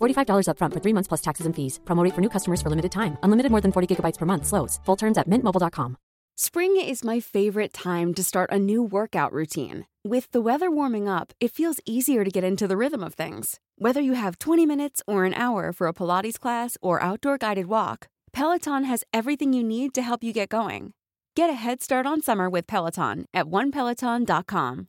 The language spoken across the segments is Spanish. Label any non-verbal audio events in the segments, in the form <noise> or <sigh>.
$45 upfront for three months plus taxes and fees. Promo for new customers for limited time. Unlimited more than 40 gigabytes per month. Slows. Full terms at mintmobile.com. Spring is my favorite time to start a new workout routine. With the weather warming up, it feels easier to get into the rhythm of things. Whether you have 20 minutes or an hour for a Pilates class or outdoor guided walk, Peloton has everything you need to help you get going. Get a head start on summer with Peloton at onepeloton.com.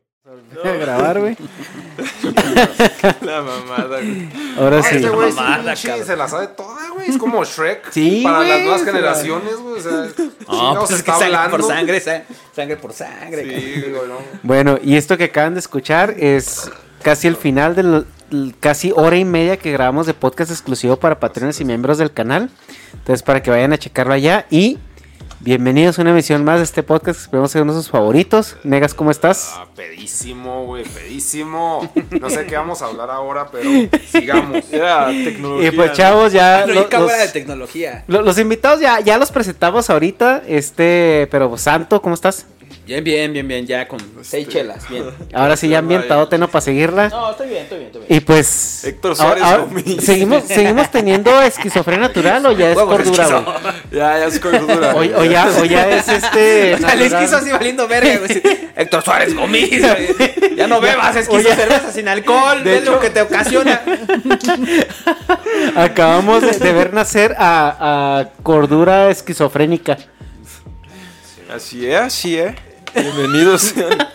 De <laughs> grabar, güey. <laughs> La mamada, güey. Ahora sí. Este güey sí, se la sabe toda, güey. Es como Shrek. Sí, Para las nuevas se generaciones, güey. O sea, No, chingados pues es que está sangre hablando. por sangre, sa- sangre por sangre. Sí, güey, no. Bueno, y esto que acaban de escuchar es casi el final de casi hora y media que grabamos de podcast exclusivo para patrones y miembros del canal. Entonces, para que vayan a checarlo allá. Y bienvenidos a una emisión más de este podcast. que Esperemos ser uno de sus favoritos. Negas, ¿cómo estás? Ah, pedísimo, güey, pedísimo. No sé qué vamos a hablar ahora, pero sigamos. Era tecnología. Y pues, ¿no? chavos, ya. Pero lo- bien cabrón los- de tecnología. lo- los invitados ya, ya los presentamos ahorita. Este, pero Santo, ¿cómo estás? Bien, bien, bien, bien, ya con seis chelas, bien. <laughs> Ahora sí, ya ambientado, no para seguirla. No, estoy bien, estoy bien, estoy bien. Y pues. Héctor Suárez ahora- Gómez. ¿seguimos, ¿Seguimos teniendo esquizofrenia <laughs> natural o ya es cordura, güey? Ya, ya es cordura. O, o ya, o ya es este. <laughs> Al esquizo así valiendo verga, güey. Héctor Suárez Gómez, güey. Ya no bebas esquizo, cerveza sin alcohol. De De lo hecho- que te ocasiona. Acabamos de, de ver nacer a, a cordura esquizofrénica. Así es, así es. Bienvenidos sean. <laughs>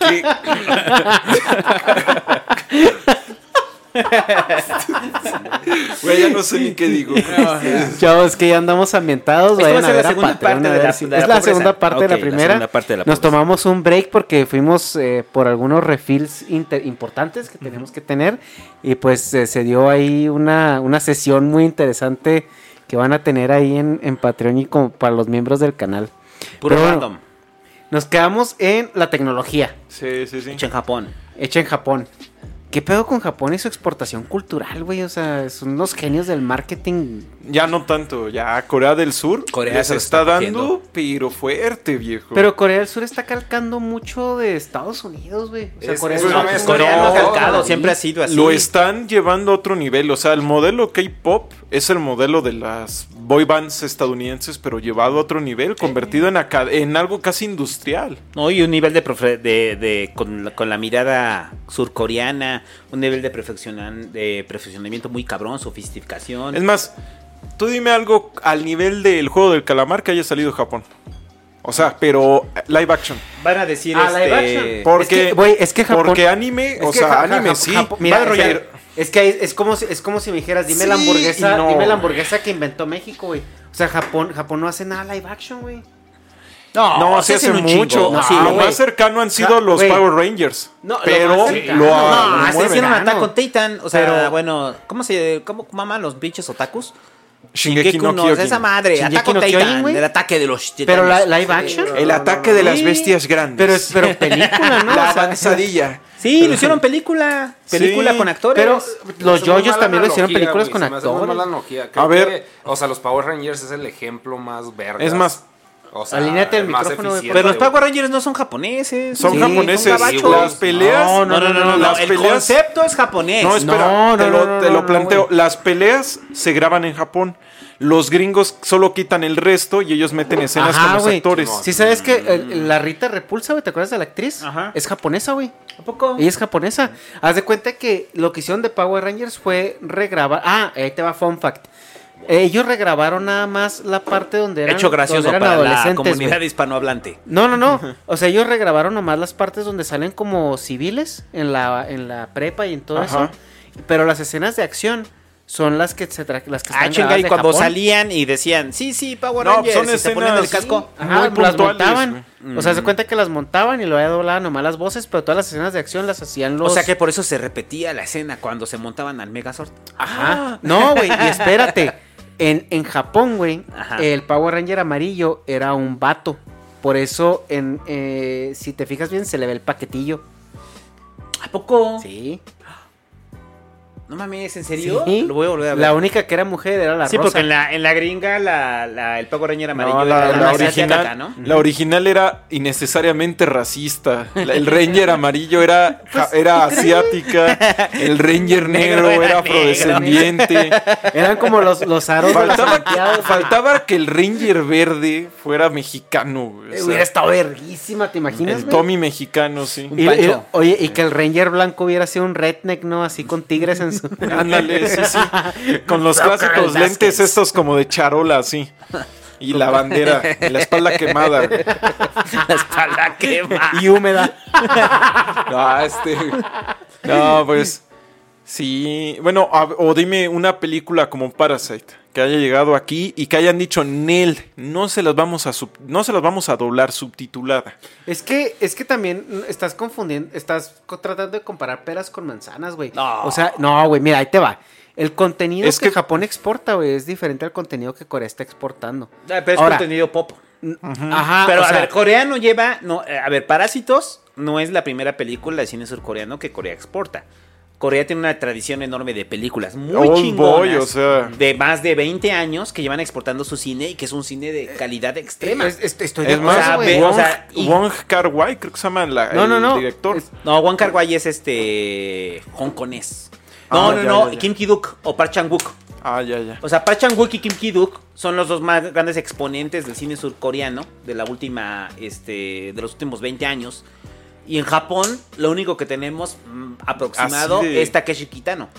Güey, ya no sé ni qué digo. Chavos, que ya andamos ambientados. Vayan a la ver a segunda Patreon, parte a de ver la- si- de la Es la segunda parte de la primera. segunda parte de la Nos tomamos un break porque fuimos eh, por algunos refills inter- importantes que tenemos que tener. Y pues eh, se dio ahí una, una sesión muy interesante que van a tener ahí en, en Patreon y como para los miembros del canal. Puro Pero bueno, random. Nos quedamos en la tecnología. Sí, sí, sí. Hecho en Japón. hecha en Japón. ¿Qué pedo con Japón y su exportación cultural, güey? O sea, son unos genios del marketing. Ya no tanto, ya Corea del Sur Corea ya se está, está dando, pero fuerte, viejo. Pero Corea del Sur está calcando mucho de Estados Unidos, güey. O sea, Es- Corea es mezcla. Corea no ha No, calcado, no, siempre ha sido así. Lo están llevando a otro nivel. O sea, el modelo K-pop es el modelo de las boy bands estadounidenses, pero llevado a otro nivel, convertido en, aca- en algo casi industrial. No, y un nivel de, profe- de, de- con, la, con la mirada surcoreana, un nivel de, perfeccionan, de perfeccionamiento muy cabrón, sofisticación. Es más, tú dime algo al nivel del juego del calamar que haya salido de Japón. O sea, pero eh, live action. Van a decir Ah, este... live action. Porque, Es que, es que Japón- porque anime, Es o que sea, anime Ja- sí. Japón- mira, pero- es que- es que es, es como si, es como si me dijeras, dime la hamburguesa, no, dime la hamburguesa que inventó México, güey. O sea, Japón, Japón no hace nada live action, güey. No, No, se hace hacen chingo. mucho. No, Ah, sí, lo más cercano han sido los. Power Rangers. No, pero lo, lo No, hasta hicieron. Attack on Titan. O sea, Pero- bueno, ¿cómo se cómo maman los pinches otakus? Shingeki no no, esa madre. Attack on Titan, el ataque de los Pero la, live action. El ataque de las bestias grandes. Pero pero película, ¿no? <laughs> La avanzadilla. Sí, lo hicieron película. Película Sí, con actores. Pero los mala también lo hicieron películas con hace actores. mala analogía. Creo A ver. que, o sea, los Power Rangers es el ejemplo más verga. Es más, o sea, Alíneate el micrófono, eficiente, Pero los. Power Rangers no son japoneses. son Sí, japoneses. son las peleas. No, no, no, no, no, las el peleas. concepto es japonés. No, espera, No, no, te lo, no, no, te lo no, planteo. Las peleas se graban en Japón. Los gringos solo quitan el resto y ellos meten escenas con Ajá, los güey. actores. Sí, sabes que el- la Rita Repulsa, güey, ¿te acuerdas de la actriz? Ajá. Es japonesa, güey. ¿A poco? Ella es japonesa. Haz de cuenta que lo que hicieron de Power Rangers fue regrabar. Ah, ahí te va fun fact. Ellos regrabaron nada más la parte donde eran, Hecho gracioso eran para la adolescentes, comunidad güey. hispanohablante. No, no, no. <laughs> O sea, ellos regrabaron nomás las partes donde salen como civiles en la, en la prepa y en todo Ajá. eso. Pero las escenas de acción son las que se tra- las que Ah, están chinga, grabadas y de cuando Japón. salían y decían, sí, sí, Power No, Rangers, son y se ponían el casco. Ajá, muy las montaban. O sea, se cuenta que las montaban y luego ya doblaban nomás las voces, pero todas las escenas de acción las hacían los. O sea que por eso se repetía la escena cuando se montaban al Megazord. Ajá. No, güey, y espérate. En, en Japón, güey, el Power Ranger amarillo era un vato. Por eso, en, eh, si te fijas bien, se le ve el paquetillo. ¿A poco? Sí. No mames, ¿en serio? Sí. Lo voy a volver a ver. La única que era mujer era la sí, rosa. porque en la, en la gringa la, la- el Power Ranger amarillo No, la, era la la original, asiática, ¿no? la original era innecesariamente racista. La- El Ranger amarillo era, <laughs> Pues, ja- era asiática. El Ranger <laughs> negro era era negro. afrodescendiente. Eran como los, los aros Faltaba, que el Ranger verde fuera mexicano. O Eh, sea, Hubiera estado verguísima, ¿te imaginas? el güey? Tommy mexicano, sí. Y- y- Pancho. oye, y que el Ranger blanco hubiera sido un redneck, ¿no? Así con tigres en <laughs> <laughs> Ándale, sí, sí. Con los clásicos lentes estos como de charola, así. Y la bandera, y la espalda quemada. güey. La espalda quema. y húmeda. <laughs> Ah, este. No, pues. Sí. Bueno, a- o dime una película como Parasite que haya llegado aquí y que hayan dicho Nel, no se las vamos a sub- no se las vamos a doblar subtitulada. Es que, es que también estás confundiendo, estás tratando de comparar peras con manzanas, güey. No. O sea, no, güey, mira, ahí te va. El contenido Es que, que- Japón exporta, güey, es diferente al contenido que Corea está exportando. Ah, Pero es Ahora, contenido pop. Ajá, Pero o a sea, ver, coreano lleva. No, eh, a ver, Parásitos no es la primera película de cine surcoreano que Corea exporta. Corea tiene una tradición enorme de películas muy Old chingonas. Boy, o sea. De más de 20 años que llevan exportando su cine y que es un cine de calidad extrema. es- es- estoy de Es más, sea, Wong, o sea, y- Wong Kar Wai, creo que se llama la, No, el no, no. director. Es- No, Wong Kar Wai es este. hongkonés. No, Ah, no, ya, no. ya, ya. Kim Ki-duk o Park Chan-wook. Ah, ya, ya. O sea, Park Chan-wook y Kim Ki-duk son los dos más grandes exponentes del cine surcoreano de la última, este, de los últimos 20 años. Y en Japón, lo único que tenemos mm, aproximado de- es Takeshi Kitano.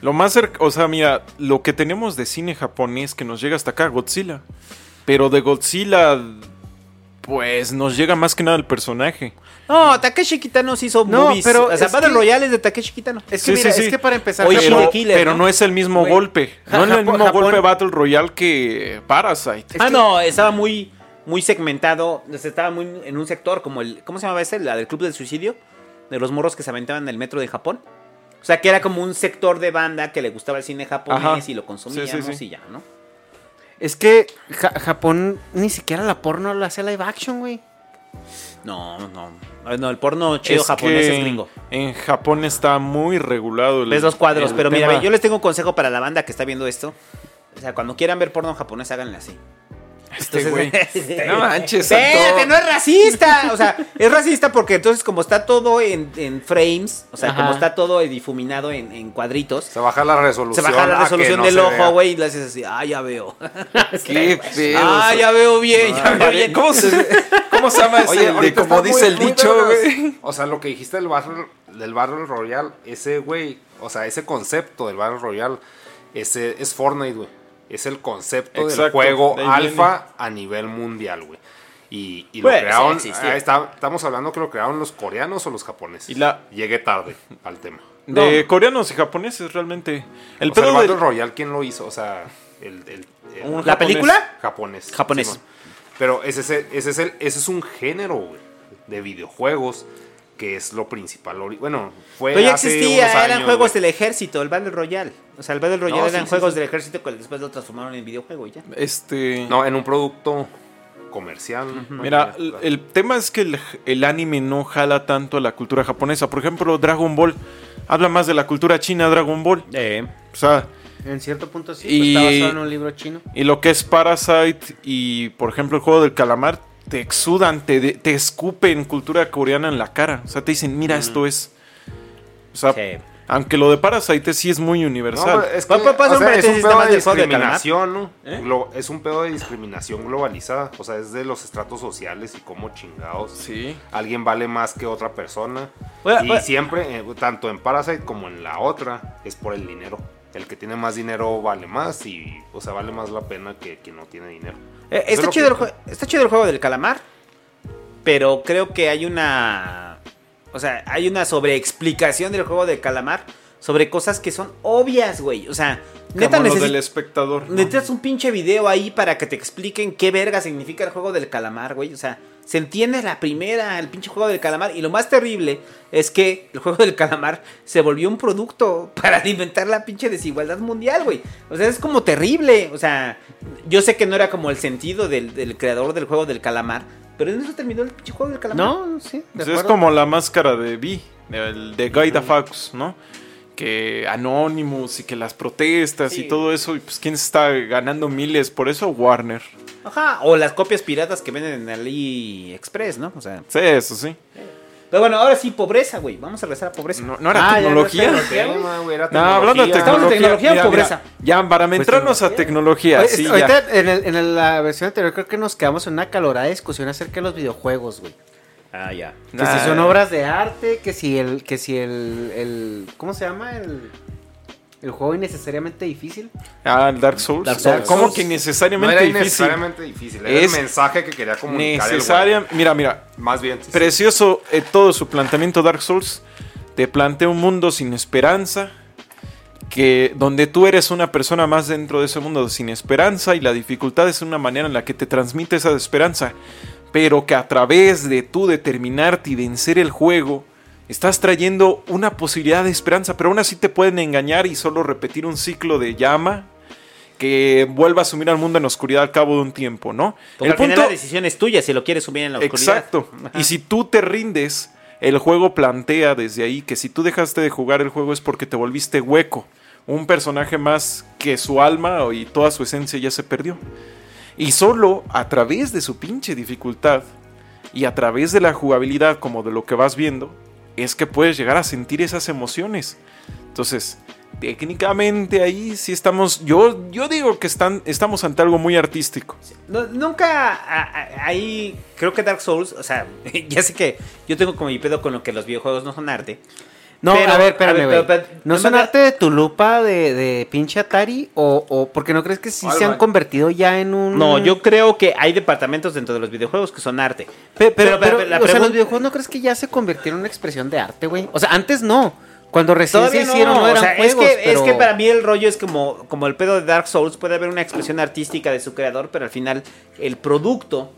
Lo más cerca, o sea, mira, lo que tenemos de cine japonés que nos llega hasta acá, Godzilla. Pero de Godzilla, pues nos llega más que nada el personaje. No, Takeshi Kitano sí hizo No, movies. pero o sea, Battle que- Royale es de Takeshi Kitano. Es que Sí, mira, sí, sí. es que para empezar, Oye, Japón- Pero, Killer, pero ¿no? no es el mismo golpe. No es el mismo Japón- golpe Battle Royale que Parasite. Es ah, que- no, estaba muy, muy segmentado. Estaba muy en un sector como el. ¿Cómo se llamaba ese? La del Club del Suicidio. De los morros que se aventaban en el metro de Japón. O sea, que era como un sector de banda que le gustaba el cine japonés Ajá. y lo consumíamos Sí, sí, sí. y ya, ¿no? Es que Ja- Japón ni siquiera la porno lo hace live action, güey. No, no. No, el porno chido Es japonés es gringo. En Japón está muy regulado. el- Ves los cuadros, pero mira, tema. yo les tengo un consejo para la banda que está viendo esto. O sea, cuando quieran ver porno japonés, háganle así. Este güey. No manches, Espérate, no es racista. O sea, es racista porque entonces como está todo en, en frames, o sea, Ajá. como está todo difuminado en, en cuadritos, Se baja la se resolución. baja la resolución no del se ojo, güey, y le haces así, ah, ya veo. <laughs> Qué pedo. ah, ya veo bien, ya veo bien. ¿Cómo se, ¿Cómo se llama <laughs> ese? Oye, como dice muy- el muy dicho, güey. O sea, lo que dijiste del Battle, del Battle Royale, ese güey, o sea, ese concepto del Battle Royale, ese es Fortnite, güey. Es el concepto del juego de alfa a nivel mundial, güey. Y, y lo Bueno, crearon, ahí está- estamos hablando que lo crearon los coreanos o los japoneses. Y la- Llegué tarde al tema. De coreanos y japoneses, realmente. El o sea, pedo el del- Battle Royale, ¿quién lo hizo? O sea, el, el- el- ¿La japonés. película? japonés. Japonés. Pero ese es, el- ese, es el, ese es un género, güey, de videojuegos que es lo principal. Bueno, fue Pero ya hace existía, unos eran años, juegos güey. del ejército, el Battle Royale. O sea, el Battle Royale No, eran sí, juegos sí. del ejército que después lo transformaron en videojuego y ya. Este. No, en un producto comercial. Mira, el, tema es que el, el anime no jala tanto a la cultura japonesa. Por ejemplo, Dragon Ball habla más de la cultura china, Dragon Ball. O sea, En cierto punto sí, Y- pues, está basado en un libro chino. y lo que es Parasite y, por ejemplo, el juego del calamar, te exudan, te, te escupen cultura coreana en la cara. O sea, te dicen, mira, esto es. O sea, Sí. aunque lo de Parasite sí es muy universal. es que, o un sea, es paréntesis un nada pedo de discriminación, ¿no? ¿Eh? Es un pedo de discriminación globalizada. O sea, es de los estratos sociales y cómo chingados. Sí. Alguien vale más que otra persona. Bueno, y bueno. siempre, eh, tanto en Parasite como en la otra, es por el dinero. El que tiene más dinero vale más y, o sea, vale más la pena que quien no tiene dinero. Eh, está, chido que- el está chido el juego del calamar, pero creo que hay una... O sea, hay una sobreexplicación del juego del calamar sobre cosas que son obvias, güey. O sea, neta Como lo necesi- del espectador. ¿no? necesitas un pinche video ahí para que te expliquen qué verga significa el juego del calamar, güey. O sea, se entiende la primera, el pinche juego del calamar. Y lo más terrible es que el juego del calamar se volvió un producto para alimentar la pinche desigualdad mundial, güey. O sea, es como terrible. O sea, yo sé que no era como el sentido del, del creador del juego del calamar. Pero en eso terminó el pinche juego del calamar. No, sí. de Pues es como la máscara de Vi, el de Guy Fawkes, ¿no? Que Anonymous y que las protestas Sí. y todo eso, y pues quién se está ganando miles por eso, Warner. Ajá. O las copias piratas que venden en AliExpress, ¿no? O sea. Sí, eso sí. Pero bueno, ahora sí, pobreza, güey. Vamos a regresar a pobreza. No, no era Ah, ya no es tecnología. tecnología, era No, hablando de tecnología. Estamos en tecnología, tecnología o pobreza. mira, ya, para entrarnos a tecnología, Oye, sí, ya. ahorita en, el- en la versión anterior creo que nos quedamos en una calorada discusión acerca de los videojuegos, güey. Ah, ya. Que si son obras de arte, que si el, que si el, el ¿cómo se llama? El, el juego innecesariamente difícil. Ah, el Dark Souls. Dark Souls. ¿Cómo que No necesariamente era difícil? innecesariamente difícil. Era Es el mensaje que quería comunicar. Necesaria. Mira, mira. Más bien. sí, sí. Precioso eh, todo su planteamiento Dark Souls. Te plantea un mundo sin esperanza. Que donde tú eres una persona más dentro de ese mundo sin esperanza. Y la dificultad es una manera en la que te transmite esa esperanza. Pero que a través de tú determinarte y vencer el juego. Estás trayendo una posibilidad de esperanza. Pero aún así te pueden engañar y solo repetir un ciclo de llama. Que vuelva a sumir al mundo en oscuridad al cabo de un tiempo, ¿no? Porque al final la decisión es tuya si lo quieres sumir en la oscuridad. Exacto. Ajá. Y si tú te rindes, el juego plantea desde ahí que si tú dejaste de jugar el juego es porque te volviste hueco. Un personaje más que su alma y toda su esencia ya se perdió. Y solo a través de su pinche dificultad y a través de la jugabilidad como de lo que vas viendo, es que puedes llegar a sentir esas emociones. Entonces, técnicamente ahí sí estamos, yo, yo digo que están, estamos ante algo muy artístico. Nunca ahí creo que Dark Souls, o sea, <laughs> ya sé que yo tengo como mi pedo con lo que los videojuegos no son arte. No, Pero, a ver, a espérame, ver, güey. ¿No son me- arte de tu lupa de, de pinche Atari? O, o porque no crees que sí se han convertido ya en un. No, yo creo que hay departamentos dentro de los videojuegos que son arte. Pe- Pero, pero- pero, la o sea, los pregunta- videojuegos no crees que ya se convirtieron en una expresión de arte, güey. O sea, antes no. Cuando recién Todavía se hicieron, no, o eran sea, juegos. es, que, pero... es que para mí el rollo es como, como el pedo de Dark Souls. Puede haber una expresión artística de su creador, pero al final el producto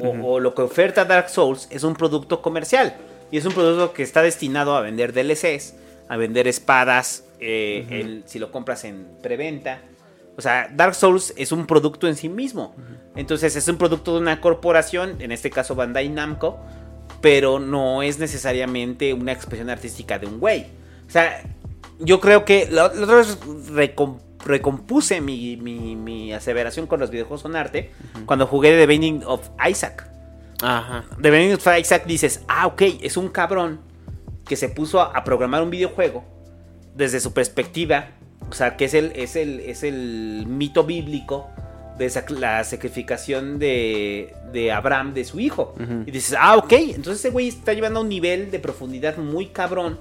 o, o lo que oferta Dark Souls es un producto comercial. Y es un producto que está destinado a vender DLCs, a vender espadas, eh, el- si lo compras en preventa. O sea, Dark Souls es un producto en sí mismo. Entonces es un producto de una corporación, en este caso Bandai Namco, pero no es necesariamente una expresión artística de un güey. O sea, yo creo que la, la otra vez recom- recompuse mi, mi- mi aseveración con los videojuegos con arte cuando jugué The Binding of Isaac. Ajá. The Binding of Isaac dices, ah, ok, es un cabrón que se puso a, a programar un videojuego desde su perspectiva. O sea, que es el, es el, es el mito bíblico de la sacrificación de, de Abraham de su hijo. Y dices, ah, ok, entonces ese güey está llevando a un nivel de profundidad muy cabrón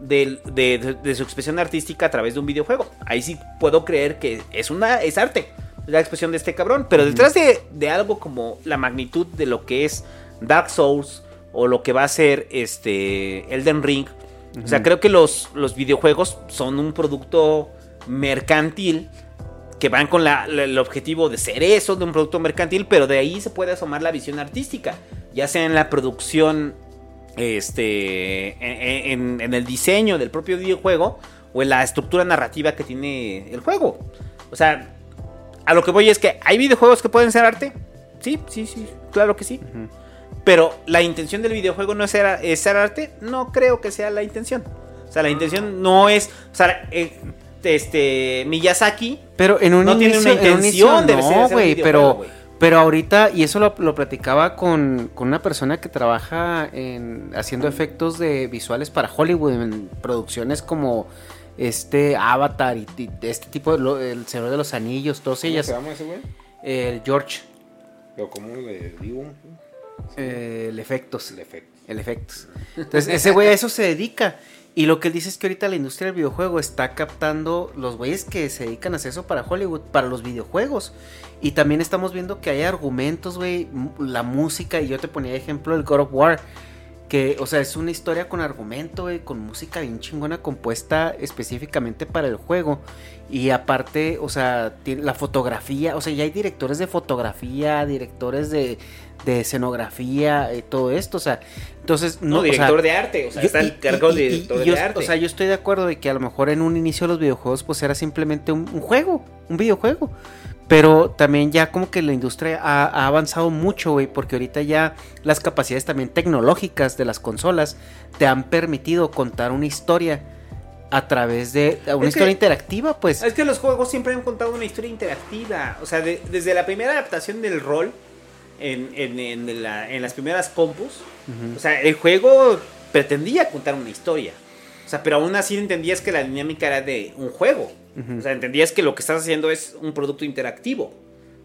de, de- de su expresión artística a través de un videojuego. Ahí sí puedo creer que es, una, es arte, la expresión de este cabrón. Pero detrás de, de algo como la magnitud de lo que es Dark Souls o lo que va a ser este Elden Ring, o sea, creo que los, los videojuegos son un producto mercantil que van con la- la- el objetivo de ser eso, de un producto mercantil, pero de ahí se puede asomar la visión artística, ya sea en la producción este, en, en- en el diseño del propio videojuego o en la estructura narrativa que tiene el juego. O sea, a lo que voy es que hay videojuegos que pueden ser arte. Sí, sí, sí, claro que sí. Pero la intención del videojuego no es ser, es ser arte. No creo que sea la intención. O sea, la intención no es. O sea, eh, este. Miyazaki. Pero en un No tiene una en un intención de no, güey, pero, pero ahorita, y eso lo, lo platicaba con, con una persona que trabaja en haciendo efectos de visuales para Hollywood, en producciones como este Avatar y, y este tipo de lo- El Señor de los Anillos, todos ¿Cómo ellas. se llama ese güey? El George, Pero ¿cómo le digo? eh, el efectos. El efecto. El efectos. Entonces, ese güey a eso se dedica. Y lo que él dice es que ahorita la industria del videojuego está captando los güeyes que se dedican a hacer eso para Hollywood, para los videojuegos. Y también estamos viendo que hay argumentos, güey, la música, y yo te ponía ejemplo el God of War. Que, o sea, es una historia con argumento, güey, con música bien chingona compuesta específicamente para el juego. Y aparte, o sea, tiene la fotografía, o sea, ya hay directores de fotografía, directores de, de escenografía, eh, todo esto, o sea, entonces, No, no, o sea, director de arte. O sea, está el cargo de director y yo, de arte. O sea, yo estoy de acuerdo de que a lo mejor en un inicio los videojuegos pues era simplemente un, un juego, un videojuego. Pero también ya como que la industria ha, ha avanzado mucho, güey, porque ahorita ya las capacidades también tecnológicas de las consolas te han permitido contar una historia a través de una Es que- historia interactiva, pues. Es que los juegos siempre han contado una historia interactiva. O sea, de- desde la primera adaptación del rol en, en- en la- en las primeras compus, o sea, el juego pretendía contar una historia. O sea, pero aún así entendías que la dinámica era de un juego. O sea, entendías que lo que estás haciendo es un producto interactivo.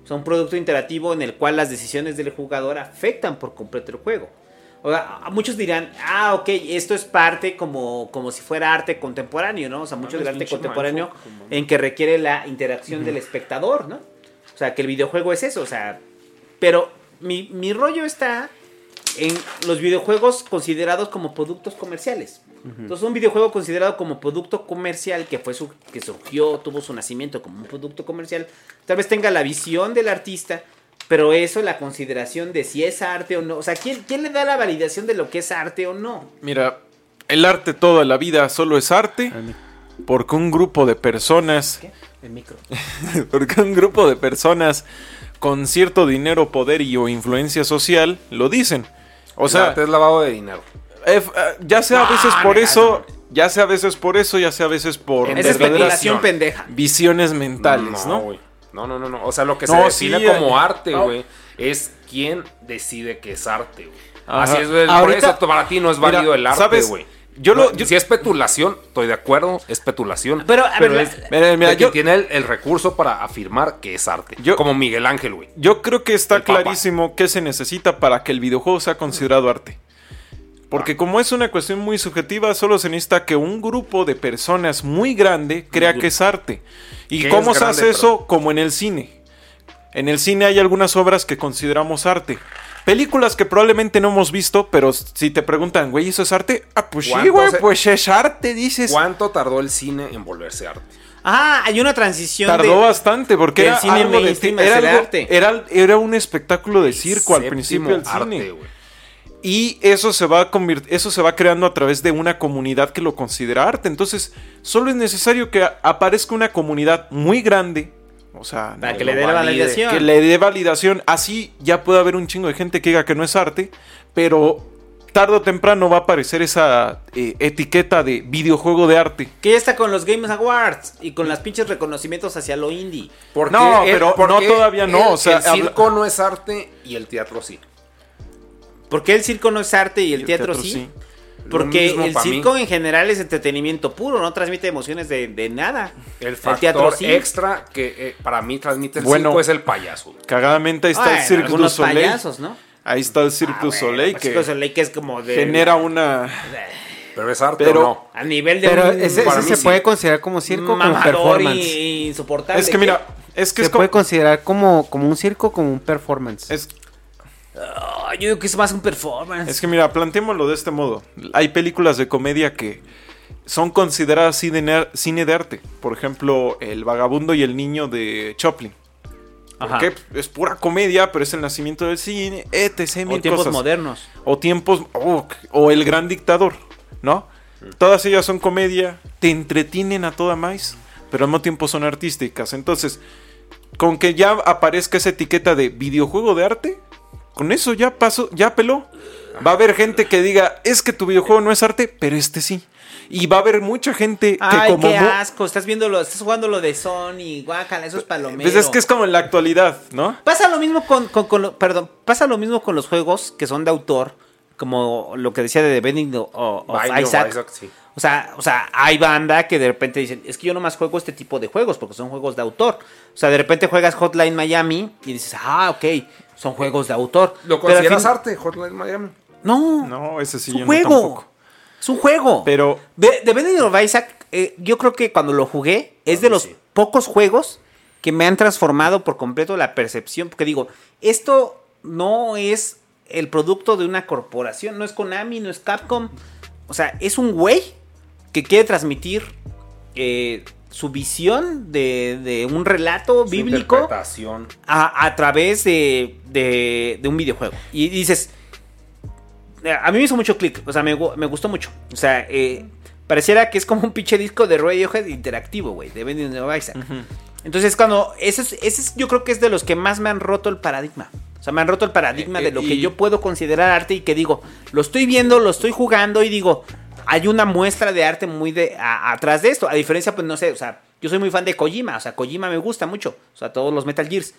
O sea, un producto interactivo en el cual las decisiones del jugador afectan por completo el juego. O sea, muchos dirán, ah, ok, esto es parte como, como si fuera arte contemporáneo, ¿no? O sea, mucho del arte contemporáneo en que requiere la interacción del espectador, ¿no? O sea, que el videojuego es eso, o sea, pero mi, mi rollo está en los videojuegos considerados como productos comerciales. Entonces, un videojuego considerado como producto comercial que fue su, que surgió, tuvo su nacimiento como un producto comercial, tal vez tenga la visión del artista, pero eso, la consideración de si es arte o no. O sea, ¿quién, quién le da la validación de lo que es arte o no? Mira, el arte toda la vida solo es arte porque un grupo de personas, El micro. <laughs> porque un grupo de personas con cierto dinero, poder y o influencia social lo dicen. O sea, es lavado de dinero. Eh, ya sea a veces por eso, ya sea a veces por eso, ya sea a veces por Es especulación pendeja. visiones mentales, ¿no? No, no, no, no. O sea, lo que No, se define sí, como eh, arte, no. güey, es quién decide que es arte, güey. Así es, güey. Por eso para ti no es Mira, válido el arte, güey. Yo lo- No, yo- Si es especulación, estoy de acuerdo, es especulación. Pero, a ver, la- es Mira, yo- tiene el, el recurso para afirmar que es arte. Yo- como Miguel Ángel, güey. Yo creo que está clarísimo qué se necesita para que el videojuego sea considerado arte. Porque como es una cuestión muy subjetiva, solo se necesita que un grupo de personas muy grande crea que es arte. ¿Y ¿Qué cómo es se grande, hace eso? Como en el cine. En el cine hay algunas obras que consideramos arte. Películas que probablemente no hemos visto, pero si te preguntan, güey, ¿eso es arte? Ah, pues sí, ¿Cuánto güey, se- pues es arte, dices. ¿Cuánto tardó el cine en volverse arte? Ah, hay una transición Tardó de... bastante porque era cine algo de era, algo- arte. era, era un espectáculo de circo al Séptimo principio del arte, cine. güey. Y eso se va eso se va creando a través de una comunidad que lo considera arte. Entonces, solo es necesario que aparezca una comunidad muy grande, o sea, Para que le dé validación. que le dé validación. Así ya puede haber un chingo de gente que diga que no es arte, pero tarde o temprano va a aparecer esa eh, etiqueta de videojuego de arte. Que ya está con los Games Awards y con las pinches reconocimientos hacia lo indie. Porque No, el- pero porque no, todavía no, el- o sea, el circo no es arte y el teatro sí. ¿Por qué el circo no es arte y el, el teatro, teatro sí? sí. Porque el circo mí. en general es entretenimiento puro, no transmite emociones de, de nada. El factor teatro sí. extra que eh, para mí transmite el Bueno. circo es el payaso. Cagadamente ahí está Bueno, el Cirque du Soleil. payasos, ¿no? Ahí está el Cirque Ah, du bueno, Soleil pues que Cirque du Soleil que es como de... genera una Pero es arte Pero- o no. A nivel de... Pero un ese, ese se sí. puede considerar como circo como mamador performance. y insoportable. Es que mira, es que Se es como puede considerar como, como un circo como un performance. es, Ah, yo digo que es más un performance. es que mira, planteémoslo de este modo. Hay películas de comedia que son consideradas cine, de arte. Por ejemplo, El vagabundo y el niño de Choplin. Ajá. Porque es pura comedia, pero es el nacimiento del cine, etc. O tiempos cosas. modernos. O tiempos. oh, o El Gran Dictador, ¿no? Todas ellas son comedia, te entretienen a toda más, pero al mismo tiempo son artísticas. Entonces, con que ya aparezca esa etiqueta de videojuego de arte, con eso ya pasó, ya peló. Va a haber gente que diga, es que tu videojuego no es arte, pero este sí. Y va a haber mucha gente que Ay, como... qué asco. Estás viendo lo, estás jugando lo de Sony, guácala, eso es palomero. Pues es que es como en la actualidad, ¿no? Pasa lo mismo con, con- con lo- perdón, pasa lo mismo con los juegos que son de autor, como lo que decía de The Binding of, of Isaac. Isaac, sí. O sea, o sea, hay banda que de repente dicen, es que yo nomás juego este tipo de juegos porque son juegos de autor. O sea, de repente juegas Hotline Miami y dices, ah, ok, son juegos de autor. ¿Lo Pero al consideras fin- arte, Hotline Miami? No, No, ese sí es un no juego. tampoco. es un juego. Pero De, de Binding of Isaac, eh, yo creo que cuando lo jugué, es de los pocos juegos que me han transformado por completo la percepción. Porque digo, esto no es el producto de una corporación, no es Konami, no es Capcom. O sea, es un güey que quiere transmitir eh, su visión de, de un relato Su bíblico interpretación. a, a través de, de- de un videojuego. Y dices, a mí me hizo mucho clic, o sea, me, me gustó mucho. O sea, eh, pareciera que es como un pinche disco de Radiohead interactivo, güey, de Bending of Isaac. Entonces, cuando, ese es, ese es- yo creo que es de los que más me han roto el paradigma. O sea, me han roto el paradigma Eh, de eh, lo que yo puedo considerar arte y que digo, lo estoy viendo, lo estoy jugando y digo, hay una muestra de arte muy de a- atrás de esto. A diferencia, pues no sé, o sea, yo soy muy fan de Kojima, o sea, Kojima me gusta mucho, o sea, todos los Metal Gears.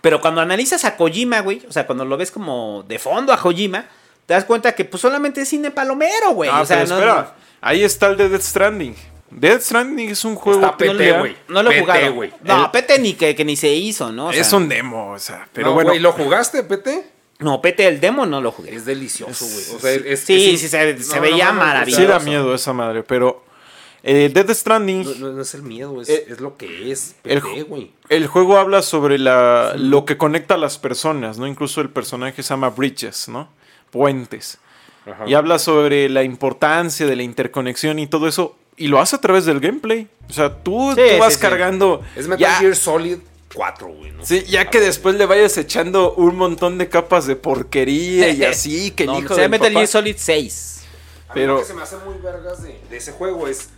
Pero cuando analizas a Kojima, güey, o sea, cuando lo ves como de fondo a Kojima, te das cuenta que pues solamente es cine palomero, güey. Ah, o sea, pero no, espera, ahí está el de Death Stranding. Death Stranding es un juego Está PT, güey. no lo he PT, jugado. No, El- PT ni que, que ni se hizo, ¿no? O es un demo, o sea, pero No, bueno. güey, ¿lo jugaste, PT? No, PT el demo no lo jugué. Es delicioso, güey. O sea, es- Sí, es- sí, se- se no, veía no, no, maravilloso. sí da miedo esa madre, pero eh, Death Stranding, No, es el miedo, es, Eh, es lo que es. el, PT, güey. el juego habla sobre la, lo que conecta a las personas, ¿no? Incluso el personaje se llama Bridges, ¿no? Puentes. Ajá. Y habla sobre la importancia de la interconexión y todo eso. Y lo hace a través del gameplay. O sea, tú, Sí, tú vas sí, sí. cargando. Es Metal ya- Gear Solid 4, güey, ¿no? Sí, ya que después le vayas echando un montón de capas de porquería y <laughs> así, que el no, hijo se del Metal Gear Solid 6. A mí Pero- lo que se me hace muy vergas de, de ese juego es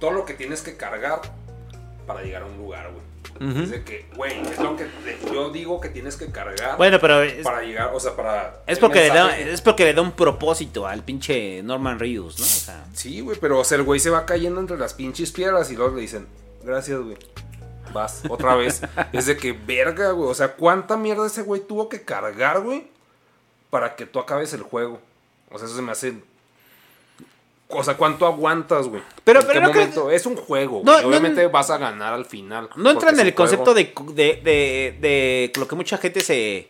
todo lo que tienes que cargar para llegar a un lugar, güey. Es de que, güey, es lo que yo digo que tienes que cargar Bueno, pero es, para llegar, o sea, para... es porque le da, es porque le da un propósito al pinche Norman Reedus, ¿no? O sea, Sí, güey, pero o sea, el güey se va cayendo entre las pinches piedras y luego le dicen, gracias, güey. Vas, otra vez. <laughs> es de que, verga, güey. O sea, ¿cuánta mierda ese güey tuvo que cargar, güey? Para que tú acabes el juego. O sea, eso se me hace... O sea, ¿cuánto aguantas, güey? Pero- ¿En pero qué no? Es un juego, No, güey. no, Obviamente vas a ganar al final. No entra en el concepto de, de, de, de lo que mucha gente se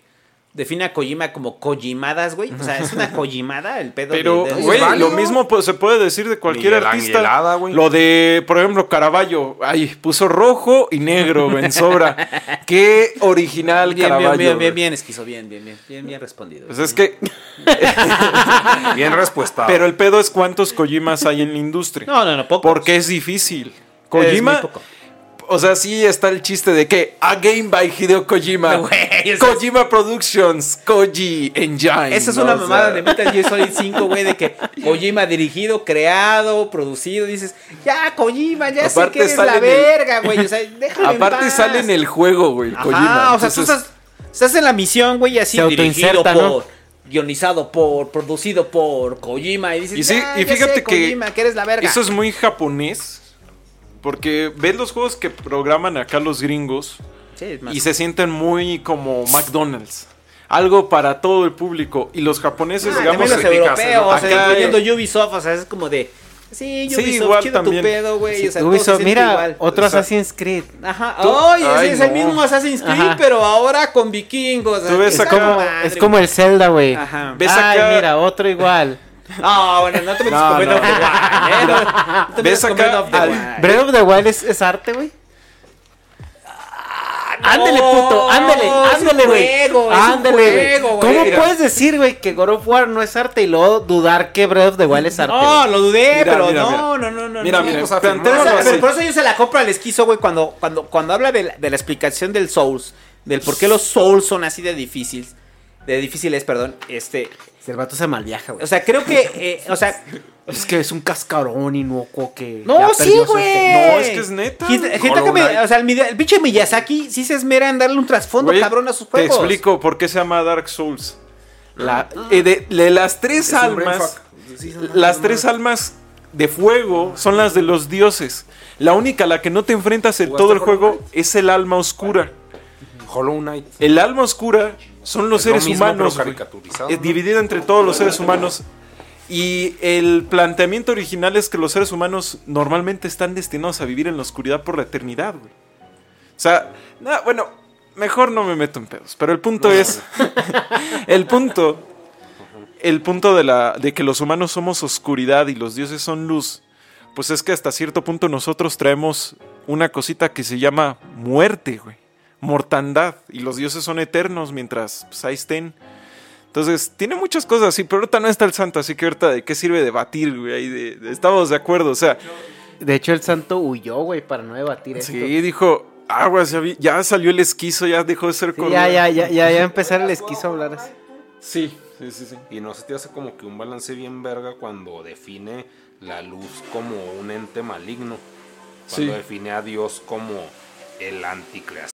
define a Kojima como Kojimadas, güey. O sea, es una <laughs> Kojimada el pedo Pero, de, de- güey, lo mismo pues, se puede decir de cualquier Miguel artista. Güey. Lo de, por ejemplo, Caravaggio. Ay, puso rojo y negro en sobra. <laughs> Qué original Bien, Caravaggio. bien, bien, bien, bien, esquizo, bien, bien, bien, bien, bien respondido. Pues es que. <laughs> Bien respuesta. Pero el pedo es cuántos Kojimas hay en la industria. No, no, no, pocos. Porque es difícil. Es Kojima. muy poco. O sea, sí está el chiste de que a game by Hideo Kojima. Es- Kojima Productions, Koji Engine. Esa es una sea, mamada de Metal Gear Solid 5, güey, de que Kojima dirigido, creado, producido, dices, ya, Kojima, ya sé Aparte que eres la en verga, güey, o sea, déjame en Aparte paz. sale en el juego, güey, Kojima. o sea, tú Entonces, estás, estás en la misión, güey, así, Se dirigido por, ¿no? guionizado por, producido por Kojima, y dices, Y sí, "Ya, y ya fíjate sé, que Kojima, que eres la verga. Eso es muy japonés. Porque ves los juegos que programan acá los gringos Sí, y se sienten muy como McDonald's. Algo para todo el público. Y los japoneses, Ah, digamos, los europeos, ¿no? o sea, Acá, incluyendo eh, Ubisoft, o sea, es como de, sí, Sí, Ubisoft, igual chido también. tu pedo, güey, o sea, Ubisoft, se mira, igual. otro O sea, Assassin's Creed. Ajá, oye, ese es el mismo Assassin's Creed, Ajá. pero ahora con vikingos. Tú ves Es acá- como, Es como el Zelda, güey. Ajá. ¿Ves Ay, acá- mira, otro igual. No, <laughs> bueno, no te metas No, con Breath no. of the Wild, ¿eh? No, no te <laughs> ¿Ves metas con acá Breath of the Wild. Breath of the Wild es, es arte, güey. Ah, Ándele, puto, un ándele, güey. Ándele, güey. juego, güey. ¿Cómo Mira. puedes decir, güey, que God of War no es arte y luego dudar que Breath of the Wild es arte? No, lo dudé, Mira, pero mira, no, mira. no, no, no. Mira, no. mira, o sea, Pero, por eso yo se la compro al esquizo, güey, cuando, cuando, cuando habla de la, de la explicación del Souls, del por qué los Souls son así de difíciles, de difíciles, perdón, este, El vato se malviaja, güey. o sea, creo que, eh, o sea, es que es un cascarón inocuo que. no, ya sí, güey. efecto. No, es que es neta, Hollow Mi- Knight. o sea, el, el pinche Miyazaki sí se esmera en darle un trasfondo cabrón a sus Te juegos. explico por qué se llama Dark Souls. La, eh, de, de las tres Es almas, las tres almas de fuego son las de los dioses. La única a la que no te enfrentas en ¿Jugaste todo el juego es el alma oscura. Hollow Knight. El alma oscura son los Es lo seres mismo, humanos, Es ¿no? dividido entre todos los seres humanos. Y el planteamiento original es que los seres humanos normalmente están destinados a vivir en la oscuridad por la eternidad, güey. O sea, na- bueno, mejor no me meto en pedos. Pero el punto es. <laughs> el punto. El punto de, la, de que los humanos somos oscuridad y los dioses son luz. Pues es que hasta cierto punto nosotros traemos una cosita que se llama muerte, güey. Mortandad. Y los dioses son eternos mientras pues, ahí estén. Entonces, tiene muchas cosas así, pero ahorita no está el santo, así que ahorita de qué sirve debatir, güey. Ahí de- de- estamos de acuerdo, o sea, De hecho, el santo huyó, güey, para no debatir esto. sí, dijo, ya, vi- ya salió el esquizo, ya dejó de ser Sí, cordero". ya, ya, ya, ya, ya empezar el esquizo a hablar así. Sí, sí, sí, sí. Y no se te hace como que un balance bien verga cuando define la luz como un ente maligno. Cuando Sí. define a Dios como el anticreación.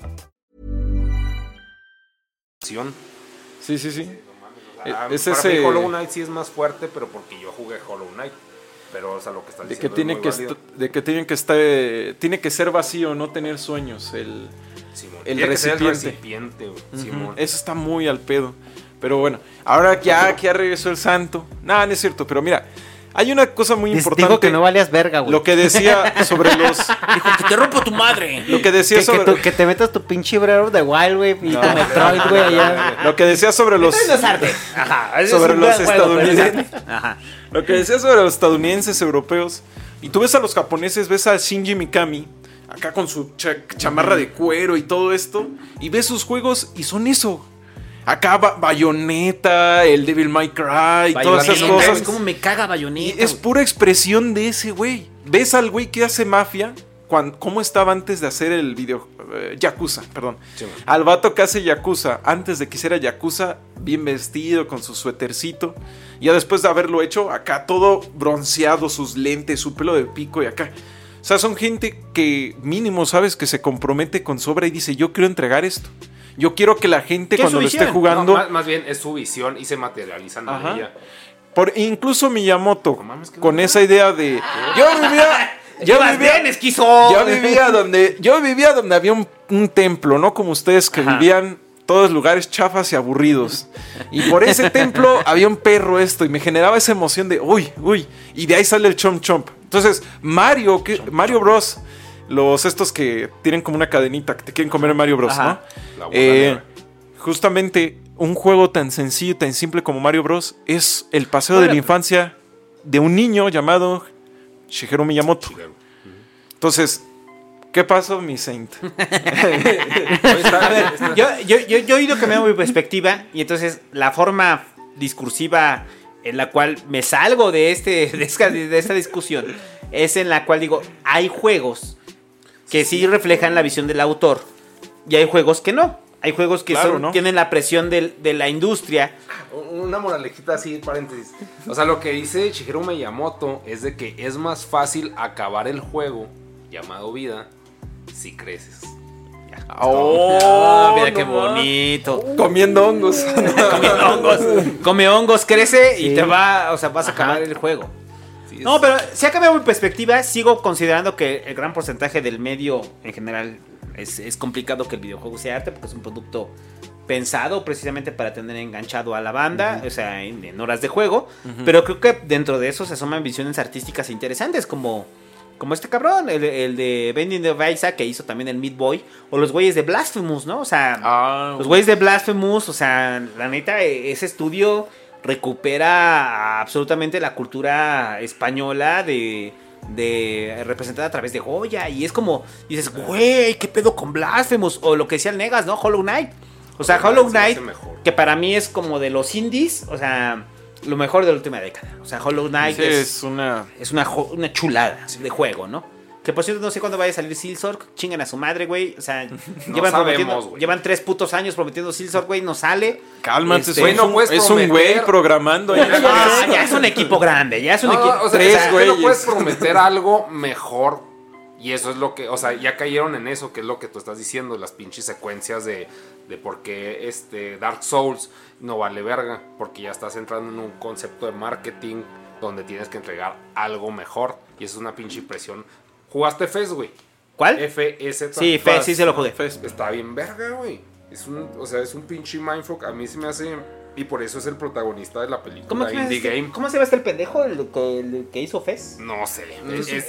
Sí, sí, sí. Ah, Es para ese- mí Hollow Knight sí es más fuerte, pero porque yo jugué Hollow Knight. Pero, o sea, lo que estás De que diciendo tiene es que, válido. de que tiene que estar, tiene que ser vacío, no tener sueños. El, Simón. el que recipiente. recipiente, güey, Simón. Eso está muy al pedo. Pero bueno, ahora ya, que ya regresó el santo. Nada, no es cierto, pero mira, hay una cosa muy importante. Digo que no valías verga, güey. Lo que decía sobre los. <laughs> Dijo que te rompo tu madre. Lo que decía Que, que, sobre. que te metas tu pinche Breath of the Wild, güey, y No, tu Metroid, güey, allá. Lo que decía sobre los. Eso no es arte. Ajá. <laughs> sobre los estadounidenses. <laughs> Ajá. Lo que decía sobre los estadounidenses, europeos. Y tú ves a los japoneses, ves a Shinji Mikami, acá con su cha- chamarra de cuero y todo esto. Y ves sus juegos y son eso. Acá ba- Bayonetta, el Devil May Cry, todas esas cosas. ¿Cómo me caga Y Bayonetta? es pura expresión de ese güey. Ves al güey que hace mafia, cómo estaba antes de hacer el video. eh, Yakuza, perdón. Sí, al vato que hace Yakuza, antes de que hiciera Yakuza, bien vestido, con su suétercito. Ya después de haberlo hecho, acá todo bronceado, sus lentes, su pelo de pico y acá. O sea, son gente que mínimo, ¿sabes? Que se compromete con su obra y dice, yo quiero entregar esto. Yo quiero que la gente ¿Qué es cuando lo esté jugando... No, más, más bien es su visión y se materializan en Ajá. ella. Por incluso Miyamoto, No mames, qué con esa idea de yo vivía, <laughs> yo vivía, bien, esquizo. yo vivía donde, yo vivía donde había un, un templo, no como ustedes que Ajá. vivían todos lugares chafas y aburridos. Y por ese <laughs> templo había un perro esto y me generaba esa emoción de uy, uy, y de ahí sale el chomp chomp. Entonces Mario, que, Mario Bros, los estos que tienen como una cadenita que te quieren comer en Mario Bros, Ajá. ¿no? La Eh, justamente un juego tan sencillo, tan simple como Mario Bros. es el paseo de la infancia de un niño llamado Shigeru Miyamoto. Entonces, ¿qué pasó, mi Saint? <laughs> A ver, yo, yo, yo, yo he ido cambiando mi perspectiva y entonces la forma discursiva en la cual me salgo de, este, de, esta, de esta discusión es en la cual digo, hay juegos que sí reflejan la visión del autor. Y hay juegos que no. Hay juegos que Claro, son- ¿no? tienen la presión del- de la industria. Una moralejita así, paréntesis. O sea, lo que dice Shigeru Miyamoto es de que es más fácil acabar el juego llamado vida si creces. Oh, mira qué no ma. bonito. Comiendo hongos. <laughs> Come hongos, come hongos, crece y te va, o sea, vas a acabar el juego. No, pero si ha cambiado mi perspectiva, sigo considerando que el gran porcentaje del medio en general es, es complicado que el videojuego sea arte porque es un producto pensado precisamente para tener enganchado a la banda, o sea, en, en horas de juego, pero creo que dentro de eso se asoman visiones artísticas interesantes como... Como este cabrón, el, el de Bending the Isaac que hizo también el Meat Boy, o los güeyes de Blasphemous, ¿no? O sea, Ah, los güeyes de Blasphemous, o sea, la neta, e- ese estudio recupera absolutamente la cultura española de, de representada a través de Goya. Y es como, dices, güey, ¿qué pedo con Blasphemous? O lo que decía el Negas, ¿no? Hollow Knight. O sea, Hollow Knight que para mí es como de los indies, o sea, lo mejor de la última década. O sea, Hollow Knight sí, es, es una. es una, una chulada de juego, ¿no? Que por cierto, no sé cuándo vaya a salir Silsorg. Chingan a su madre, güey. O sea, <laughs> llevan, sabemos, prometiendo- güey. llevan tres putos años prometiendo Silsorg, güey. No sale. Cálmate, Este, es, no un, puedes es un güey programando. ahí. <laughs> Ah, ya es un equipo grande. Ya es un No, equipo. o sea, Tres es que no puedes prometer <laughs> algo mejor. Y eso es lo que, o sea, ya cayeron en eso, que es lo que tú estás diciendo, las pinches secuencias de, de por qué este Dark Souls no vale verga, porque ya estás entrando en un concepto de marketing donde tienes que entregar algo mejor. Y eso es una pinche impresión. ¿Jugaste FES, güey? ¿Cuál? F-S. Sí, Fe, sí se lo jugué. Está bien verga, güey. Es un, o sea, es un pinche mindfuck. A mí se me hace... Y por eso es el protagonista de la película ¿Cómo, se llama Indie este- Game. ¿Cómo se llama este el pendejo el que, el que hizo Fez? No sé.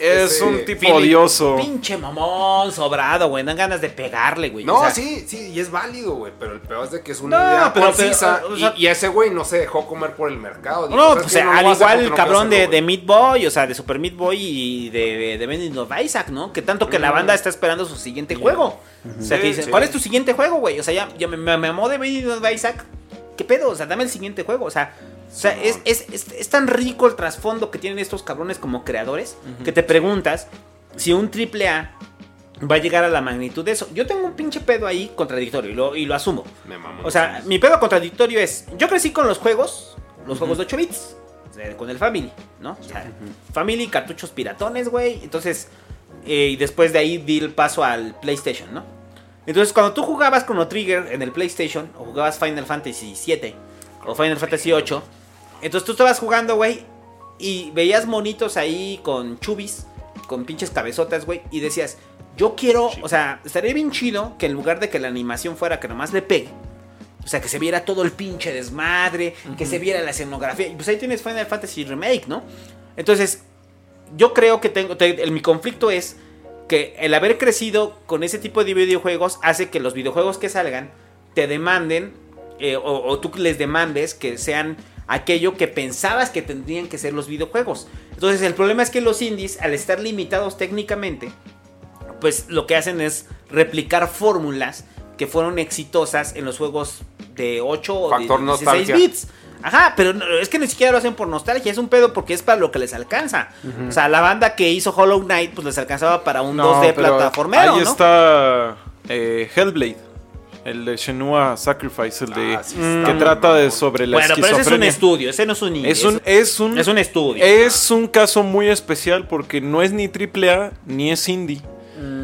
Es, un tipo Philip- odioso. Pinche mamón, sobrado, güey. Dan ganas de pegarle, güey. No, O sea, sí, sí, y es válido, güey. Pero el peor es de que es una No, idea pero- concisa. pero, o y- sea- y, ese güey no se dejó comer por el mercado. No, "¿Sabes pues? No al igual el no cabrón de, hacerlo, de güey". Meat Boy, o sea, de Super Meat Boy y de, de, Bending of Isaac, ¿no? Que tanto que la banda está esperando su siguiente juego. O sea, que dicen, sí. ¿cuál es tu siguiente juego, güey? O sea, ya, ya me, me mamó de Bending of Isaac. ¿Qué pedo? O sea, dame el siguiente juego. O sea, o sea es, es, es, es tan rico el trasfondo que tienen estos cabrones como creadores que te preguntas si un triple A va a llegar a la magnitud de eso. Yo tengo un pinche pedo ahí contradictorio y lo, y lo asumo. Me mamó. O sea, mi pedo contradictorio es, yo crecí con los juegos, los juegos de 8 bits, con el Family, ¿no? O sea, Family, cartuchos piratones, güey. Entonces, eh, y después de ahí di el paso al PlayStation, ¿no? Entonces, cuando tú jugabas Chrono Trigger en el PlayStation, o jugabas Final Fantasy VII, o Final Fantasy VIII, entonces tú estabas jugando, güey, y veías monitos ahí con chubis, con pinches cabezotas, güey, y decías, yo quiero, o sea, estaría bien chido que en lugar de que la animación fuera que nomás le pegue, o sea, que se viera todo el pinche desmadre, que se viera la escenografía. Y pues ahí tienes Final Fantasy Remake, ¿no? Entonces, yo creo que tengo. te- el- mi conflicto es que el haber crecido con ese tipo de videojuegos hace que los videojuegos que salgan te demanden eh, o, o tú les demandes que sean aquello que pensabas que tendrían que ser los videojuegos. Entonces, el problema es que los indies, al estar limitados técnicamente, pues lo que hacen es replicar fórmulas que fueron exitosas en los juegos de 8 o de Factor 16 nostalgia. bits. Ajá, pero no- es que ni siquiera lo hacen por nostalgia, es un pedo porque es para lo que les alcanza. O sea, la banda que hizo Hollow Knight, pues les alcanzaba para un 2D pero plataformero, Ahí ¿no? está eh, Hellblade. El de Shenmue Sacrifice, el de Ah, sí que trata de sobre la Bueno, pero ese es un estudio, ese no es un Es un, es un, es un estudio. es un caso muy especial porque no es ni triple A ni es indie.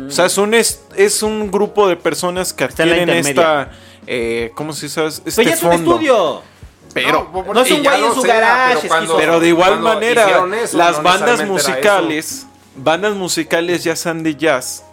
O sea, es un, es, es un grupo de personas que adquieren esta. Eh, ¿Cómo se dice? Este Pero ya es un fondo. estudio. Pero, por- no es un güey en su garage, pero cuando- pero de igual manera, eso, las no bandas musicales, bandas musicales ya sean de jazz,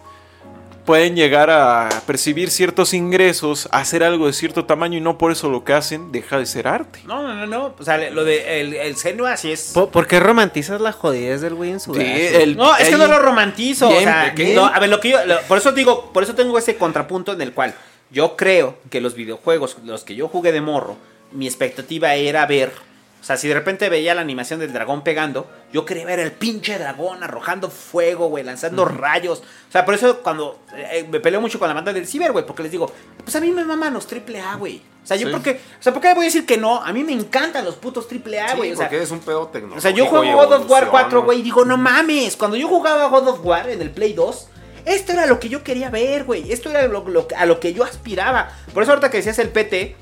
pueden llegar a percibir ciertos ingresos, hacer algo de cierto tamaño y no por eso lo que hacen deja de ser arte. No, no, no, no. O sea, lo de el, el Senua así es. ¿Por, por qué romantizas la jodidez del güey en su el- No, es que no lo romantizo. O sea, ¿de qué? no, a ver, lo que yo. lo- por eso digo, por eso tengo ese contrapunto en el cual yo creo que los videojuegos, los que yo jugué de morro, mi expectativa era ver. O sea, si de repente veía la animación del dragón pegando, yo quería ver el pinche dragón arrojando fuego, güey, lanzando rayos. O sea, por eso cuando eh, me peleo mucho con la banda del ciber, güey, porque les digo, pues a mí me maman los triple A, güey. O sea, yo Sí. porque, o sea, ¿por qué voy a decir que no? A mí me encantan los putos triple A, Sí, güey. o sea, porque es un pedo tecnológico. o sea, yo juego God of War evolución, 4, ¿no? güey, y digo, no mames. Cuando yo jugaba God of War en el Play 2, esto era lo que yo quería ver, güey. Esto era lo- lo- a lo que yo aspiraba. Por eso ahorita que decías el PT,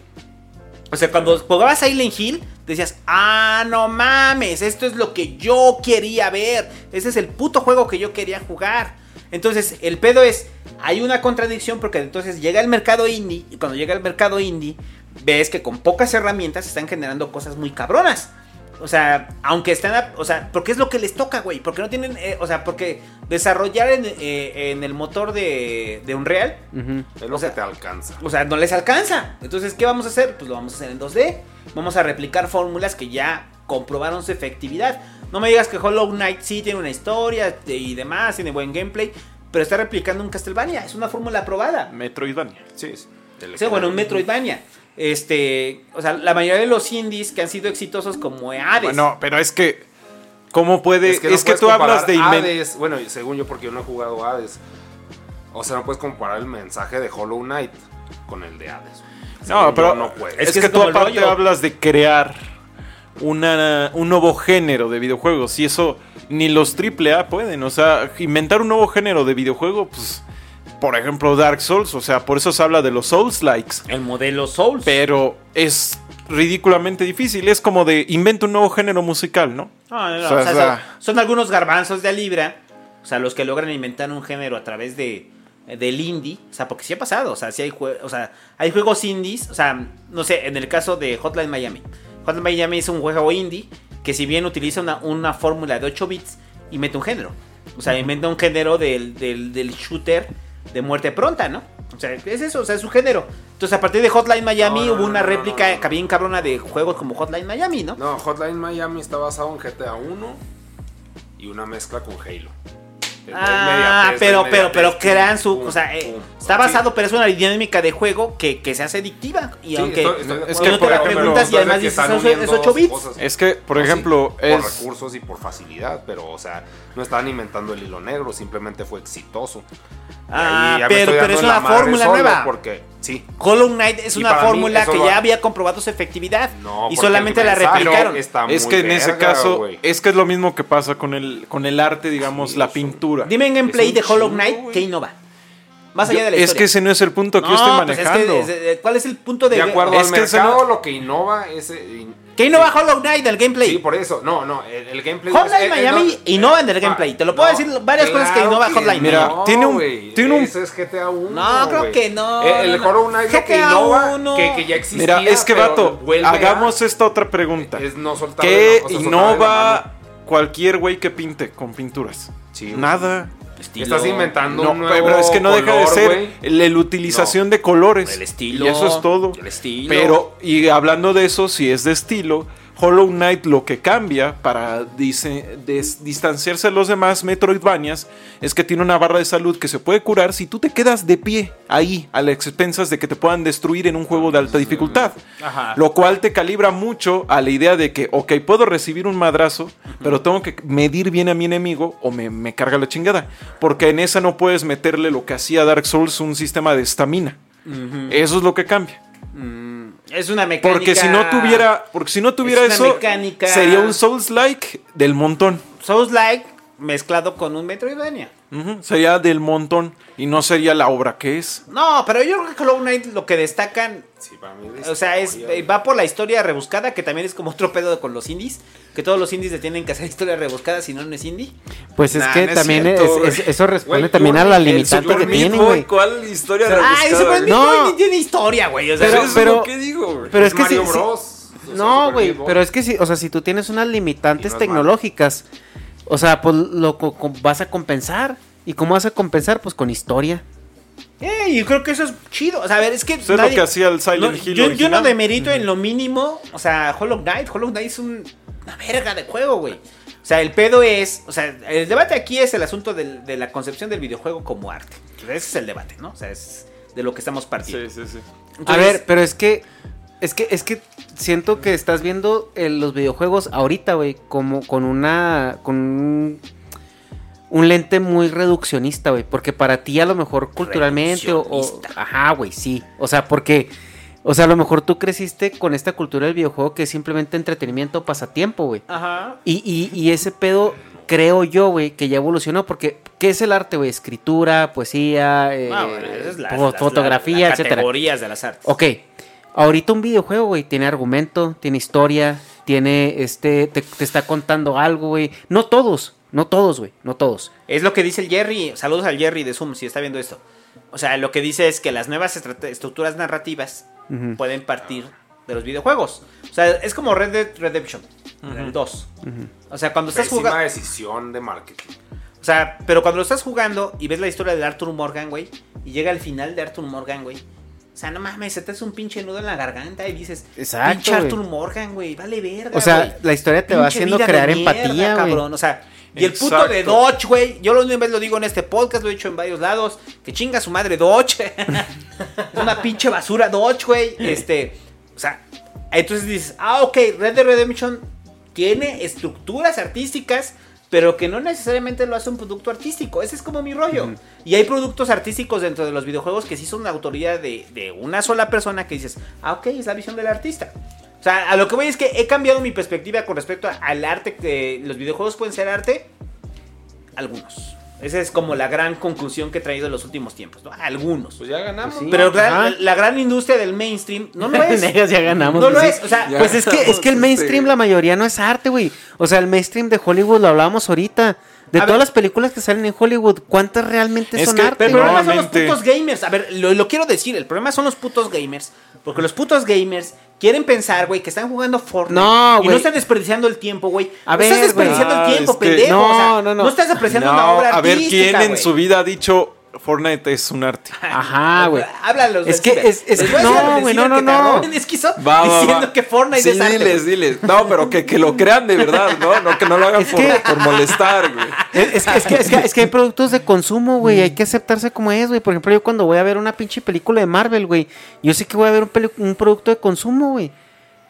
o sea, cuando jugabas Silent Hill, decías, ah, no mames, esto es lo que yo quería ver. Ese es el puto juego que yo quería jugar. Entonces, el pedo es, hay una contradicción porque entonces llega el mercado indie y cuando llega el mercado indie, ves que con pocas herramientas están generando cosas muy cabronas. O sea, aunque están, a- o sea, porque es lo que les toca, güey. Porque no tienen, eh, o sea, porque desarrollar en, eh, en el motor de, de Unreal, Es lo O sea, que te alcanza. o sea, no les alcanza. Entonces, ¿qué vamos a hacer? Pues lo vamos a hacer en 2D. Vamos a replicar fórmulas que ya comprobaron su efectividad. No me digas que Hollow Knight sí tiene una historia y demás, tiene buen gameplay, pero está replicando un Castlevania. Es una fórmula probada. Metroidvania. Sí, sí. Sí, bueno, un Metroidvania. Este, o sea, la mayoría de los indies que han sido exitosos como Hades. Bueno, pero es que. ¿Cómo puede.? Es que, no puedes tú hablas de Hades, bueno, según yo, porque yo no he jugado Hades. O sea, no puedes comparar el mensaje de Hollow Knight con el de Hades. No, Según pero. no puedes. Es, que que, es tú aparte hablas de crear una, un nuevo género de videojuegos. Y eso ni los AAA pueden. O sea, inventar un nuevo género de videojuego, pues. Por ejemplo, Dark Souls. O sea, por eso se habla de los Souls likes. el modelo Souls. Pero es ridículamente difícil. Es como de inventa un nuevo género musical, ¿no? No, no, no, O sea, o son, son algunos garbanzos de libra. O sea, los que logran inventar un género a través de del indie. O sea, porque sí ha pasado. O sea, sí hay, o sea, hay juegos indies. O sea, no sé, en el caso de Hotline Miami. Hotline Miami es un juego indie que si bien utiliza una, una fórmula de 8 bits, inventa un género. O sea, inventa un género del, del, del shooter de muerte pronta, ¿no? O sea, es eso, o sea, es su género. Entonces, a partir de Hotline Miami No, hubo no, una no, réplica bien cabrona de juegos como Hotline Miami, ¿no? No, Hotline Miami está basado en GTA 1 y una mezcla con Halo. Es de Ah, pero, pero, pero crean su. pum, O sea, eh, pum. está Sí. basado, pero es una dinámica de juego que, que se hace adictiva. Y Sí, aunque. estoy- estoy de Es que, no por te la ejemplo, preguntas y además que dices, están "Eso es- es uniendo 8 dos bits. cosas. Es que, por sí, ejemplo, por es. recursos y por facilidad, pero, o sea, no estaban inventando el hilo negro, simplemente fue exitoso. Ah, pero- pero es una fórmula nueva. Porque, sí. Hollow Knight es Y una fórmula que ya había comprobado su efectividad. No, y solamente la replicaron. está Es que en ese caso, es que es lo mismo que pasa con el, con el arte, digamos, Sí, la pintura. Dime en gameplay de Hollow Knight que innova. Más allá de la es historia. que ese no es el punto que yo estoy No, pues es que, manejando. es- eh, ¿Cuál es el punto de. De acuerdo Es al que ese mercado, no- lo que innova es... eh, ¿Qué innova Hollow Knight del gameplay? Sí, por eso. No, no, el, el gameplay... Hotline es- eh, Miami no- innova en el gameplay. Te lo puedo decir varias cosas que innova Hotline Mira, no, tiene un- güey, tiene un- Eso es GTA 1. No, creo que no, El, el no, no. Hollow Knight lo que GTA innova, 1. que, que ya existía. Mira, es que vato, a- hagamos esta otra pregunta. Es no soltar ¿Qué innova cualquier güey que pinte con pinturas? Sí, güey. Estás inventando No, un nuevo pero es que no deja de ser la utilización de colores. El estilo, Y eso es todo. el estilo. Pero, y hablando de eso, si es de estilo, Hollow Knight lo que cambia para dice- distanciarse de los demás Metroidvanias es que tiene una barra de salud que se puede curar si tú te quedas de pie ahí, a las expensas de que te puedan destruir en un juego de alta dificultad. Ajá. Lo cual te calibra mucho a la idea de que, ok, puedo recibir un madrazo, pero tengo que medir bien a mi enemigo o me, me carga la chingada. Porque en esa no puedes meterle lo que hacía Dark Souls, un sistema de estamina. Eso es lo que cambia. Es una mecánica. Porque si no tuviera, porque si no tuviera Es eso, mecánica- sería un Souls-like del montón. Souls-like mezclado con un Metroidvania. Sería del montón y no sería la obra que es. No, pero yo creo que Hollow Knight lo que destacan. Sí, para mí O sea, es, va por la historia rebuscada, que también es como otro pedo con los indies. Que todos los indies le tienen que hacer historia rebuscada, si no, no es indie. Pues es que no es también cierto, es- güey. es- eso responde también a la limitante que tienen, Boy, güey. ¿Cuál historia Ay, Super Meat No. Ni tiene historia, güey. O sea, Pero- eso es pero- lo que digo, güey. Pero es que Mario sí- sí- Bros. O sea, No, güey, pero es que si, o sea, si tú tienes unas limitantes no es tecnológicas, o sea, pues lo co- co- vas a compensar. ¿Y cómo vas a compensar? Pues con historia. Eh, yo creo que eso es chido. O sea, a ver, es que. Eso es lo que hacía el Silent no, Hill Yo, yo no demerito en lo mínimo. O sea, Hollow Knight. Hollow Knight es un- una verga de juego, güey. O sea, el pedo es. O sea, el debate aquí es el asunto del- de la concepción del videojuego como arte. Ese es el debate, ¿no? O sea, es de lo que estamos partiendo. Sí, sí, sí. a ver, pero es que es que es que siento que estás viendo eh, los videojuegos ahorita, güey, como con una con un, un lente muy reduccionista, güey, porque para ti a lo mejor culturalmente o, ajá, güey, sí. O sea, porque o sea, a lo mejor tú creciste con esta cultura del videojuego que es simplemente entretenimiento o pasatiempo, güey. Ajá. Y, y, y ese pedo creo yo, güey, que ya evolucionó. Porque, ¿qué es el arte, güey? Escritura, poesía, eh, No, bueno, esa es la- fo- las- fotografía, la- las etcétera. categorías de las artes. Ok, ahorita un videojuego, güey, tiene argumento, tiene historia, tiene este, te, te está contando algo, güey. No todos, no todos, güey, no todos. Es lo que dice el Jerry. Saludos al Jerry de Zoom si está viendo esto. O sea, lo que dice es que las nuevas estructuras narrativas pueden partir de los videojuegos. O sea, es como Red Dead Redemption, el 2. O sea, cuando estás jugando. decisión de marketing. O sea, pero cuando lo estás jugando y ves la historia de Arthur Morgan, güey, y llega al final de Arthur Morgan, güey. O sea, no mames, se te hace un pinche nudo en la garganta y dices, Exacto, pinche. Arthur Morgan, güey, vale verga. O sea, la historia te va haciendo crear mierda, empatía, cabrón. O sea, y el puto de Dodge, güey. Yo lo vez lo digo en este podcast, lo he dicho en varios lados. Que chinga su madre Dodge. <laughs> es una pinche basura Dodge, güey. Este, o sea, entonces dices, ah, ok, Red Dead Redemption tiene estructuras artísticas, pero que no necesariamente lo hace un producto artístico. Ese es como mi rollo. Y hay productos artísticos dentro de los videojuegos que sí son la autoría de, de una sola persona que dices, ah, ok, es la visión del artista. O sea, a lo que voy es que he cambiado mi perspectiva con respecto al arte que los videojuegos pueden ser arte. Algunos. Esa es como la gran conclusión que he traído en los últimos tiempos, ¿no? Algunos. Pues ya ganamos. Pues sí. Pero la, gran industria del mainstream no lo <laughs> es. Negas, ya ganamos. No lo sí. es. O sea, Ya. Pues es que, es que el Este- mainstream, la mayoría no es arte, güey. O sea, el mainstream de Hollywood lo hablábamos ahorita. De A todas ver. las películas que salen en Hollywood, ¿cuántas realmente Es son que- arte? El No, problema son los putos gamers. A ver, lo, lo quiero decir. El problema son los putos gamers. Porque los putos gamers quieren pensar, güey, que están jugando Fortnite. No, Y no están desperdiciando el tiempo, güey. A no ver, estás desperdiciando el tiempo, Ah, que- pendejo. no, o sea, no, no. no estás apreciando una obra a ver artística, quién en su vida ha dicho Fortnite es un arte. <laughs> Ajá, güey. Háblalos. Es que- es- es que no, güey, no, no, no. diciendo va. que Fortnite sí, es arte. diles, diles. No, pero que, que lo crean de verdad, ¿no? No que no lo hagan Es por, que- por molestar, güey. Es, es que, es, que, es, que, hay productos de consumo, güey. Hay que aceptarse como es, güey. Por ejemplo, yo cuando voy a ver una pinche película de Marvel, güey, yo sé que voy a ver un, peli- un producto de consumo, güey.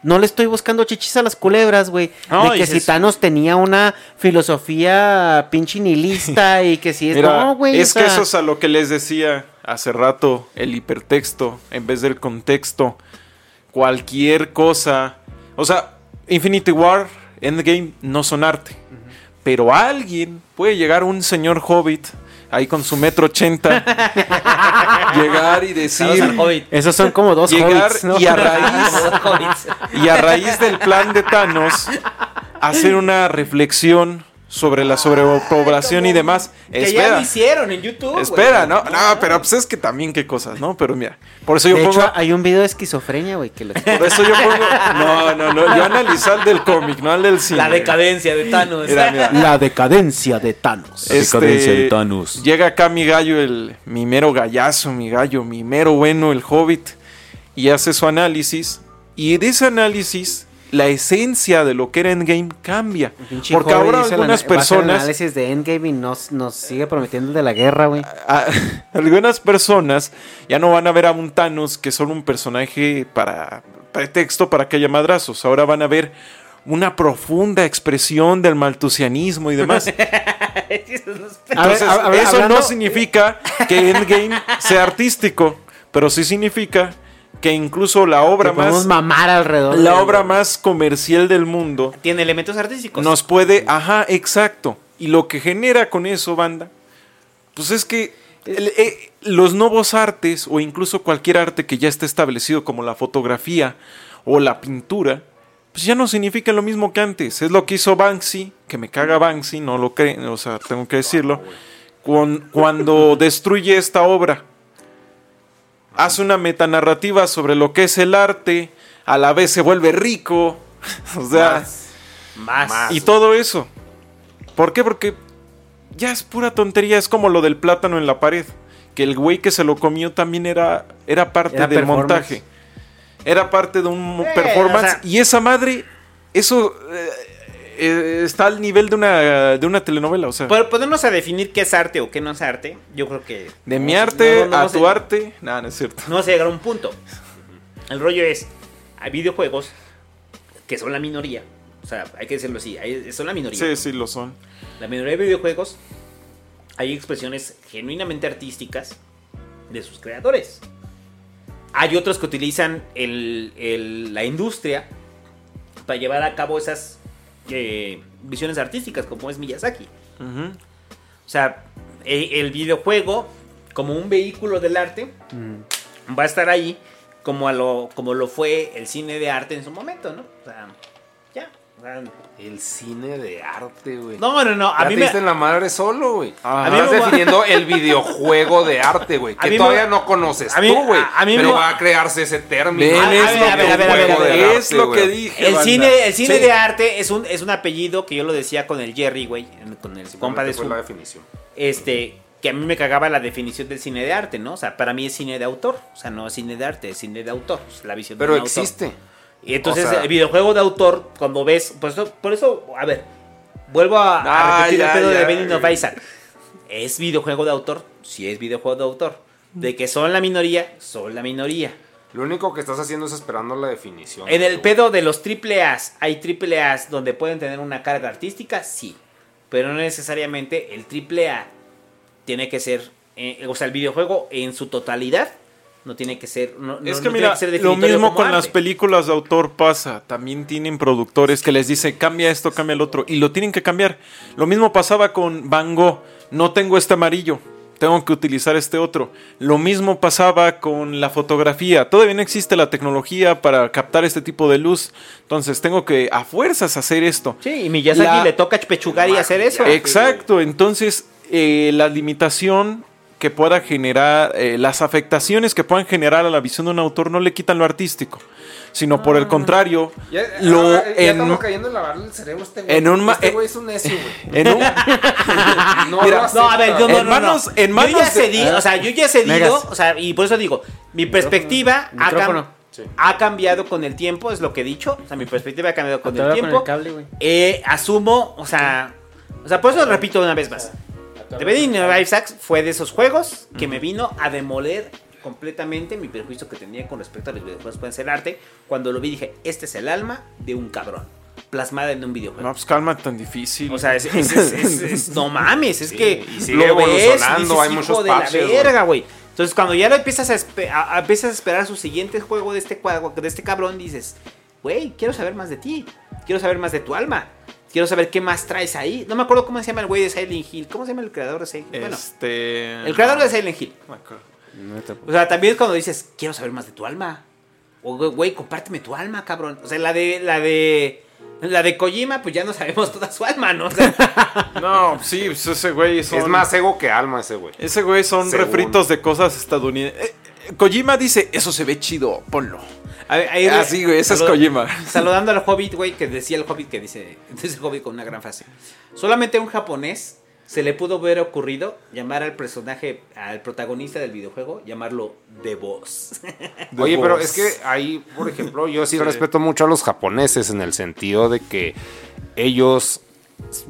No le estoy buscando chichis a las culebras, güey. No, de que si Thanos tenía una filosofía pinche nihilista <laughs> y que si es. Mira, no, güey. es o que eso es a lo que les decía hace rato, el hipertexto en vez del contexto. Cualquier cosa. O sea, Infinity War, Endgame no son arte. Pero alguien puede llegar un señor hobbit ahí con su metro ochenta, <laughs> llegar y decir... Esos son como dos llegar hobbits, ¿no? y a raíz <laughs> y a raíz del plan de Thanos hacer una reflexión sobre la sobrepoblación y demás. Que ya Espera. lo hicieron en YouTube. Espera, no, no, pero pues es que también qué cosas, ¿no? Pero mira, por eso yo De pongo, hecho, hay un video de esquizofrenia, güey, que lo... por eso yo pongo, no, no, no, yo analizo al del cómic, no al del cine. La decadencia de Thanos. Mira, mira. La decadencia de Thanos. Este, Llega acá mi gallo, el mi mero gallazo, mi gallo, mi mero bueno, el hobbit, y hace su análisis. Y de ese análisis, la esencia de lo que era Endgame cambia. Porque ahora algunas el personas, análisis de Endgame y nos, nos sigue prometiendo de la guerra, güey. a- <laughs> algunas personas ya no van a ver a un Thanos que solo un personaje para pretexto para que haya madrazos. Ahora van a ver una profunda expresión del maltusianismo y demás. <laughs> A ver, a eso hablando- no significa que Endgame sea artístico, pero sí significa que incluso la obra Que podemos más mamar alrededor. la de- obra más comercial del mundo Tiene elementos artísticos. nos puede, ajá, exacto. Y lo que genera con eso, banda, pues es que el- eh, los nuevos artes o incluso cualquier arte que ya esté establecido como la fotografía o la pintura, pues ya no significa lo mismo que antes. Es lo que hizo Banksy, que me caga Banksy, no lo creen, o sea, tengo que decirlo. cuan- cuando destruye esta obra, hace una metanarrativa sobre lo que es el arte, a la vez se vuelve rico, <laughs> o sea, Más. y todo eso. ¿Por qué? Porque ya es pura tontería, es como lo del plátano en la pared, que el güey que se lo comió también era, era parte Era del montaje. Era parte de un Eh, performance o sea- y esa madre, eso eh, eh, está al nivel de una, de una telenovela, o sea, ponernos a definir qué es arte o qué no es arte, yo creo que. de mi arte no- no a tu arte, nada, no es cierto. No vas a llegar a un punto. El rollo es: hay videojuegos que son la minoría. O sea, hay que decirlo así: hay- son la minoría. Sí, sí, lo son. La mayoría de videojuegos hay expresiones genuinamente artísticas de sus creadores. Hay otros que utilizan el- el- la industria para llevar a cabo esas eh, visiones artísticas, como es Miyazaki. O sea, e- el videojuego, como un vehículo del arte, va a estar ahí como, a lo, como lo fue el cine de arte en su momento, ¿no? O sea, El cine de arte, güey. no, no, no. A ya mí te me, diste en la madre solo, güey. Ajá. A mí me- definiendo el videojuego de arte, güey. Que me- todavía no conoces a mí- tú, güey. a- mí Pero me- va a crearse ese término. Ven, es ver, lo a ver, que- a ver, a ver, a ver, del Es lo arte, que güey. dije. el banda. cine, el cine Sí. de arte es un, es un apellido que yo lo decía con el Jerry, güey, con el compa de su... la definición. este que a mí me cagaba la definición del cine de arte, ¿no? O sea, para mí es cine de autor, o sea, no es cine de arte, es cine de autor, es la visión Pero de un autor. Y entonces O sea- el videojuego de autor, cuando ves, por eso, por eso a ver, vuelvo a, a Ah, repetir ya, el pedo ya. de Binding of Isaac. ¿Es videojuego de autor? Sí es videojuego de autor. De que son la minoría, son la minoría. Lo único que estás haciendo es esperando la definición. En el pedo de los triple A's, ¿hay triple A's donde pueden tener una carga artística? Sí. Pero no necesariamente el triple A tiene que ser, eh, o sea, el videojuego en su totalidad no tiene que ser, no, Es que tiene mira, ser lo mismo con arte. las películas de autor pasa. También tienen productores que les dice cambia esto, cambia el otro. Y lo tienen que cambiar. Lo mismo pasaba con Van Gogh. No tengo este amarillo. Tengo que utilizar este otro. Lo mismo pasaba con la fotografía. Todavía no existe la tecnología para captar este tipo de luz. Entonces tengo que a fuerzas hacer esto. Sí, y Miyazaki La- le toca pechugar y hacer eso. Exacto, entonces eh, la limitación que pueda generar, eh, las afectaciones que puedan generar a la visión de un autor no le quitan lo artístico, sino por el contrario, Ya, lo ya en, estamos cayendo en lavarle el cerebro a este güey. en un Este eh, güey es un necio, güey. <laughs> en un- <laughs> No, Mira, a ver, yo no, En no, manos- no. en yo manos ya de- cedí, o sea, yo ya he cedido, Megas. o sea, y por eso digo, mi perspectiva ha, cam- Micrófono. ha cambiado con el tiempo, es lo que he dicho, o sea, mi perspectiva ha cambiado con el tiempo. el cable, güey. Eh, asumo, o sea, o sea, por eso lo repito una vez más. The Binding of Isaac fue de esos juegos que me vino a demoler completamente mi prejuicio que tenía con respecto a los videojuegos pueden ser arte. Cuando lo vi dije, este es el alma de un cabrón, plasmada en un videojuego. no, pues calma tan difícil. O sea, es, es- es- es- es- no mames, es Sí, que y sigue lo ves evolucionando, dices, hay "Hijo muchos de la parches, verga, güey. Entonces, cuando ya lo empiezas a, espe- a- a- empiezas a esperar su siguiente juego de este cuadro, de este cabrón, dices, güey, quiero saber más de ti. Quiero saber más de tu alma. Quiero saber qué más traes ahí. No me acuerdo cómo se llama el güey de Silent Hill. ¿Cómo se llama el creador de Silent Hill? Bueno, este, el creador de Silent Hill. no me acuerdo. O sea, también es cuando dices, quiero saber más de tu alma. O, güey, compárteme tu alma, cabrón. O sea, la de, la de, la de Kojima, pues ya no sabemos toda su alma, ¿no? O sea, <laughs> No, sí, pues ese güey son, Es más ego que alma ese güey. ese güey son Según. refritos de cosas estadounidenses. Kojima dice, eso se ve chido, ponlo. ahí- Ah, sí, güey, ese es Kojima. Saludando al Hobbit, güey, que decía el Hobbit que dice, <laughs> dice el Hobbit con una gran frase. Solamente a un japonés se le pudo haber ocurrido llamar al personaje, al protagonista del videojuego, llamarlo The Boss. Oye, pero es que ahí, por ejemplo, yo <laughs> sí, respeto mucho a los japoneses en el sentido de que ellos,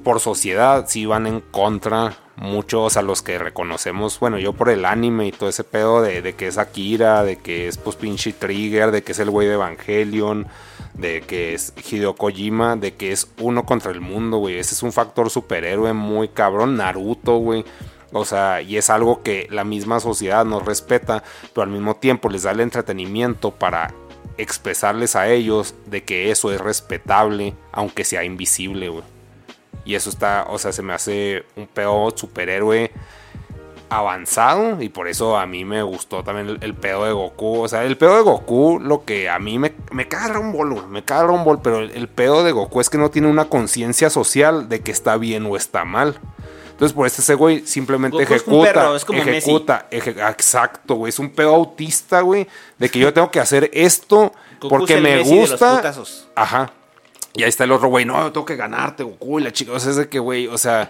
por sociedad, sí van en contra muchos a los que reconocemos, bueno, yo por el anime y todo ese pedo de, de que es Akira, de que es pues pinche Trigger, de que es el güey de Evangelion, de que es Hideo Kojima, de que es uno contra el mundo, güey. Ese es un factor superhéroe muy cabrón, Naruto, güey. O sea, y es algo que la misma sociedad nos respeta, pero al mismo tiempo les da el entretenimiento para expresarles a ellos de que eso es respetable, aunque sea invisible, güey. Y eso está, o sea, se me hace un pedo superhéroe avanzado y por eso a mí me gustó también el, el pedo de Goku. O sea, el pedo de Goku, lo que a mí me, me caga Dragon Ball, güey, me caga Dragon Ball, pero el, el pedo de Goku es que no tiene una conciencia social de que está bien o está mal. Entonces, por eso ese güey simplemente Goku es un ejecuta, perro, es como ejecuta, eje- exacto, güey, es un pedo autista, güey, de que yo tengo que hacer esto Goku porque es el me Messi de los gusta. putazos. Ajá. Y ahí está el otro güey, no, yo tengo que ganarte, Goku, y la chica, o sea, es de que, güey, o sea,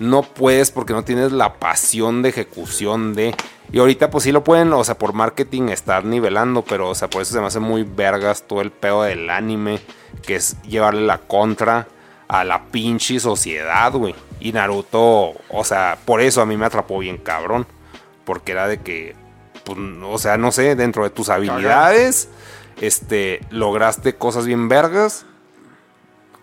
no puedes porque no tienes la pasión de ejecución de... Y ahorita pues sí lo pueden, o sea, por marketing estar nivelando, pero, o sea, por eso se me hace muy vergas todo el pedo del anime, que es llevarle la contra a la pinche sociedad, güey. Y Naruto, o sea, por eso a mí me atrapó bien cabrón, porque era de que, pues, o sea, no sé, dentro de tus habilidades, este, lograste cosas bien vergas,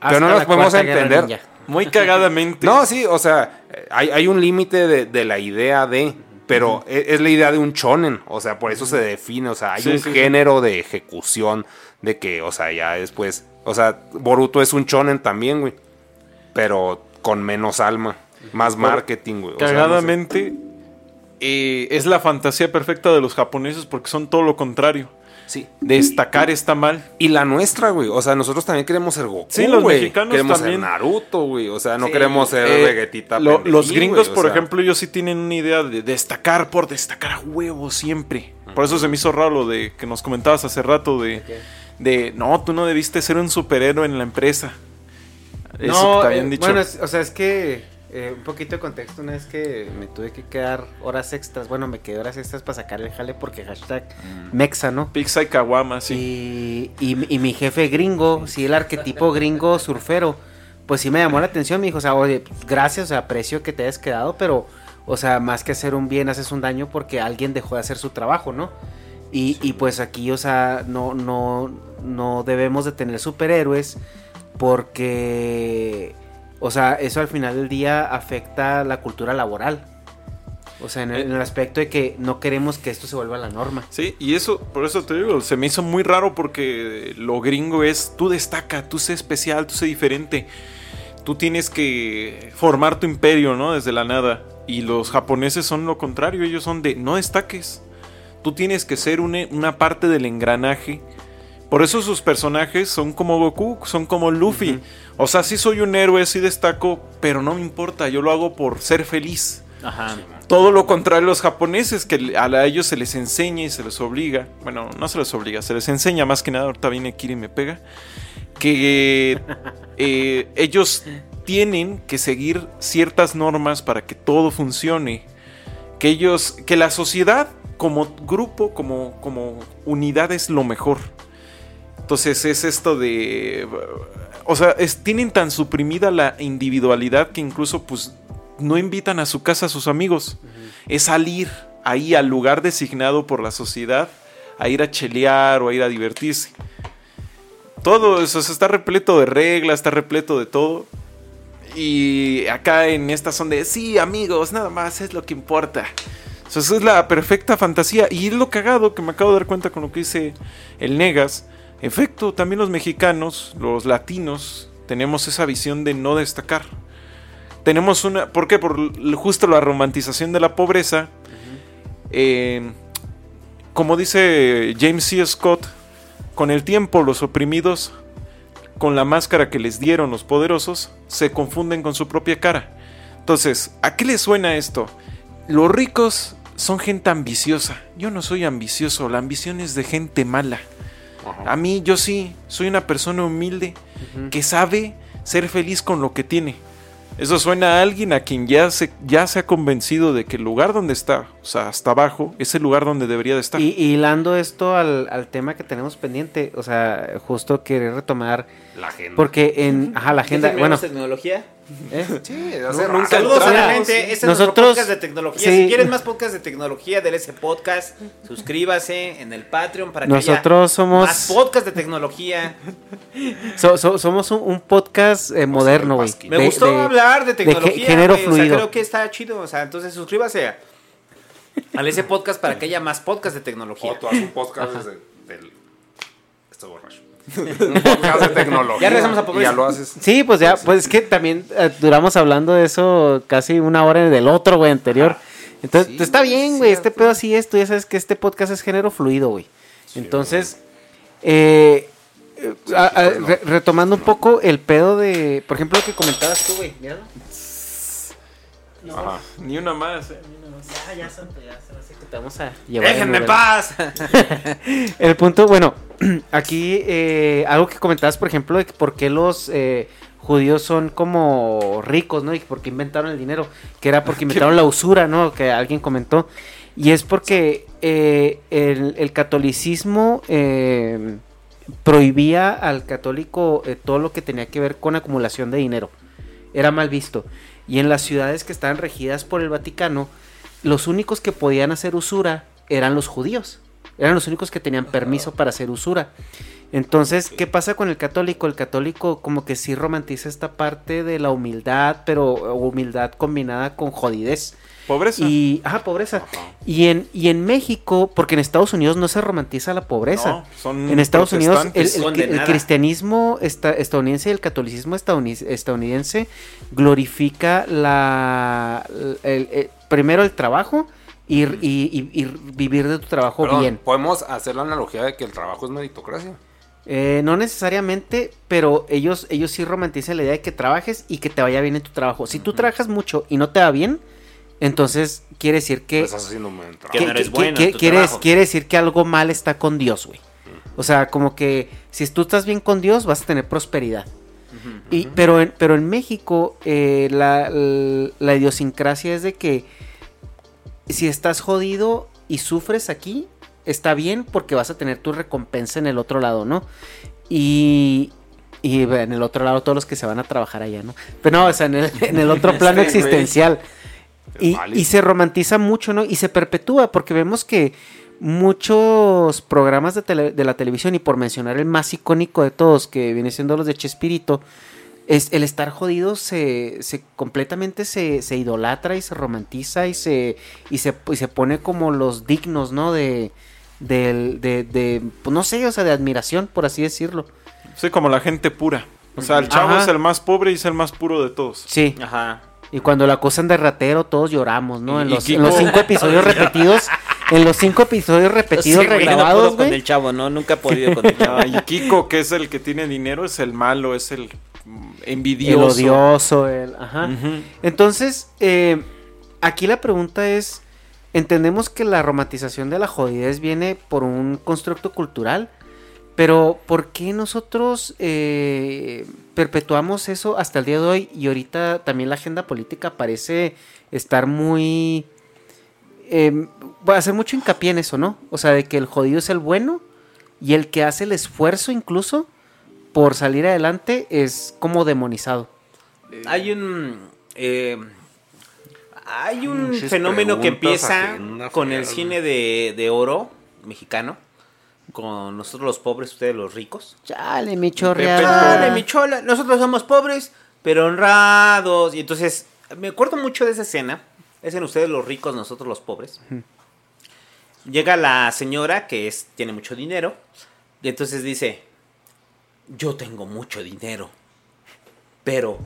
pero no la podemos entender. Muy cagadamente. <laughs> No, sí, o sea, hay, hay un límite de, de la idea de, pero e- es, la idea de un shonen, o sea, por eso se define, o sea, hay Sí, un sí, sí. género de ejecución de que, o sea, ya después, o sea, Boruto es un shonen también, güey, pero con menos alma, más marketing, güey. o sea, no sé. Cagadamente, eh, es la fantasía perfecta de los japoneses porque son todo lo contrario. Sí. Destacar está mal. Y la nuestra, güey. O sea, nosotros también queremos ser Goku. Sí, los güey. mexicanos queremos también. ser Naruto, güey. O sea, no Sí. queremos ser Eh, Vegetita. lo- pendejín, los gringos, o por sea. ejemplo, ellos sí tienen una idea de destacar por destacar a huevo siempre. Por eso se me hizo raro lo de que nos comentabas hace rato de, de no, tú no debiste ser un superhéroe en la empresa. Eso No, que te habían eh, dicho. bueno, es- o sea, es que eh, un poquito de contexto, una vez que me tuve que quedar horas extras, bueno, me quedé horas extras para sacar el jale porque hashtag Mexa, ¿no? Pizza y Kawama, sí. Y, y, y mi jefe gringo, sí, el arquetipo gringo surfero, pues sí me llamó la atención, me dijo, o sea, oye, gracias, o sea, aprecio que te hayas quedado, pero, o sea, más que hacer un bien, haces un daño porque alguien dejó de hacer su trabajo, ¿no? Y, y pues aquí, o sea, no, no, no debemos de tener superhéroes porque, o sea, eso al final del día afecta la cultura laboral. O sea, en el, en el aspecto de que no queremos que esto se vuelva la norma. Sí, y eso, por eso te digo, se me hizo muy raro porque lo gringo es, tú destaca, tú sé especial, tú sé diferente. Tú tienes que formar tu imperio, ¿no? Desde la nada. Y los japoneses son lo contrario, ellos son de, no destaques. Tú tienes que ser una, una parte del engranaje. Por eso sus personajes son como Goku, son como Luffy. O sea, sí soy un héroe, sí destaco, pero no me importa, yo lo hago por ser feliz. Ajá. Todo lo contrario a los japoneses, que a ellos se les enseña y se les obliga. Bueno, no se les obliga, se les enseña más que nada. Ahorita viene Kiri y me pega. Que <laughs> eh, ellos tienen que seguir ciertas normas para que todo funcione. Que ellos, que la sociedad como grupo, como, como unidad es lo mejor. Entonces es esto de... O sea, es- tienen tan suprimida la individualidad que incluso pues no invitan a su casa a sus amigos. Es salir ahí al lugar designado por la sociedad a ir a chelear o a ir a divertirse. Todo eso está repleto de reglas, está repleto de todo. Y acá en esta son de, sí, amigos, nada más es lo que importa. Eso es la perfecta fantasía. Y es lo cagado que me acabo de dar cuenta con lo que dice el Negas. En efecto, también los mexicanos, los latinos, tenemos esa visión de no destacar. Tenemos una. ¿Por qué? Por justo la romantización de la pobreza. Eh, como dice James C. Scott, con el tiempo los oprimidos, con la máscara que les dieron los poderosos, se confunden con su propia cara. Entonces, ¿a qué les suena esto? Los ricos son gente ambiciosa. Yo no soy ambicioso, la ambición es de gente mala. A mí, yo sí, soy una persona humilde que sabe ser feliz con lo que tiene. Eso suena a alguien a quien ya se, ya se ha convencido de que el lugar donde está, o sea, hasta abajo, es el lugar donde debería de estar. Y hilando esto al, al tema que tenemos pendiente, o sea, justo querer retomar, La agenda. porque en, ajá, la agenda, ¿Ya bueno, tecnología? ¿Eh? Sí, No, hace nunca. Saludos a la gente. Este es Nosotros- nuestro podcast de tecnología. sí. Si quieres más podcast de tecnología, del ese podcast, suscríbase en el Patreon para que Nosotros haya somos- más podcast de tecnología. So- so- somos un, un podcast eh, moderno, güey. Me de- gustó de- hablar de de tecnología. género güey, O fluido. sea, creo que está chido. O sea, entonces suscríbase a, al ese podcast para que haya más podcast de tecnología. O tú haces un podcast desde. Un podcast de tecnología. Ya regresamos a ya lo haces. Sí, pues ya, pues es que también eh, duramos hablando de eso casi una hora del otro, güey, anterior. Entonces, Sí, está bien, güey, este cierto. pedo así es, tú ya sabes que este podcast es género fluido, güey. Entonces, eh, eh, a- a- re- retomando un poco el pedo de, por ejemplo, lo que comentabas tú, güey, míralo. Ajá. Ni una más, eh. Ya, ya, santo, ya, se me te vamos a llevar el Déjenme en paz. <laughs> El punto, bueno, <clears throat> aquí eh, algo que comentabas, por ejemplo, de que por qué los eh, judíos son como ricos, ¿no? Y por qué inventaron el dinero, que era porque <laughs> inventaron la usura, ¿no? Que alguien comentó. Y es porque eh, el, el catolicismo prohibía al católico todo lo que tenía que ver con acumulación de dinero. Era mal visto. Y en las ciudades que estaban regidas por el Vaticano, los únicos que podían hacer usura eran los judíos. Eran los únicos que tenían permiso para hacer usura. Entonces, ¿qué pasa con el católico? El católico como que sí romantiza esta parte de la humildad, pero humildad combinada con jodidez. Pobreza. Y, ajá, pobreza. Y en, y en México, porque en Estados Unidos no se romantiza la pobreza. No, son en Estados Unidos el, cristianismo esta- estadounidense y el catolicismo estadouni- estadounidense glorifica la el- el- primero el trabajo y, y- y- y vivir de tu trabajo Perdón, bien. Podemos hacer la analogía de que el trabajo es meritocracia. Eh, no necesariamente, pero ellos, ellos sí romantizan la idea de que trabajes y que te vaya bien en tu trabajo. Si tú trabajas mucho y no te va bien, entonces quiere decir que... Pues estás haciendo un buen Que trabajo. no eres que- bueno que- en tu quiere, trabajo. quiere decir que algo mal está con Dios, güey. O sea, como que si tú estás bien con Dios, vas a tener prosperidad. Y, pero, en, pero en México, eh, la, la idiosincrasia es de que si estás jodido y sufres aquí, está bien porque vas a tener tu recompensa en el otro lado, ¿no? Y, y en el otro lado todos los que se van a trabajar allá, ¿no? Pero no, o sea, en el, en el otro <laughs> plano Este existencial. Y, y se romantiza mucho, ¿no? Y se perpetúa porque vemos que muchos programas de, tele- de la televisión, y por mencionar el más icónico de todos, que viene siendo los de Chespirito, es el estar jodido se, se completamente se, se idolatra y se romantiza y se, y se, y se pone como los dignos, ¿no? De, del- de, de, pues, no sé, o sea, de admiración, por así decirlo. Sí, como la gente pura. O sea, el chavo Ajá. es el más pobre y es el más puro de todos. Sí. Ajá. Y cuando la acusan de ratero, todos lloramos, ¿no? En los, en Kiko- los cinco episodios <laughs> repetidos, en los cinco episodios repetidos Sí, güey, no regrabados, puedo con el chavo, ¿no? Nunca he podido con el chavo. <laughs> Y Kiko, que es el que tiene dinero, es el malo, es el mm, El envidioso. odioso, el. Ajá. Entonces, eh, aquí la pregunta es: entendemos que la romantización de la jodidez viene por un constructo cultural, pero ¿por qué nosotros eh, perpetuamos eso hasta el día de hoy? Y ahorita también la agenda política parece estar muy. Eh, va a hacer mucho hincapié en eso, ¿no? O sea, de que el jodido es el bueno y el que hace el esfuerzo incluso por salir adelante es como demonizado. Hay un. eh, hay un Muchas fenómeno que empieza con el cine de, de oro mexicano. Con nosotros los pobres, ustedes los ricos. Chale, mi chorreada. mi chola. Nosotros somos pobres, pero honrados. Y entonces, me acuerdo mucho de esa escena. Es en ustedes los ricos, nosotros los pobres. Llega la señora que es, tiene mucho dinero. Y entonces dice: Yo tengo mucho dinero. Pero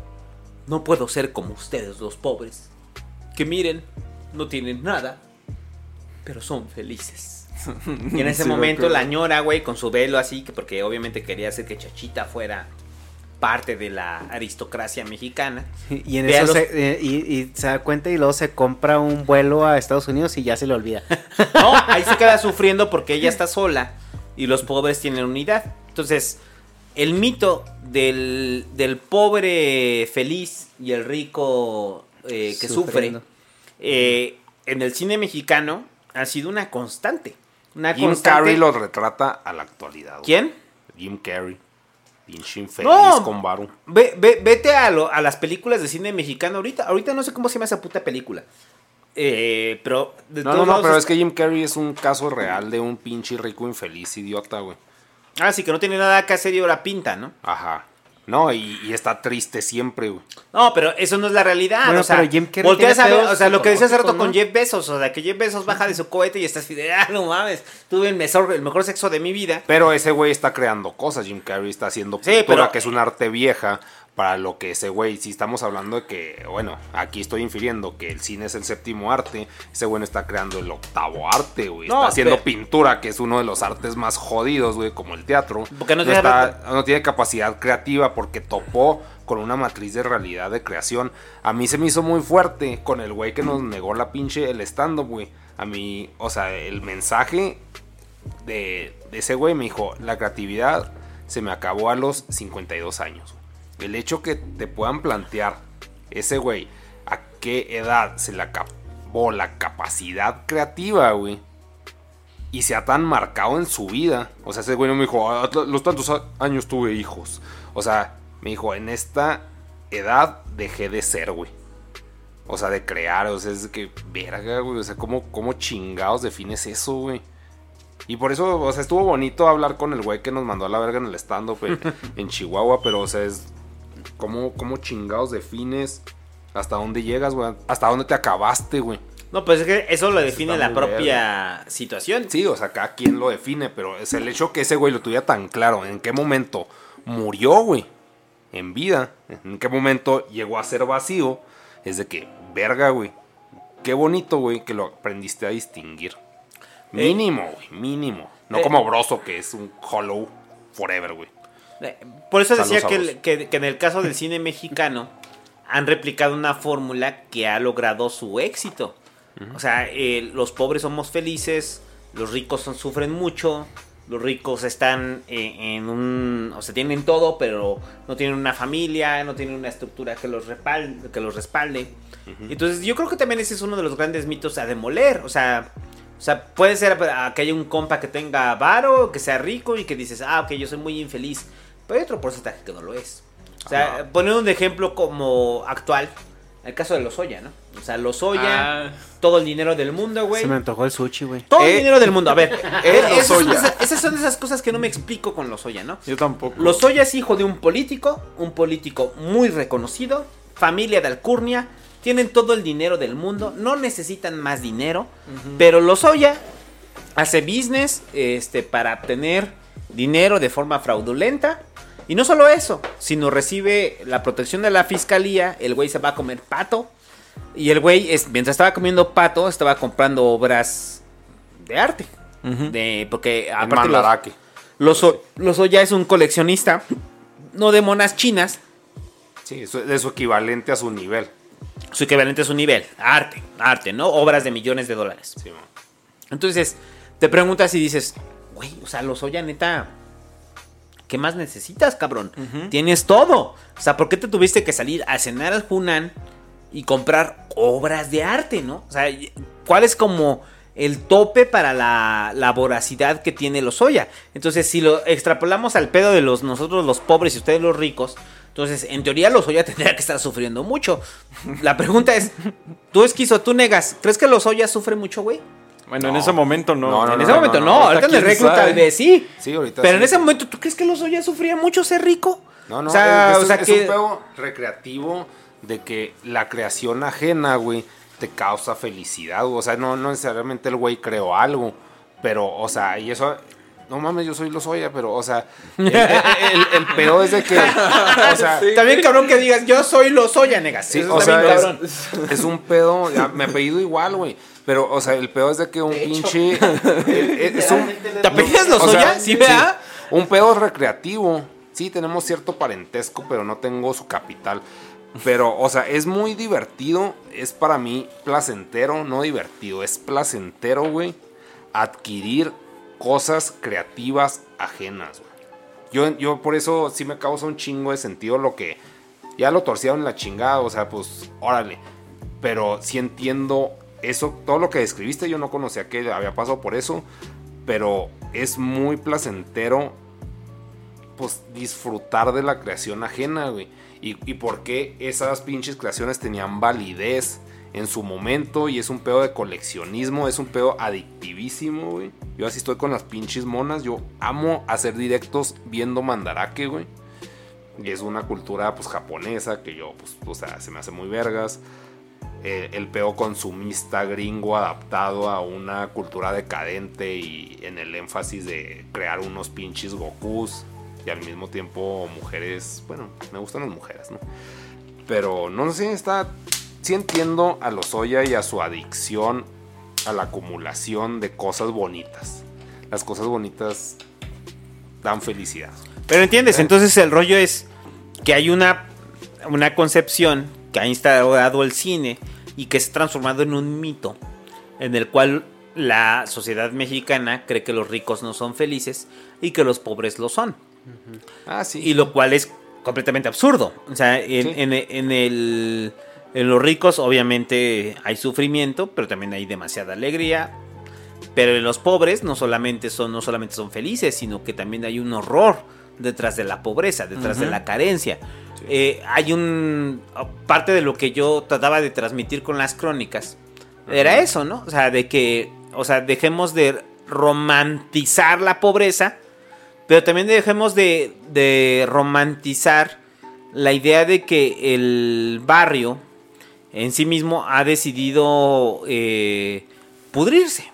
no puedo ser como ustedes los pobres. Que miren, no tienen nada. Pero son felices. <laughs> Y en ese Sí, momento la ñora, güey, con su velo así, que porque obviamente quería hacer que Chachita fuera parte de la aristocracia mexicana. <laughs> Y en eso los- se, eh, y, y se da cuenta y luego se compra un vuelo a Estados Unidos y ya se le olvida. <laughs> No, ahí se queda sufriendo porque ella está sola y los pobres tienen unidad. Entonces, el mito del, del pobre feliz y el rico eh, que Sufriendo. sufre eh, en el cine mexicano ha sido una constante. Una Jim constante. Carrey lo retrata a la actualidad. güey. ¿Quién? Jim Carrey. Pinche infeliz No. con Baru. Ve, ve- vete a, lo- a las películas de cine mexicano ahorita. Ahorita no sé cómo se llama esa puta película. Eh, pero de No, todos no, no, lados pero es- es que Jim Carrey es un caso real de un pinche rico infeliz idiota, güey. Ah, sí, que no tiene nada que hacer y ahora pinta, ¿no? Ajá. No, y, y está triste siempre, güey. No, pero eso no es la realidad. Bueno, o sea, pero Jim Carrey volteas a ver, o sea, lo que decía hace rato con. Jeff Bezos, o sea, que Jeff Bezos baja de su cohete y estás así de, ah, no mames, tuve el mejor, el mejor sexo de mi vida. Pero ese güey está creando cosas. Jim Carrey está haciendo Sí, pintura, pero- que es un arte vieja. Para lo que ese güey, si estamos hablando de que, bueno, aquí estoy infiriendo que el cine es el séptimo arte, ese güey no está creando el octavo arte, güey. No, está haciendo pero- pintura, que es uno de los artes más jodidos, güey, como el teatro. Porque no tiene está- no tiene capacidad creativa porque topó con una matriz de realidad de creación. A mí se me hizo muy fuerte con el güey que nos negó la pinche el stand-up, güey. A mí, o sea, el mensaje de, de ese güey me dijo, la creatividad se me acabó a los 52 años. El hecho que te puedan plantear ese güey a qué edad se le acabó la capacidad creativa, güey. Y sea tan marcado en su vida. O sea, ese güey no me dijo, "A los tantos años tuve hijos. O sea, me dijo, en esta edad dejé de ser, güey. O sea, de crear, o sea, es que, verga, güey. O sea, ¿cómo, cómo chingados defines eso, güey? Y por eso, o sea, estuvo bonito hablar con el güey que nos mandó a la verga en el stand-up en, <laughs> en Chihuahua, pero, o sea, es. ¿Cómo, cómo chingados defines ¿Hasta dónde llegas, güey? ¿Hasta dónde te acabaste, güey? No, pues es que eso lo define la propia situación. Sí, o sea, cada quien lo define, pero es el hecho que ese güey lo tuviera tan claro. ¿En qué momento murió, güey? En vida. ¿En qué momento llegó a ser vacío? Es de que, verga, güey. Qué bonito, güey, que lo aprendiste a distinguir. Mínimo, güey, mínimo. No Eh. como Broso, que es un hollow forever, güey. Por eso decía que, que- que en el caso del cine mexicano han replicado una fórmula que ha logrado su éxito. O sea, eh, los pobres somos felices, los ricos son- sufren mucho, los ricos están eh, en un... O sea, tienen todo, pero no tienen una familia, no tienen una estructura que los, repal- que los respalde. Entonces yo creo que también ese es uno de los grandes mitos a demoler. O sea, o sea, puede ser ah, que haya un compa que tenga varo, que sea rico y que dices, ah, ok, yo soy muy infeliz. Pero hay otro porcentaje que no lo es. O sea, poniendo un ejemplo como actual, el caso de Lozoya, ¿no? O sea, Lozoya, Ah. todo el dinero del mundo, güey. Se me antojó el sushi, güey. Todo el Eh, dinero del mundo. A ver, <laughs> eh, esas, son esas, esas son esas cosas que no me explico con Lozoya, ¿no? Yo tampoco. Lozoya es hijo de un político, un político muy reconocido, familia de alcurnia, tienen todo el dinero del mundo, no necesitan más dinero, pero Lozoya hace business este, para obtener dinero de forma fraudulenta. Y no solo eso, sino recibe la protección de la fiscalía, el güey se va a comer pato. Y el güey, es, mientras estaba comiendo pato, estaba comprando obras de arte. de, porque aparte los- Mandaraque. Lozo- Lozoya es un coleccionista, no de monas chinas, Sí, eso es su equivalente a su nivel. su equivalente es un nivel, arte, arte, ¿no? Obras de millones de dólares. Sí, man. Entonces, te preguntas y dices, güey, o sea, Lozoya neta, ¿qué más necesitas, cabrón? Tienes todo. O sea, ¿por qué te tuviste que salir a cenar al Hunan y comprar obras de arte, no? O sea, ¿cuál es como el tope para la, la voracidad que tiene Lozoya? Entonces, si lo extrapolamos al pedo de los nosotros los pobres y ustedes los ricos, entonces, en teoría, Lozoya <laughs> tendría que estar sufriendo mucho. La pregunta es, tú esquizo, tú negas, ¿crees que Lozoya sufre mucho, güey? Bueno, en ese momento no. No, no, en ese momento no, ahorita en el reclu tal vez sí. Sí, ahorita Pero en ese momento, ¿tú crees que Lozoya sufría mucho ser rico? No, no, o sea, es, o sea es que... un pedo recreativo de que la creación ajena, güey, te causa felicidad. güey. O sea, no, no necesariamente el güey creó algo, pero, o sea, y eso... No mames, yo soy Lozoya, pero, o sea, el, el- el- el pedo es de que, o sea, <laughs> También cabrón que digas, yo soy Lozoya, negas. Sí, Eso o sea, es, cabrón. es un pedo, me apellido igual, güey. Pero, o sea, el pedo es de que un pinche. <laughs> eh, es un, ¿Te apellidas o Lozoya? sea, Sí, ¿verdad? Un pedo recreativo. Sí, tenemos cierto parentesco, pero no tengo su capital. Pero, o sea, es muy divertido. Es para mí placentero, no divertido. Es placentero, güey. Adquirir cosas creativas ajenas, güey. Yo, yo por eso sí me causa un chingo de sentido lo que. Ya lo torcieron la chingada, o sea, pues, órale. Pero sí entiendo eso, todo lo que describiste, yo no conocía que había pasado por eso. Pero es muy placentero, pues, disfrutar de la creación ajena, güey. Y, y por qué esas pinches creaciones tenían validez en su momento. Y es un pedo de coleccionismo, es un pedo adictivísimo, güey. Yo así estoy con las pinches monas. Yo amo hacer directos viendo Mandarake, güey. Y es una cultura, pues, japonesa que yo, pues, o sea, se me hace muy vergas. Eh, el peo consumista gringo adaptado a una cultura decadente y en el énfasis de crear unos pinches Gokus y al mismo tiempo mujeres, bueno, me gustan las mujeres, ¿no? Pero no sé, está, sí entiendo a los Oya y a su adicción a la acumulación de cosas bonitas. Las cosas bonitas dan felicidad. Pero entiendes, entonces el rollo es que hay una, una concepción que ha instalado el cine y que se ha transformado en un mito en el cual la sociedad mexicana cree que los ricos no son felices y que los pobres lo son. Ah, sí. Y lo cual es completamente absurdo. O sea, en, Sí. en- en el, en los ricos obviamente hay sufrimiento, pero también hay demasiada alegría. Pero en los pobres no solamente son, no solamente son felices, sino que también hay un horror detrás de la pobreza, detrás de la carencia. Eh, hay un... Parte de lo que yo trataba de transmitir con las crónicas era eso, ¿no? O sea, de que, o sea, dejemos de romantizar la pobreza, pero también dejemos de, de romantizar la idea de que el barrio en sí mismo ha decidido eh, pudrirse.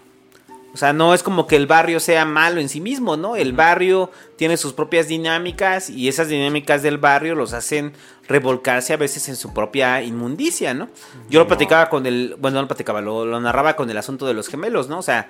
O sea, no es como que el barrio sea malo en sí mismo, ¿no? El barrio tiene sus propias dinámicas y esas dinámicas del barrio los hacen revolcarse a veces en su propia inmundicia, ¿no? Yo lo platicaba con el, bueno, no lo platicaba, lo, lo narraba con el asunto de los gemelos, ¿no? O sea,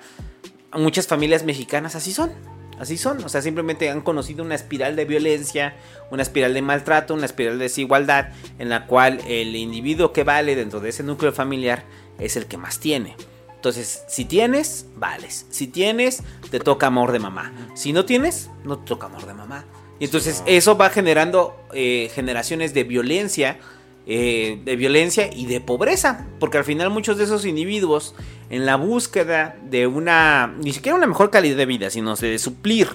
muchas familias mexicanas así son. Así son, o sea, simplemente han conocido una espiral de violencia, una espiral de maltrato, una espiral de desigualdad, en la cual el individuo que vale dentro de ese núcleo familiar es el que más tiene. Entonces, si tienes, vales. Si tienes, te toca amor de mamá. Si no tienes, no te toca amor de mamá. Y entonces eso va generando eh, generaciones de violencia, eh, de violencia y de pobreza. Porque al final muchos de esos individuos, en la búsqueda de una, ni siquiera una mejor calidad de vida, sino de suplir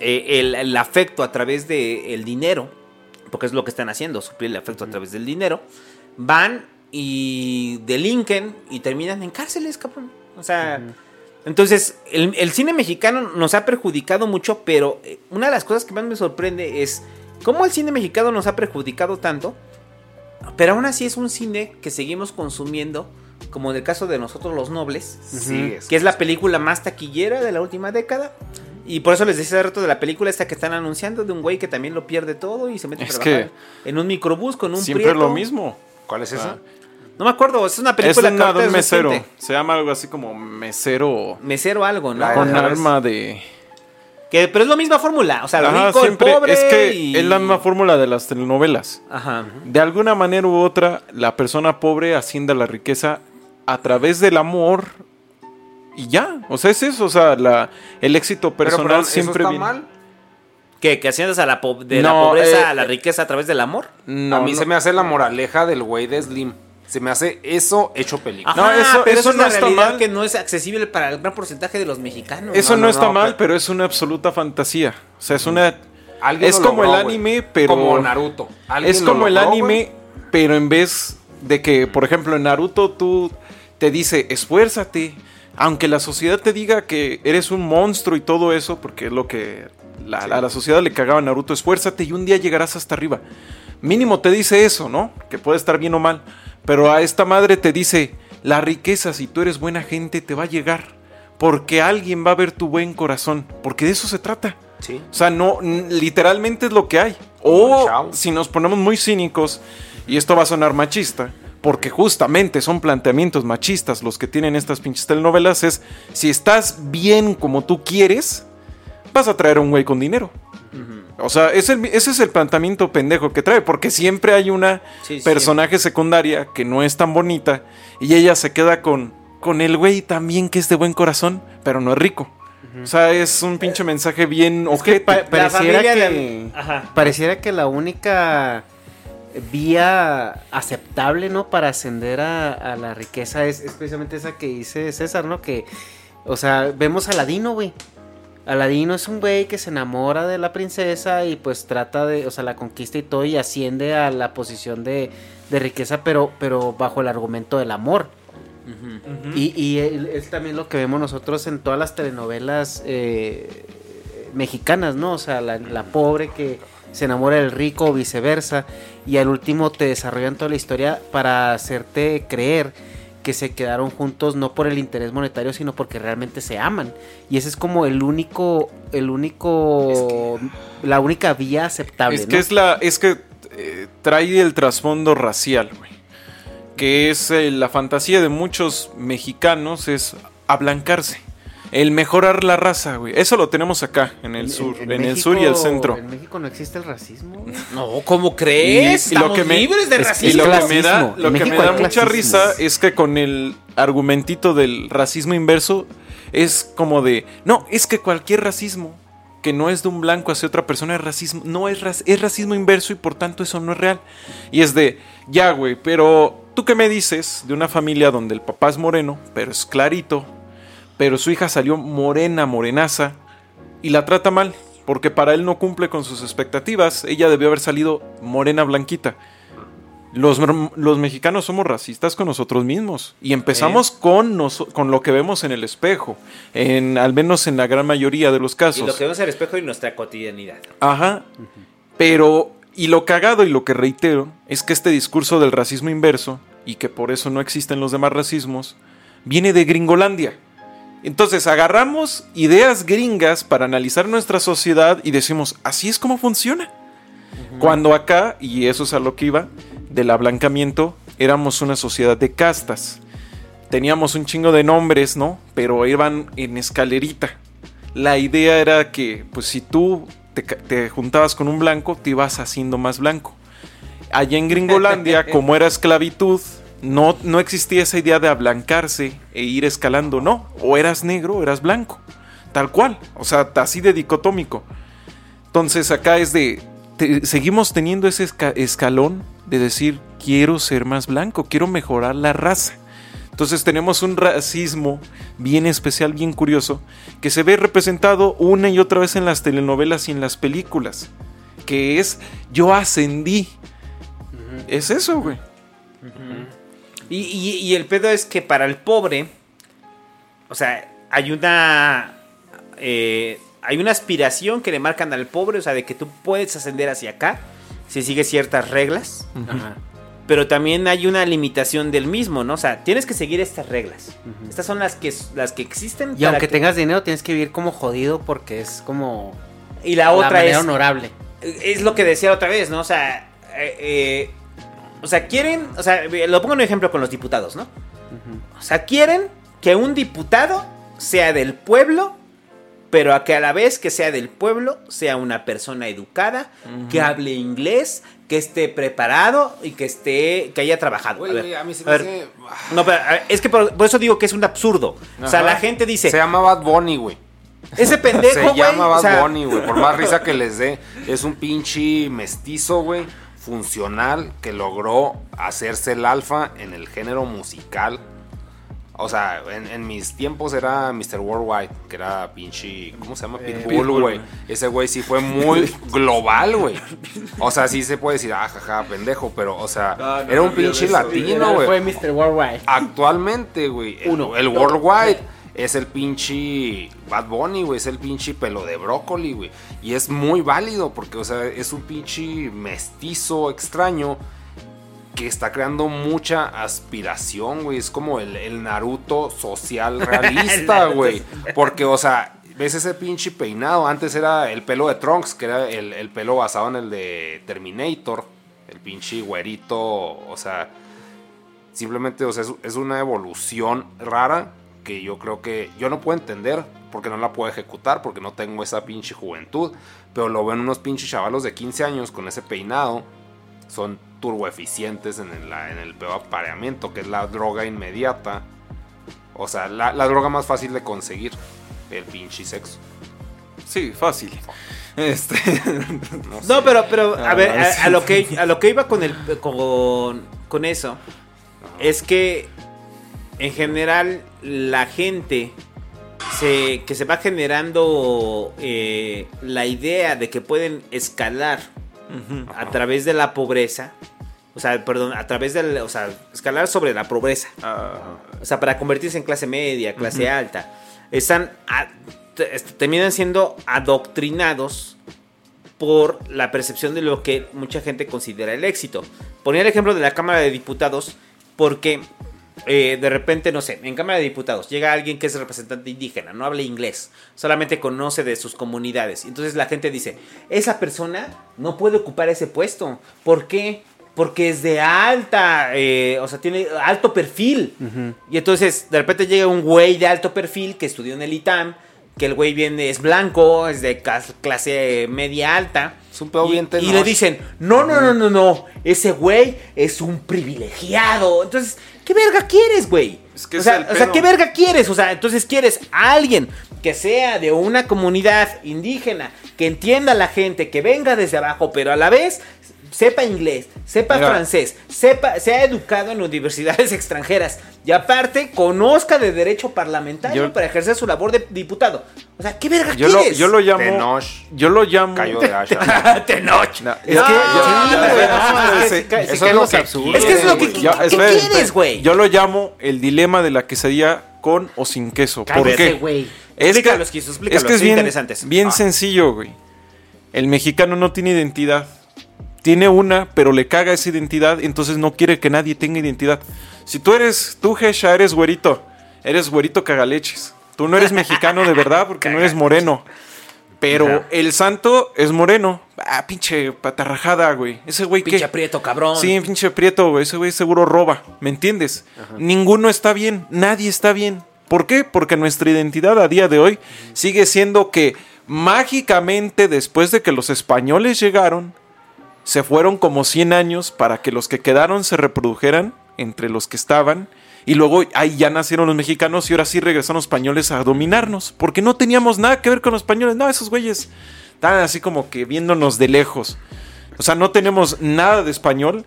eh, el, el afecto a través del dinero, porque es lo que están haciendo, suplir el afecto a través del dinero, van y delinquen y terminan en cárceles, cabrón. O sea, entonces el, el cine mexicano nos ha perjudicado mucho, pero eh, una de las cosas que más me sorprende es cómo el cine mexicano nos ha perjudicado tanto, pero aún así es un cine que seguimos consumiendo, como en el caso de nosotros los nobles, Sí, es que es la película más taquillera de la última década. Y por eso les decía hace rato de la película esta que están anunciando de un güey que también lo pierde todo y se mete a Es trabajar que en un microbús con un Siempre prieto. lo mismo. ¿Cuál es esa? No me acuerdo, es una Es película una de un mesero. reciente. Se llama algo así como mesero Mesero algo, ¿no? La- con Ajá, arma de... Que, pero es la misma fórmula. O sea, Ajá, rico, siempre el pobre. es que y- es la misma fórmula de las telenovelas. Ajá. De alguna manera u otra, la persona pobre asciende a la riqueza a través del amor y ya. O sea, es eso. O sea, la, el éxito Pero, personal perdón, ¿eso siempre está viene. mal? ¿Qué? ¿Que asciendas a la po- de la pobreza eh, a la riqueza a través del amor? No, a mí no. se me hace la moraleja del güey de Slim. Se me hace eso hecho película. No, eso- pero eso es no la está mal. que no es accesible para el gran porcentaje de los mexicanos. Eso no, no, no, está no, mal, pero- pero es una absoluta fantasía. O sea, es una. Alguien es lo como logró, el anime, pero. Como Naruto. Alguien Es lo como el anime, pero en vez de que, por ejemplo, en Naruto tú te dice, esfuérzate. Aunque la sociedad te diga que eres un monstruo y todo eso, porque es lo que la- a la sociedad le cagaba a Naruto, esfuérzate y un día llegarás hasta arriba. Mínimo te dice eso, ¿no? Que puede estar bien o mal. Pero a esta madre te dice, la riqueza, si tú eres buena gente, te va a llegar. Porque alguien va a ver tu buen corazón. Porque de eso se trata. Sí. O sea, no, literalmente es lo que hay. O si nos ponemos muy cínicos, y esto va a sonar machista, porque justamente son planteamientos machistas los que tienen estas pinches telenovelas, es si estás bien como tú quieres, vas a traer a un güey con dinero. O sea, es el- ese es el planteamiento pendejo que trae, porque siempre hay una Sí, personaje secundaria que no es tan bonita y ella se queda con, con el güey también que es de buen corazón, pero no es rico. O sea, es un pinche mensaje bien ojete. Pa- pareciera, que, de- Ajá. pareciera que la única vía aceptable, ¿no? Para ascender a, a la riqueza es, es precisamente esa que dice César, ¿no? Que, o sea, vemos a Aladino, güey. Aladino es un güey que se enamora de la princesa y pues trata de, o sea, la conquista y todo y asciende a la posición de, de riqueza, pero, pero bajo el argumento del amor. Y, y es también lo que vemos nosotros en todas las telenovelas eh, mexicanas, ¿no? O sea, la, la pobre que se enamora del rico o viceversa. Y al último te desarrollan toda la historia para hacerte creer que se quedaron juntos no por el interés monetario, sino porque realmente se aman. Y ese es como el único, el único, la única vía aceptable. Es ¿no? que es la. Es que eh, trae el trasfondo racial, güey. Que es eh, la fantasía de muchos mexicanos es ablancarse. El mejorar la raza, güey. Eso lo tenemos acá, en el sur. En, el México- sur y el centro. En México no existe el racismo. güey. <laughs> No, ¿cómo crees? Y- y lo Estamos que me- libres de es- racismo. Y lo que me da, En lo que México me da hay mucha risa es que con el argumentito del racismo inverso es como de, no, es que cualquier racismo que no es de un blanco hacia otra persona es racismo, no es, rac- es racismo inverso y por tanto eso no es real. Y es de, ya güey, pero tú qué me dices de una familia donde el papá es moreno, pero es clarito, pero su hija salió morena, morenaza, y la trata mal, porque para él no cumple con sus expectativas, ella debió haber salido morena, blanquita. Los, los mexicanos somos racistas con nosotros mismos y empezamos con, con lo que vemos en el espejo, en, al menos en la gran mayoría de los Y casos. lo que vemos en el espejo y nuestra cotidianidad. Ajá. Pero, y lo cagado y lo que reitero, es que este discurso del racismo inverso y que por eso no existen los demás racismos, viene de Gringolandia. Entonces agarramos ideas gringas para analizar nuestra sociedad y decimos, así es como funciona. Cuando acá, y eso es a lo que iba, del ablancamiento, éramos una sociedad de castas. Teníamos un chingo de nombres, ¿no? Pero iban en escalerita. La idea era que, pues si tú te, te juntabas con un blanco, te ibas haciendo más blanco. Allá en <laughs> Gringolandia, como era esclavitud, no, no existía esa idea de ablancarse e ir escalando, no. O eras negro o eras blanco. Tal cual. O sea, así de dicotómico. Entonces acá es de... te- seguimos teniendo ese esca- escalón de decir, quiero ser más blanco, quiero mejorar la raza. Entonces tenemos un racismo bien especial, bien curioso, que se ve representado una y otra vez en las telenovelas y en las películas. Que es, yo ascendí. Es eso, güey. Y, y- y el pedo es que para el pobre, o sea, hay una. eh, hay una aspiración que le marcan al pobre, o sea, de que tú puedes ascender hacia acá si sigues ciertas reglas. Pero también hay una limitación del mismo, ¿no? O sea, tienes que seguir estas reglas. Estas son las que, las que existen. Y para aunque que- tengas dinero, tienes que vivir como jodido porque es como. Y la otra manera es. honorable. Es lo que decía otra vez, ¿no? O sea, eh, eh, o sea, quieren, o sea, lo pongo en un ejemplo con los diputados, ¿no? O sea, quieren que un diputado sea del pueblo, pero a que a la vez que sea del pueblo sea una persona educada, que hable inglés, que esté preparado y que esté, que haya trabajado. Güey, A ver, a mí se a me ver. hace- No, pero a ver, es que por, por eso digo que es un absurdo. O sea, la gente dice, Se llama Bad Bunny, güey. ese pendejo, Se llama o Bad sea, Bunny, güey. Por más risa que les dé, es un pinche mestizo, güey. Funcional que logró hacerse el alfa en el género musical. O sea, en, en mis tiempos era Mr. Worldwide, que era pinche. ¿Cómo se llama? Pitbull, Pitbull, güey. Ese güey sí fue muy <laughs> global, güey. O sea, sí se puede decir, ah, jaja, pendejo, pero, o sea, Ah, no era un pinche latino, güey. Fue Mr. Worldwide. Actualmente, güey, el, Uno. el Worldwide es el pinche Bad Bunny, güey, es el pinche pelo de brócoli, güey. Y es muy válido porque, o sea, es un pinche mestizo extraño que está creando mucha aspiración, güey. Es como el, el Naruto social <laughs> realista, güey. Porque, o sea, ves ese pinche peinado. Antes era el pelo de Trunks, que era el, el pelo basado en el de Terminator. El pinche güerito, o sea, simplemente, o sea, es, es una evolución rara que yo creo que yo no puedo entender porque no la puedo ejecutar, porque no tengo esa pinche juventud. Pero lo ven unos pinches chavalos de 15 años con ese peinado. Son turboeficientes en el, en el peor apareamiento, que es la droga inmediata. O sea, la, la droga más fácil de conseguir. El pinche sexo. Sí, fácil. Este. <laughs> <laughs> No, sé. No, pero, pero a Ah, ver, a, sí. a lo que a lo que iba con el con, con eso es que en general la gente se, que se va generando eh, la idea de que pueden escalar a través de la pobreza, o sea, perdón, a través del, o sea, escalar sobre la pobreza, Ah, o sea, para convertirse en clase media, clase alta, están a- terminan siendo adoctrinados por la percepción de lo que mucha gente considera el éxito. Ponía el ejemplo de la Cámara de Diputados porque eh, de repente, no sé, en Cámara de Diputados llega alguien que es representante indígena, no habla inglés, solamente conoce de sus comunidades. Entonces la gente dice, esa persona no puede ocupar ese puesto. ¿Por qué? Porque es de alta, eh, o sea, tiene alto perfil. Y entonces de repente llega un güey de alto perfil que estudió en el ITAM, que el güey viene, es blanco, es de clase media alta. Es un pedo y, bien y le dicen, no, no, no, no, no, ese güey es un privilegiado. Entonces, ¿qué verga quieres, güey? Es que o, es sea, el o sea, pedo. ¿qué verga quieres? O sea, entonces quieres a alguien que sea de una comunidad indígena, que entienda a la gente, que venga desde abajo, pero a la vez sepa inglés, sepa Mira. francés, sepa, sea educado en universidades extranjeras y aparte conozca de derecho parlamentario Yo- para ejercer su labor de diputado. O sea, ¿qué verga yo, lo, quieres? yo lo llamo. Tenoch. Yo lo llamo. Callo de Asha. Tenoch. No, Es no, que- no, es que es que. Es que es lo que- güey. Ya, ¿Qué espera, quieres, güey? Yo lo llamo el dilema de la quesadilla con o sin queso. ¿Por Cállate, qué? güey. Es que, es que es son bien, interesantes. bien Ah. sencillo, güey. El mexicano no tiene identidad. tiene una, pero le caga esa identidad, entonces no quiere que nadie tenga identidad. Si tú eres, tú Gesha, eres güerito, eres güerito cagaleches. Tú no eres mexicano de verdad porque no eres moreno. Pero Ajá. el santo es moreno. Ah, pinche patarrajada, güey. Ese güey que... Pinche aprieto, cabrón. Sí, pinche prieto, güey. Ese güey seguro roba. ¿Me entiendes? Ninguno está bien. Nadie está bien. ¿Por qué? Porque nuestra identidad a día de hoy sigue siendo que mágicamente después de que los españoles llegaron, se fueron como 100 años para que los que quedaron se reprodujeran entre los que estaban. Y luego ahí ya nacieron los mexicanos y ahora sí regresaron los españoles a dominarnos. Porque no teníamos nada que ver con los españoles. No, esos güeyes estaban así como que viéndonos de lejos. O sea, no tenemos nada de español.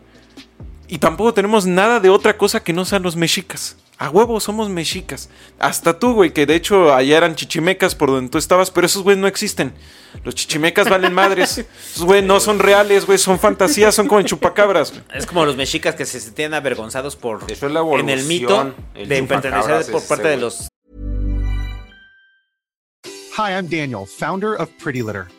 Y tampoco tenemos nada de otra cosa que no sean los mexicas. A huevo, somos mexicas. Hasta tú, güey, que de hecho allá eran chichimecas por donde tú estabas, pero esos güeyes no existen. Los chichimecas valen madres. Esos güeyes no son reales, güey, son fantasías, son como en chupacabras. güey. Es como los mexicas que se sentían avergonzados por Eso es la en el mito. El de pertenecer por parte ese de güey. los Hi, I'm Daniel, founder of Pretty Litter.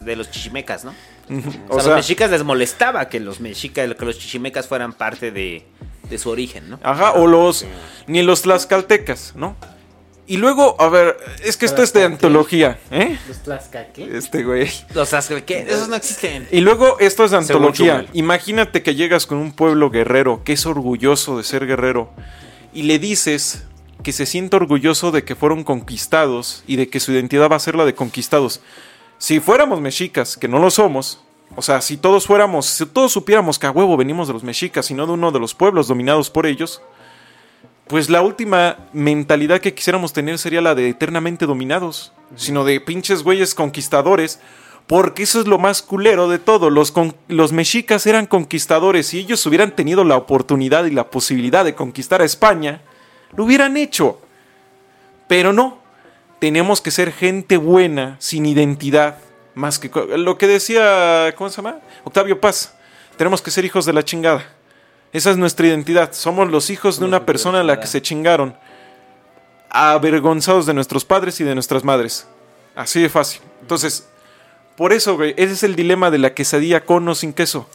De los chichimecas, ¿no? O O sea, sea- los mexicas les molestaba que los mexicas, que los chichimecas fueran parte de, de su origen, ¿no? Ajá, o los. Ni los tlaxcaltecas, ¿no? Y luego, a ver, es que esto es de antología, ¿eh? Los tlaxcaque. Este güey. Los que esos no existen. Y luego esto es de antología. Imagínate que llegas con un pueblo guerrero que es orgulloso de ser guerrero y le dices que se siente orgulloso de que fueron conquistados y de que su identidad va a ser la de conquistados. Si fuéramos mexicas, que no lo somos, o sea, si todos fuéramos, si todos supiéramos que a huevo venimos de los mexicas y no de uno de los pueblos dominados por ellos, pues la última mentalidad que quisiéramos tener sería la de eternamente dominados, sino de pinches güeyes conquistadores, porque eso es lo más culero de todo. Los, con- los mexicas eran conquistadores y ellos hubieran tenido la oportunidad y la posibilidad de conquistar a España, lo hubieran hecho. Pero no, tenemos que ser gente buena, sin identidad, más que lo que decía, ¿cómo se llama? Octavio Paz. Tenemos que ser hijos de la chingada. Esa es nuestra identidad. Somos los hijos de una persona a la que se chingaron, avergonzados de nuestros padres y de nuestras madres. Así de fácil. Entonces, por eso, güey, ese es el dilema de la quesadilla con o sin queso.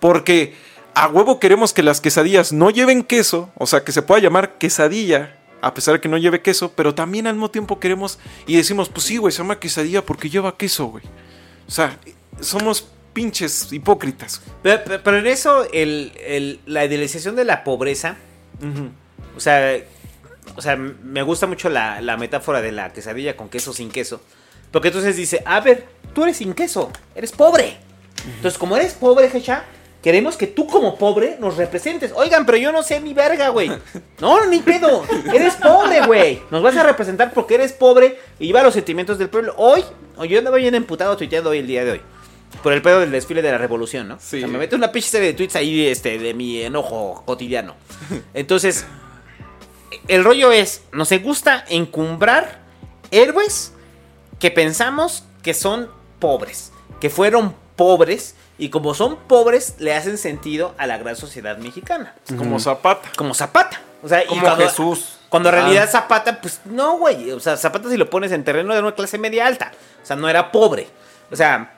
Porque a huevo queremos que las quesadillas no lleven queso, o sea, que se pueda llamar quesadilla, a pesar de que no lleve queso, pero también al mismo tiempo queremos y decimos, pues sí, güey, se llama quesadilla porque lleva queso, güey. O sea, somos pinches hipócritas. Pero, en eso, el, el- la idealización de la pobreza, o sea, o sea, me gusta mucho la, la metáfora de la quesadilla con queso sin queso. Porque entonces dice, a ver, tú eres sin queso, eres pobre. Entonces, como eres pobre, Hecha, queremos que tú como pobre nos representes. Oigan, pero yo no sé ni verga, güey. No, ni pedo. Eres pobre, güey. Nos vas a representar porque eres pobre y lleva los sentimientos del pueblo. Hoy, yo andaba bien emputado tuiteando hoy el día de hoy. Por el pedo del desfile de la revolución, ¿no? Sí. O sea, me mete una pinche serie de tweets ahí este, de mi enojo cotidiano. Entonces, el rollo es, nos gusta encumbrar héroes que pensamos que son pobres, que fueron pobres y como son pobres le hacen sentido a la gran sociedad mexicana. Como Zapata. Como Zapata. O sea, y Como cuando- Jesús. Cuando en realidad Zapata, pues no, güey. O sea, Zapata si lo pones en terreno de una clase media alta. O sea, no era pobre. O sea,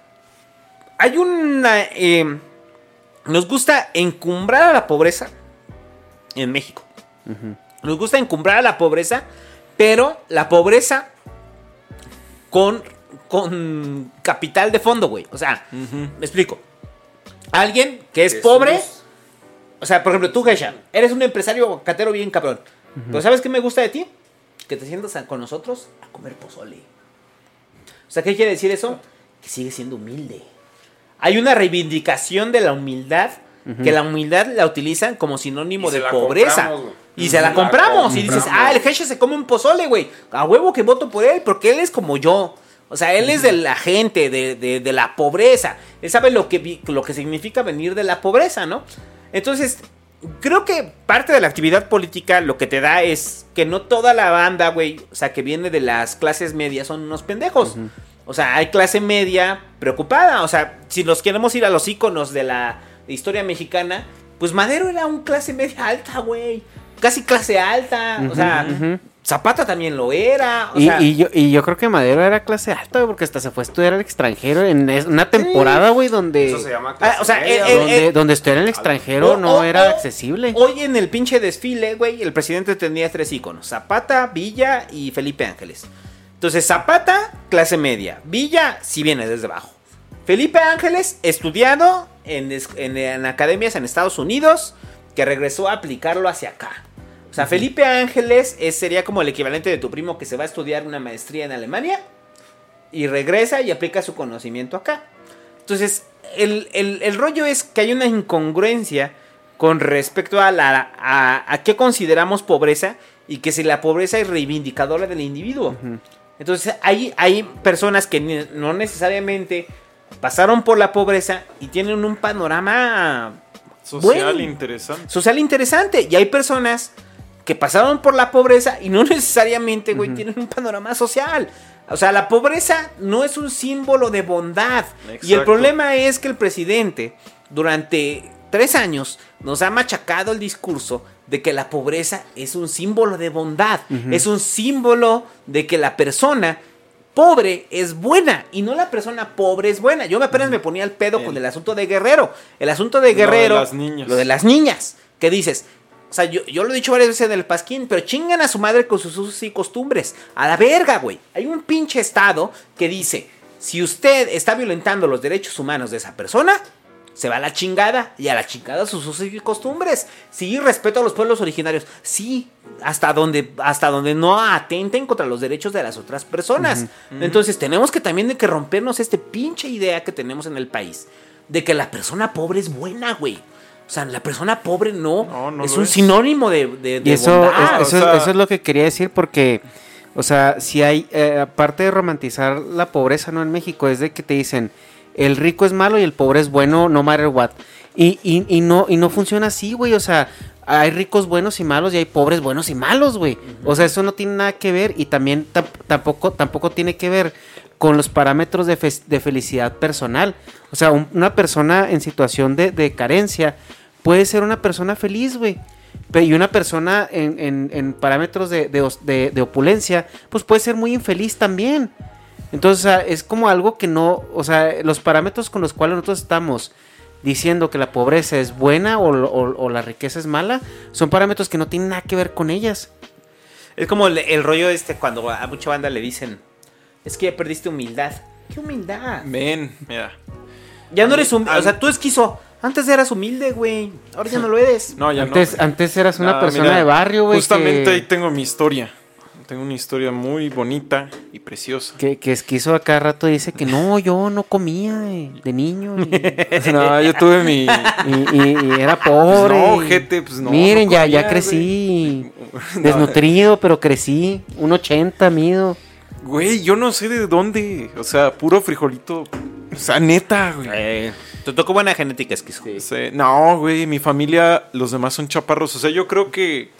hay una... eh, nos gusta encumbrar a la pobreza en México. Nos gusta encumbrar a la pobreza, pero la pobreza con, con capital de fondo, güey. O sea, me explico. Alguien que es pobre, o sea, por ejemplo, tú, Gesha, eres un empresario catero bien cabrón. Pero ¿sabes qué me gusta de ti? Que te sientas a- con nosotros a comer pozole. O sea, ¿qué quiere decir eso? Que sigue siendo humilde. Hay una reivindicación de la humildad, que la humildad la utilizan como sinónimo Y de pobreza. Y se la La compramos. Y dices, ah, el Gesha se come un pozole, güey. A huevo que voto por él, porque él es como yo. O sea, él es de la gente, de, de- de la pobreza. Él sabe lo que, lo que significa venir de la pobreza, ¿no? Entonces, creo que parte de la actividad política lo que te da es que no toda la banda, güey, o sea, que viene de las clases medias son unos pendejos. O sea, hay clase media preocupada. O sea, si nos queremos ir a los iconos de la historia mexicana, pues Madero era un clase media alta, güey. Casi clase alta. O sea, ujú. Zapata también lo era. O Y, sea, y yo, y yo creo que Madero era clase alta, güey, porque hasta se fue a estudiar al extranjero en es- una temporada, güey, donde, Eso se llama Ah, o sea, clase media, el- el- donde, el- donde estudiar en el extranjero O- no o- era o- accesible. Hoy en el pinche desfile, güey, el presidente tenía tres iconos: Zapata, Villa y Felipe Ángeles. Entonces, Zapata, clase media. Villa, si viene desde abajo. Felipe Ángeles, estudiado en, en- en academias en Estados Unidos, que regresó a aplicarlo hacia acá. O sea, Felipe Ángeles es- sería como el equivalente de tu primo que se va a estudiar una maestría en Alemania y regresa y aplica su conocimiento acá. Entonces, el, el- el rollo es que hay una incongruencia con respecto a, la, a, a qué consideramos pobreza y que si la pobreza es reivindicadora del individuo. Entonces, hay, hay personas que no necesariamente pasaron por la pobreza y tienen un panorama Social bueno, interesante. social interesante. Y hay personas que pasaron por la pobreza y no <laughs> necesariamente, güey, tienen un panorama social. O sea, la pobreza no es un símbolo de bondad. Y el problema es que el presidente, durante tres años, nos ha machacado el discurso de que la pobreza es un símbolo de bondad. Es un símbolo de que la persona pobre es buena y no la persona pobre es buena. Yo apenas me ponía el pedo con el asunto de Guerrero. El asunto de Lo de Guerrero. las niñas. Lo de las niñas. Que dices, o sea, yo, yo lo he dicho varias veces en el Pasquín, pero chingan a su madre con sus usos y costumbres. A la verga, güey. Hay un pinche estado que dice, si usted está violentando los derechos humanos de esa persona, se va a la chingada y a la chingada sus usos y costumbres. Sí, respeto a los pueblos originarios. Sí, hasta donde, hasta donde no atenten contra los derechos de las otras personas. Entonces tenemos que también de que rompernos este pinche idea que tenemos en el país. De que la persona pobre es buena, güey. O sea, la persona pobre no, No, no es un es. sinónimo de, de, de Y eso, bondad. es- eso, o sea- eso es lo que quería decir porque, o sea, si hay, eh, aparte de romantizar la pobreza, ¿no? En México, es de que te dicen, el rico es malo y el pobre es bueno, no matter what. Y, y, y no, y no funciona así, güey, o sea, hay ricos buenos y malos y hay pobres buenos y malos, güey. O sea, eso no tiene nada que ver y también tam- tampoco, tampoco tiene que ver con los parámetros de, de felicidad personal. O sea, un- una persona en situación de, de carencia puede ser una persona feliz, güey. Y una persona en, en- parámetros de, de opulencia, pues puede ser muy infeliz también. Entonces, es como algo que no, o sea, los parámetros con los cuales nosotros estamos diciendo que la pobreza es buena o la riqueza es mala, son parámetros que no tienen nada que ver con ellas. Es como el, el rollo este cuando a mucha banda le dicen, es que ya perdiste humildad. ¿Qué humildad? Ven, mira. Ya no eres humilde. O sea, tú esquizo. Antes eras humilde, güey. Ahora ya no lo eres. <laughs> No, ya Antes, no. antes eras una Ah, persona mira, de barrio, güey. Justamente que, ahí tengo mi historia. Tengo una historia muy bonita y preciosa. que, que esquizo a cada rato dice que no, yo no comía de, de niño. y- <laughs> No, yo tuve mi. Y, y- y era pobre. no, y- gente, pues no, Miren, no ya, comía, ya crecí. <laughs> No. Desnutrido, pero crecí. Un 80 mido. Güey, yo no sé de dónde. O sea, puro frijolito. O sea, neta, güey. Eh, te tocó buena genética, esquizo. O sea, no, güey, mi familia, los demás son chaparros. O sea, yo creo que.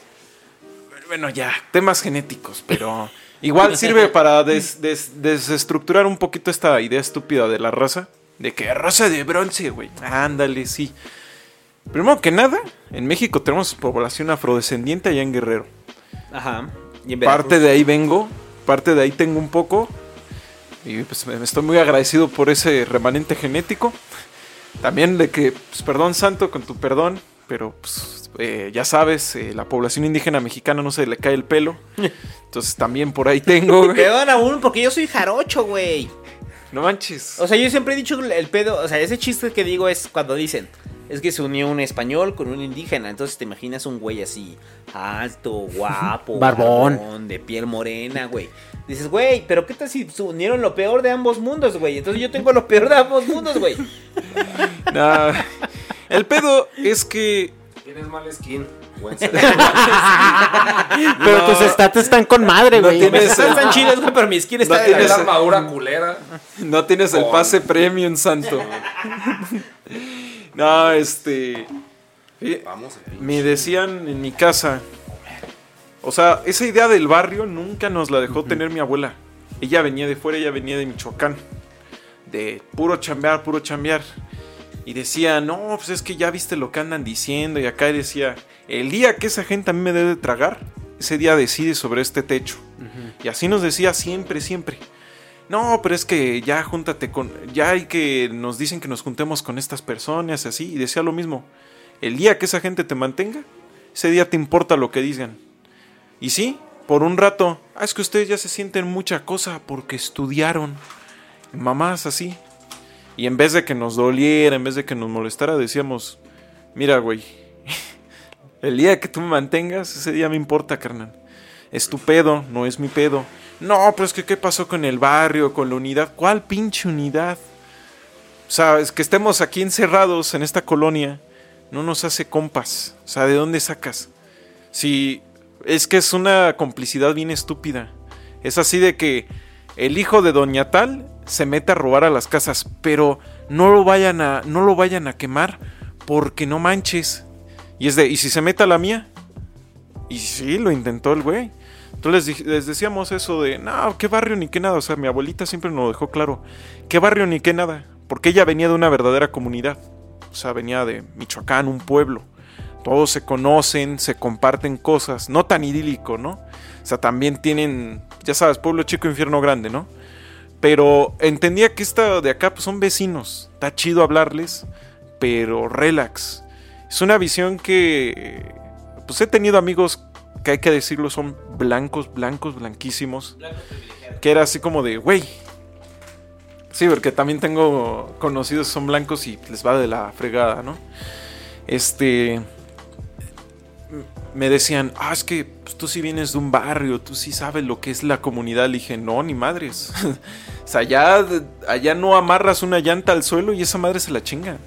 Bueno, ya, temas genéticos, pero. <laughs> Igual sirve para des- des- desestructurar un poquito esta idea estúpida de la raza. De que raza de bronce, güey. Ándale, sí. Primero que nada, en México tenemos población afrodescendiente allá en Guerrero. Ajá. Y en Parte de ahí vengo, parte de ahí tengo un poco. Y pues me estoy muy agradecido por ese remanente genético. También de que, pues perdón santo, con tu perdón, pero pues eh, ya sabes, eh, la población indígena mexicana no se le cae el pelo. <laughs> Entonces también por ahí tengo. Perdón aún, porque yo soy jarocho, güey. No manches. O sea, yo siempre he dicho el pedo, o sea, ese chiste que digo es cuando dicen, es que se unió un español con un indígena, entonces te imaginas un güey así, alto, guapo, <laughs> Barbón. de piel morena, güey. Dices, güey, pero ¿qué tal si se unieron lo peor de ambos mundos, güey? Entonces yo tengo lo peor de ambos mundos, güey. <laughs> Nah, el pedo es que Tienes mal skin. Buen <laughs> Pero tus estatus están con madre, No güey. Están güey, pero mi skin está No de la tienes- verga. armadura culera. no tienes el pase premium, santo. <laughs> No, este. eh, Vamos. Me decían en mi casa. O sea, esa idea del barrio nunca nos la dejó tener mi abuela. Ella venía de fuera, ella venía de Michoacán. De puro chambear, puro chambear. Y decía, no, pues es que ya viste lo que andan diciendo. Y acá decía, el día que esa gente a mí me debe tragar, ese día decide sobre este techo. Y así nos decía siempre, siempre. No, pero es que ya júntate con. Ya hay que. Nos dicen que nos juntemos con estas personas, así. Y decía lo mismo. El día que esa gente te mantenga, ese día te importa lo que digan. Y sí, por un rato. Ah, es que ustedes ya se sienten mucha cosa porque estudiaron. Mamás así. Y en vez de que nos doliera, en vez de que nos molestara, decíamos: Mira, güey. <laughs> El día que tú me mantengas, ese día me importa, carnal. Es tu pedo, no es mi pedo. No, pero es que ¿qué pasó con el barrio, con la unidad? ¿Cuál pinche unidad? O sea, es que estemos aquí encerrados en esta colonia, no nos hace compas. O sea, ¿de dónde sacas? Si es que es una complicidad bien estúpida. Es así de que el hijo de Doña Tal se mete a robar a las casas, pero no lo vayan a, no lo vayan a quemar porque no manches. Y es de, ¿y si se mete a la mía? Y sí, lo intentó el güey. Entonces les decíamos eso de, no, qué barrio ni qué nada. O sea, mi abuelita siempre nos lo dejó claro. ¿Qué barrio ni qué nada? Porque ella venía de una verdadera comunidad. O sea, venía de Michoacán, un pueblo. Todos se conocen, se comparten cosas. No tan idílico, ¿no? O sea, también tienen, ya sabes, pueblo chico, infierno grande, ¿no? Pero entendía que esta de acá pues, son vecinos. Está chido hablarles, pero relax. Es una visión que pues he tenido amigos que hay que decirlo son blancos, blancos, blanquísimos. Que era así como de, güey. Sí, porque también tengo conocidos que son blancos y les va de la fregada, ¿no? Este. Me decían, ah, es que pues, tú sí vienes de un barrio, tú sí sabes lo que es la comunidad. Le dije, no, ni madres. <laughs> o sea, allá, allá no amarras una llanta al suelo y esa madre se la chinga.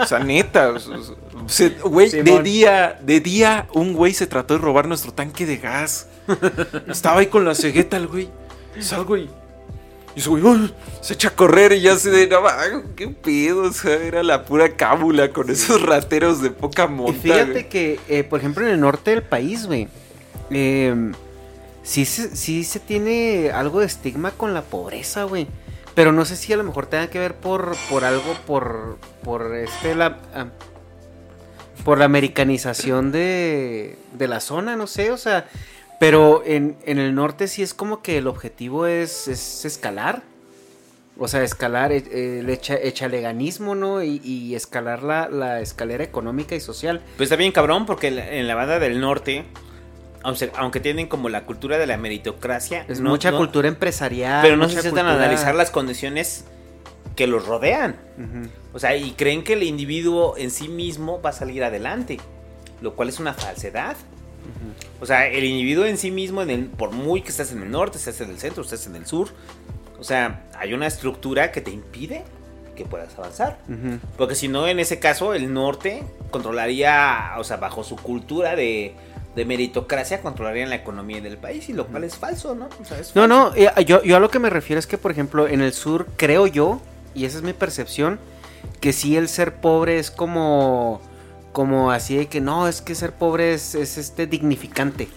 O sea, neta. o sea, se- Güey, de día, de día, un güey se trató de robar nuestro tanque de gas. Estaba ahí con la cegueta el güey. Salgo y. Y ese güey se echa a correr y ya se de. No, qué pedo. O sea, era la pura cábula con esos rateros de poca Y monta. fíjate güey. que, eh, por ejemplo, en el norte del país, güey, eh, sí, se, sí se tiene algo de estigma con la pobreza, güey. Pero no sé si a lo mejor tenga que ver por, por algo, por, por este, la, ah, por la americanización de, de la zona, no sé, o sea, pero en, en el norte sí es como que el objetivo es, es escalar. O sea, escalar eh, el echa- echaleganismo, ¿no? Y, y escalar la, la escalera económica y social. Pues está bien cabrón porque en la banda del norte, aunque, aunque tienen como la cultura de la meritocracia, Es no- mucha no- cultura empresarial. pero no se sientan a analizar las condiciones que los rodean. O sea, y creen que el individuo en sí mismo va a salir adelante, lo cual es una falsedad. O sea, el individuo en sí mismo, en el, por muy que estés en el norte, estés en el centro, estés en el sur, o sea, hay una estructura que te impide que puedas avanzar. Porque si no, en ese caso, el norte controlaría, o sea, bajo su cultura de, de meritocracia, controlarían la economía del país, y lo cual es falso, ¿no? O sea, es No, falso. no, eh, yo, yo a lo que me refiero es que, por ejemplo, en el sur, creo yo, y esa es mi percepción, que sí el ser pobre es como, como así de que no, es que ser pobre es, es este dignificante.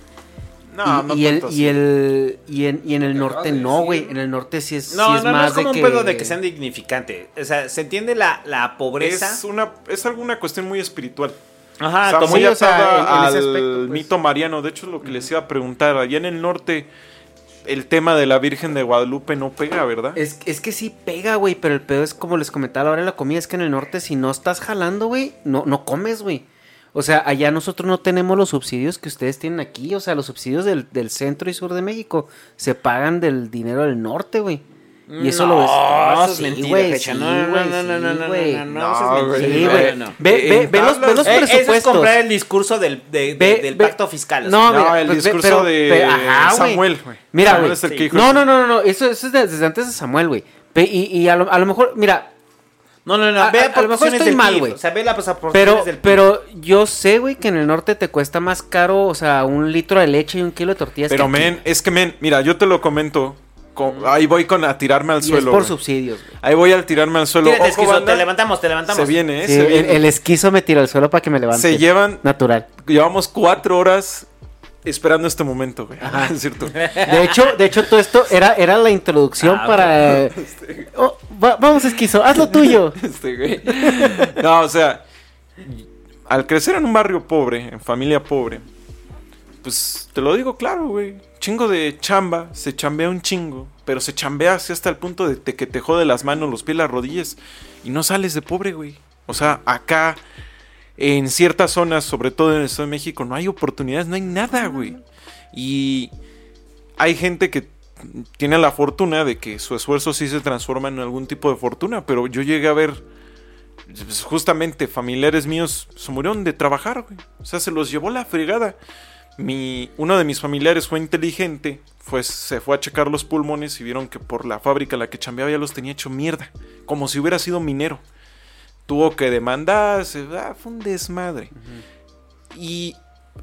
No, y, no y el, y el y en, y en el norte no, güey. ¿no? En el norte sí es, No, sí es no, no más es como de un que... pedo de que sean dignificantes. O sea, se entiende la, la pobreza. Es, una, es alguna cuestión muy espiritual. Ajá, Está como muy sí, o sea, en- en ese al aspecto, pues. mito mariano. De hecho, es lo que les iba a preguntar. Allá en el norte, el tema de la Virgen de Guadalupe no pega, ¿verdad? Es, es que sí pega, güey, pero el pedo es como les comentaba ahora la comida, es que en el norte si no estás jalando, güey, no, no comes, güey. O sea, allá nosotros no tenemos los subsidios que ustedes tienen aquí, o sea, los subsidios del, del centro y sur de México se pagan del dinero del norte, güey. Y eso lo ves. No, eso es sí, mentira, güey, Fecha. sí, No, no, no, no, no, no, güey. no, no, No. Sí, güey. No, no. Ve, ve, ve los, ve los Eh, Eso es presupuestos. comprar el discurso del, de- de- Ve- del pacto fiscal. o No, sea. No, el pues, ve- discurso pero- de ajá. Samuel, güey. Mira, güey. sí. No, no, no, no, eso, eso es de- desde antes de Samuel, güey. Y, y a, lo, a lo mejor, mira, No, no, no. A- Ve a- a lo mejor estoy mal, güey. O sea, ve las pero, del pero yo sé, güey, que en el norte te cuesta más caro, o sea, un litro de leche y un kilo de tortillas. Pero, que aquí. men, es que, men, mira, yo te lo comento. Con- ahí voy con a tirarme al Y es suelo. por subsidios. Ahí voy a tirarme al suelo. Tírate, Ojo, esquizo, banda, te levantamos, te levantamos. Se viene, ¿eh? Sí, se el, viene. el esquizo me tira al suelo para que me levante. Se llevan, Natural. llevamos cuatro horas esperando este momento, güey. Ajá. <laughs> Es cierto. De hecho, de hecho, todo esto era, era la introducción Ah, para. Oh, va- vamos, esquizo, haz lo tuyo. <laughs> Este, güey. No, o sea, al crecer en un barrio pobre, en familia pobre, pues te lo digo claro, güey. Chingo de chamba, se chambea un chingo, pero se chambea así hasta el punto de te- que te jode las manos, los pies, las rodillas y no sales de pobre, güey. O sea, acá en ciertas zonas, sobre todo en el Estado de México, no hay oportunidades, no hay nada, güey. Y hay gente que tiene la fortuna de que su esfuerzo sí se transforma en algún tipo de fortuna, pero yo llegué a ver pues, justamente familiares míos se murieron de trabajar, güey. O sea, se los llevó la fregada. Mi, uno de mis familiares fue inteligente, fue, se fue a checar los pulmones y vieron que por la fábrica la que chambeaba ya los tenía hecho mierda, como si hubiera sido minero. Tuvo que demandarse, ah, fue un desmadre. Y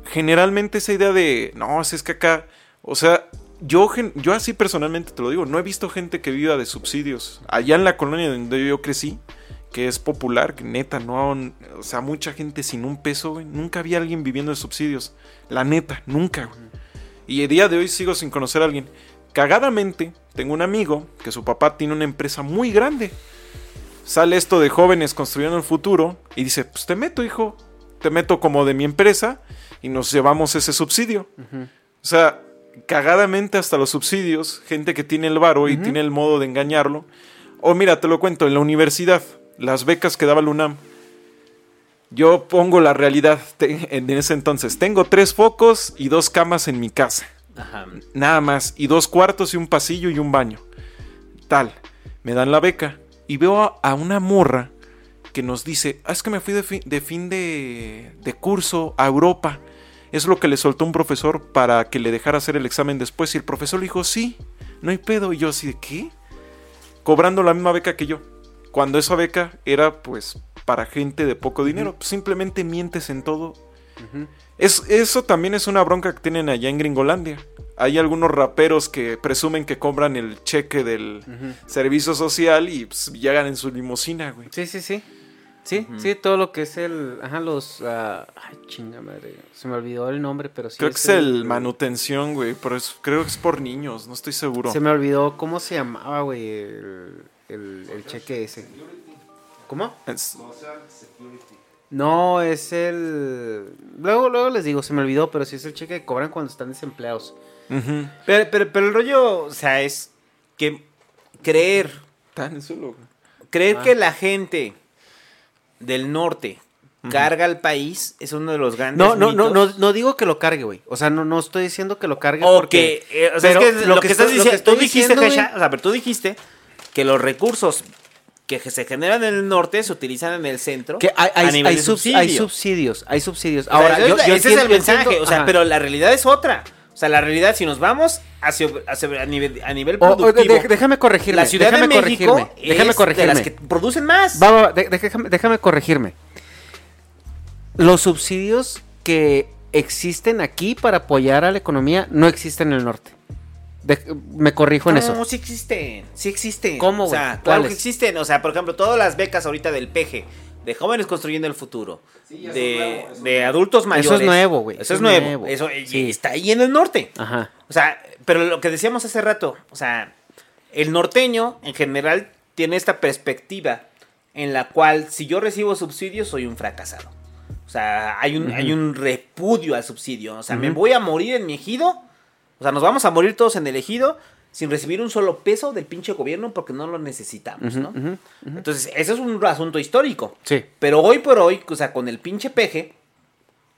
generalmente esa idea de, no, si es que acá, o sea, yo, yo así personalmente te lo digo, no he visto gente que viva de subsidios. Allá en la colonia donde yo crecí, que es popular, que neta, no, o sea, mucha gente sin un peso, güey. Nunca había alguien viviendo de subsidios. La neta, nunca, güey. Y el día de hoy sigo sin conocer a alguien. Cagadamente, tengo un amigo que su papá tiene una empresa muy grande. Sale esto de jóvenes construyendo el futuro y dice, pues te meto, hijo. Te meto como de mi empresa y nos llevamos ese subsidio. O sea, cagadamente hasta los subsidios, gente que tiene el varo y tiene el modo de engañarlo. O mira, te lo cuento, en la universidad, las becas que daba el UNAM. Yo pongo la realidad en ese entonces. Tengo tres focos y dos camas en mi casa. Ajá. Nada más. Y dos cuartos y un pasillo y un baño. Tal. Me dan la beca. Y veo a, a una morra que nos dice, ah, es que me fui de, fi- de fin de, de curso a Europa. Es lo que le soltó un profesor para que le dejara hacer el examen después. Y el profesor le dijo, sí, no hay pedo. Y yo así de, ¿qué? Cobrando la misma beca que yo. Cuando esa beca era pues para gente de poco dinero. Pues, simplemente mientes en todo. Es, eso también es una bronca que tienen allá en Gringolandia. Hay algunos raperos que presumen que cobran el cheque del servicio social y pues, llegan en su limusina, güey. Sí, sí, sí. Sí, sí, todo lo que es el. Ajá, los. ah, ay, chinga madre. Se me olvidó el nombre, pero sí. Creo que es el manutención, güey, pero es- creo que es por niños, no estoy seguro. Se me olvidó cómo se llamaba, güey, el, el, el cheque ese. ¿Cómo? Es- No, es el. Luego, luego les digo, se me olvidó, pero sí es el cheque que cobran cuando están desempleados. Pero, pero, pero el rollo, o sea, es que creer, Tan güey. creer Ah. que la gente del norte carga al país es uno de los grandes No, no, no, mitos. no, no digo que lo cargue, güey. O sea, no, no estoy diciendo que lo cargue O porque. que, eh, o sea, pero es que lo, que, estás lo diciendo, que estoy tú dijiste, diciendo, o sea, pero tú dijiste que los recursos que se generan en el norte se utilizan en el centro Que hay, hay, a nivel hay de subs- subsidio. hay subsidios, hay subsidios. O sea, Ahora, yo, yo ese es el mensaje, entiendo- o sea, ajá. pero la realidad es otra. O sea, la realidad, si nos vamos hacia, hacia- a nivel, a nivel O- o, productivo, de- déjame corregirme. la Ciudad déjame de México corregirme, déjame es corregirme. de las que producen más. Va, va, va, de- déjame, déjame corregirme. Los subsidios que existen aquí para apoyar a la economía no existen en el norte. De- me corrijo en no, eso. sí existen, sí existen. ¿Cómo, O sea, claro ¿Cuáles? que existen. O sea, por ejemplo, todas las becas ahorita del PG, de jóvenes construyendo el futuro, de, de adultos mayores. Eso es nuevo, güey, Eso es nuevo. nuevo. Eso y Sí. está ahí en el norte. Ajá. O sea, pero lo que decíamos hace rato, o sea, el norteño en general tiene esta perspectiva en la cual si yo recibo subsidios soy un fracasado. O sea, hay un, hay un repudio al subsidio. O sea, me voy a morir en mi ejido. O sea, nos vamos a morir todos en el ejido sin recibir un solo peso del pinche gobierno porque no lo necesitamos, ¿no? Entonces, ese es un asunto histórico. Sí. Pero hoy por hoy, o sea, con el pinche peje,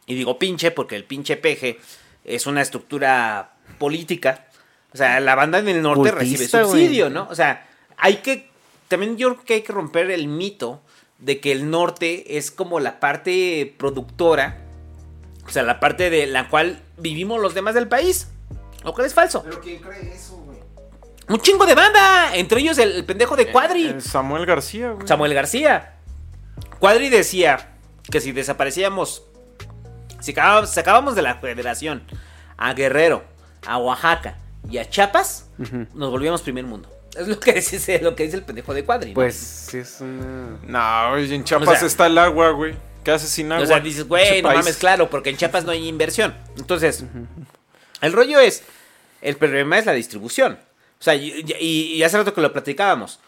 y digo pinche porque el pinche peje es una estructura política. O sea, la banda en el norte recibe subsidio. ¿no? O sea, hay que. También yo creo que hay que romper el mito de que el norte es como la parte productora. O sea, la parte de la cual vivimos los demás del país. Lo cual es falso. ¿Pero quién cree eso, güey? Un chingo de banda. Entre ellos el, el pendejo de Cuadri. Eh, Samuel García, güey. Samuel García. Cuadri decía que si desaparecíamos, si acabábamos, sacábamos de la federación a Guerrero, a Oaxaca y a Chiapas, nos volvíamos primer mundo. Es lo que dice, lo que dice el pendejo de Cuadri. ¿no? Pues sí es una... No, güey, en Chiapas O sea- está el agua, güey. ¿Qué haces sin agua? O sea, dices, güey, no país. mames, claro, porque en Chiapas no hay inversión. Entonces, el rollo es, el problema es la distribución. O sea, y, y- y hace rato que lo platicábamos.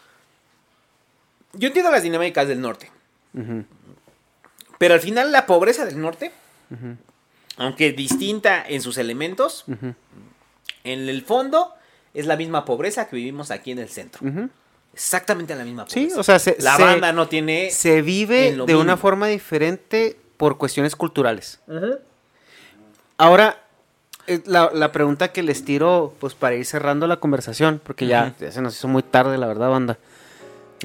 Yo entiendo las dinámicas del norte. Pero al final la pobreza del norte, aunque distinta en sus elementos, en el fondo es la misma pobreza que vivimos aquí en el centro. Exactamente la misma Sí, pobreza. o sea, se, la se- banda no tiene... se vive de una forma diferente por cuestiones culturales. Ahora, la, la pregunta que les tiro, pues para ir cerrando la conversación, porque ya, ya se nos hizo muy tarde, la verdad, banda.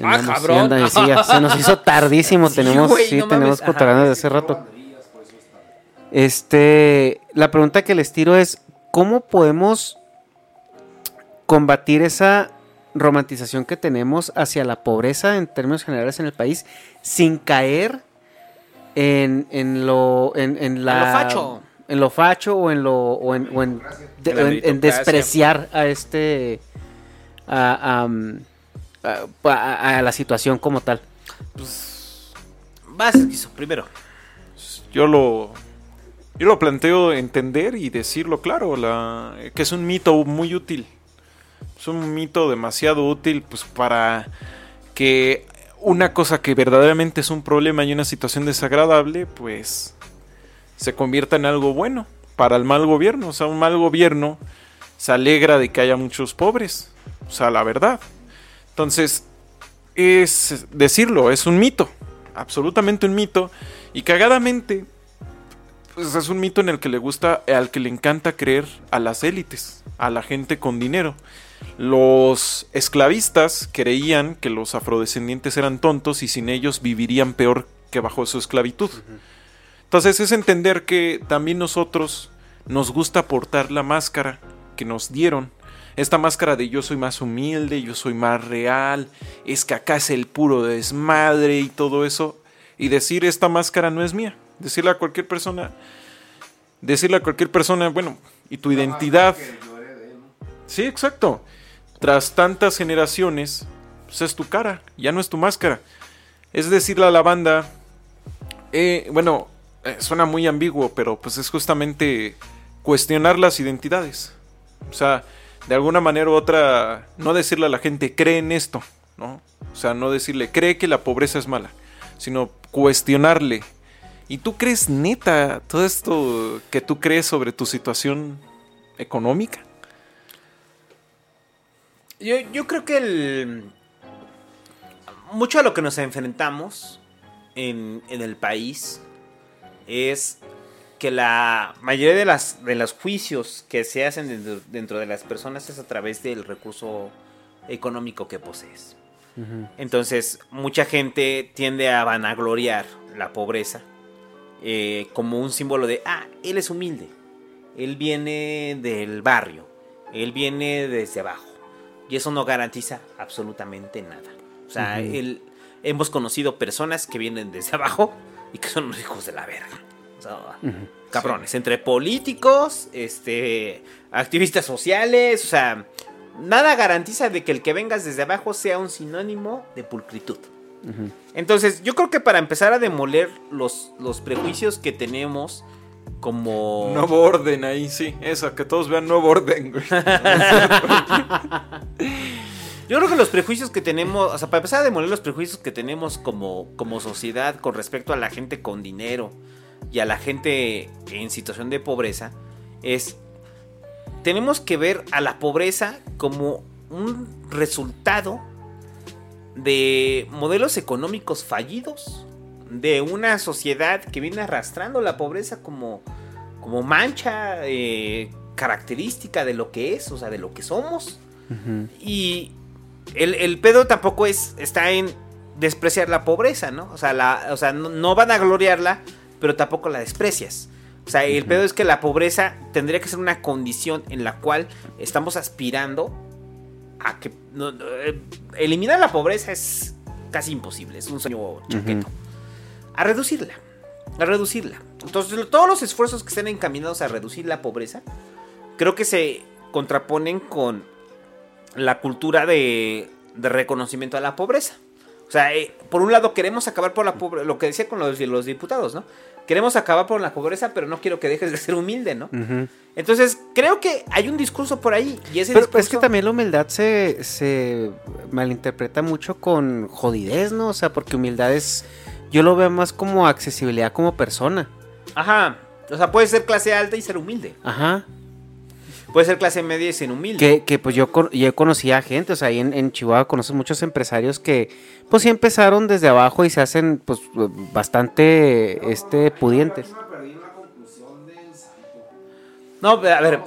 Ah, Andamos- cabrón. sí, anda- sí, ya se nos hizo <laughs> tardísimo. Sí, tenemos, güey, sí, no tenemos desde hace rato. Este, la pregunta que les tiro es, ¿cómo podemos combatir esa romantización que tenemos hacia la pobreza en términos generales en el país sin caer en, en lo en, en la En lo facho. En lo facho o en lo o en, o en- de- En despreciar a este a, am, a- a- a la situación como tal Vas, Esquizo, primero. Yo lo. Yo lo planteo entender y decirlo claro, la, que es un mito muy útil. Es un mito demasiado útil pues para que una cosa que verdaderamente es un problema y una situación desagradable, pues se convierta en algo bueno para el mal gobierno. O sea, un mal gobierno se alegra de que haya muchos pobres. O sea, la verdad. Entonces, es decirlo, es un mito. Absolutamente un mito. Y cagadamente, pues es un mito en el que le gusta, al que le encanta creer a las élites, a la gente con dinero. Los esclavistas creían que los afrodescendientes eran tontos y sin ellos vivirían peor que bajo su esclavitud. Entonces es entender que también nosotros nos gusta portar la máscara que nos dieron. Esta máscara de yo soy más humilde, yo soy más real, es que acá es el puro desmadre y todo eso. Y decir esta máscara no es mía. Decirle a cualquier persona, decirle a cualquier persona, bueno, y tu identidad. Sí, exacto. Tras tantas generaciones, pues es tu cara, ya no es tu máscara. Es decirle a la banda, eh, bueno, eh, suena muy ambiguo, pero pues es justamente cuestionar las identidades. O sea, de alguna manera u otra, no decirle a la gente, cree en esto, ¿no? O sea, no decirle, cree que la pobreza es mala, sino cuestionarle. ¿Y tú crees neta todo esto que tú crees sobre tu situación económica? Yo, yo creo que el, mucho a lo que nos enfrentamos en, en el país es que la mayoría de, las, de los juicios que se hacen dentro, dentro de las personas es a través del recurso económico que posees. Entonces, mucha gente tiende a vanagloriar la pobreza eh, como un símbolo de, ah, él es humilde, él viene del barrio, él viene desde abajo. Y eso no garantiza absolutamente nada. O sea, él- hemos conocido personas que vienen desde abajo y que son unos hijos de la verga. O sea, cabrones, entre políticos, este, activistas sociales, o sea, nada garantiza de que el que vengas desde abajo sea un sinónimo de pulcritud. Entonces, yo creo que para empezar a demoler los, los prejuicios que tenemos como... Nuevo orden ahí, sí. Esa, que todos vean nuevo orden, güey. <laughs> <laughs> Yo creo que los prejuicios que tenemos, o sea, para empezar a demoler los prejuicios que tenemos como, como sociedad con respecto a la gente con dinero, y a la gente en situación de pobreza es tenemos que ver a la pobreza como un resultado de modelos económicos fallidos, de una sociedad que viene arrastrando la pobreza como, como mancha eh, característica de lo que es, o sea, de lo que somos. Y el, el pedo tampoco es, está en despreciar la pobreza, ¿no? O sea, la, o sea no, no van a gloriarla, pero tampoco la desprecias. O sea, el pedo es que la pobreza tendría que ser una condición en la cual estamos aspirando a que... no, no, eh, eliminar la pobreza es casi imposible, es un sueño chaqueto. A reducirla, a reducirla. Entonces, todos los esfuerzos que estén encaminados a reducir la pobreza, creo que se contraponen con la cultura de, de reconocimiento a la pobreza. O sea, eh, por un lado queremos acabar por la pobreza, lo que decía con los, los diputados, ¿no? Queremos acabar por la pobreza, pero no quiero que dejes de ser humilde, ¿no? Entonces, creo que hay un discurso por ahí. Y ese Pero discurso... es que también la humildad se, se malinterpreta mucho con jodidez, ¿no? O sea, porque humildad es. Yo lo veo más como accesibilidad como persona. Ajá. O sea, puede ser clase alta y ser humilde. Ajá. Puede ser clase media y ser humilde. Que, que pues yo, yo conocía a gente, o sea, ahí en, en Chihuahua conoces muchos empresarios que pues sí empezaron desde abajo y se hacen pues bastante este pudientes. No, a ver.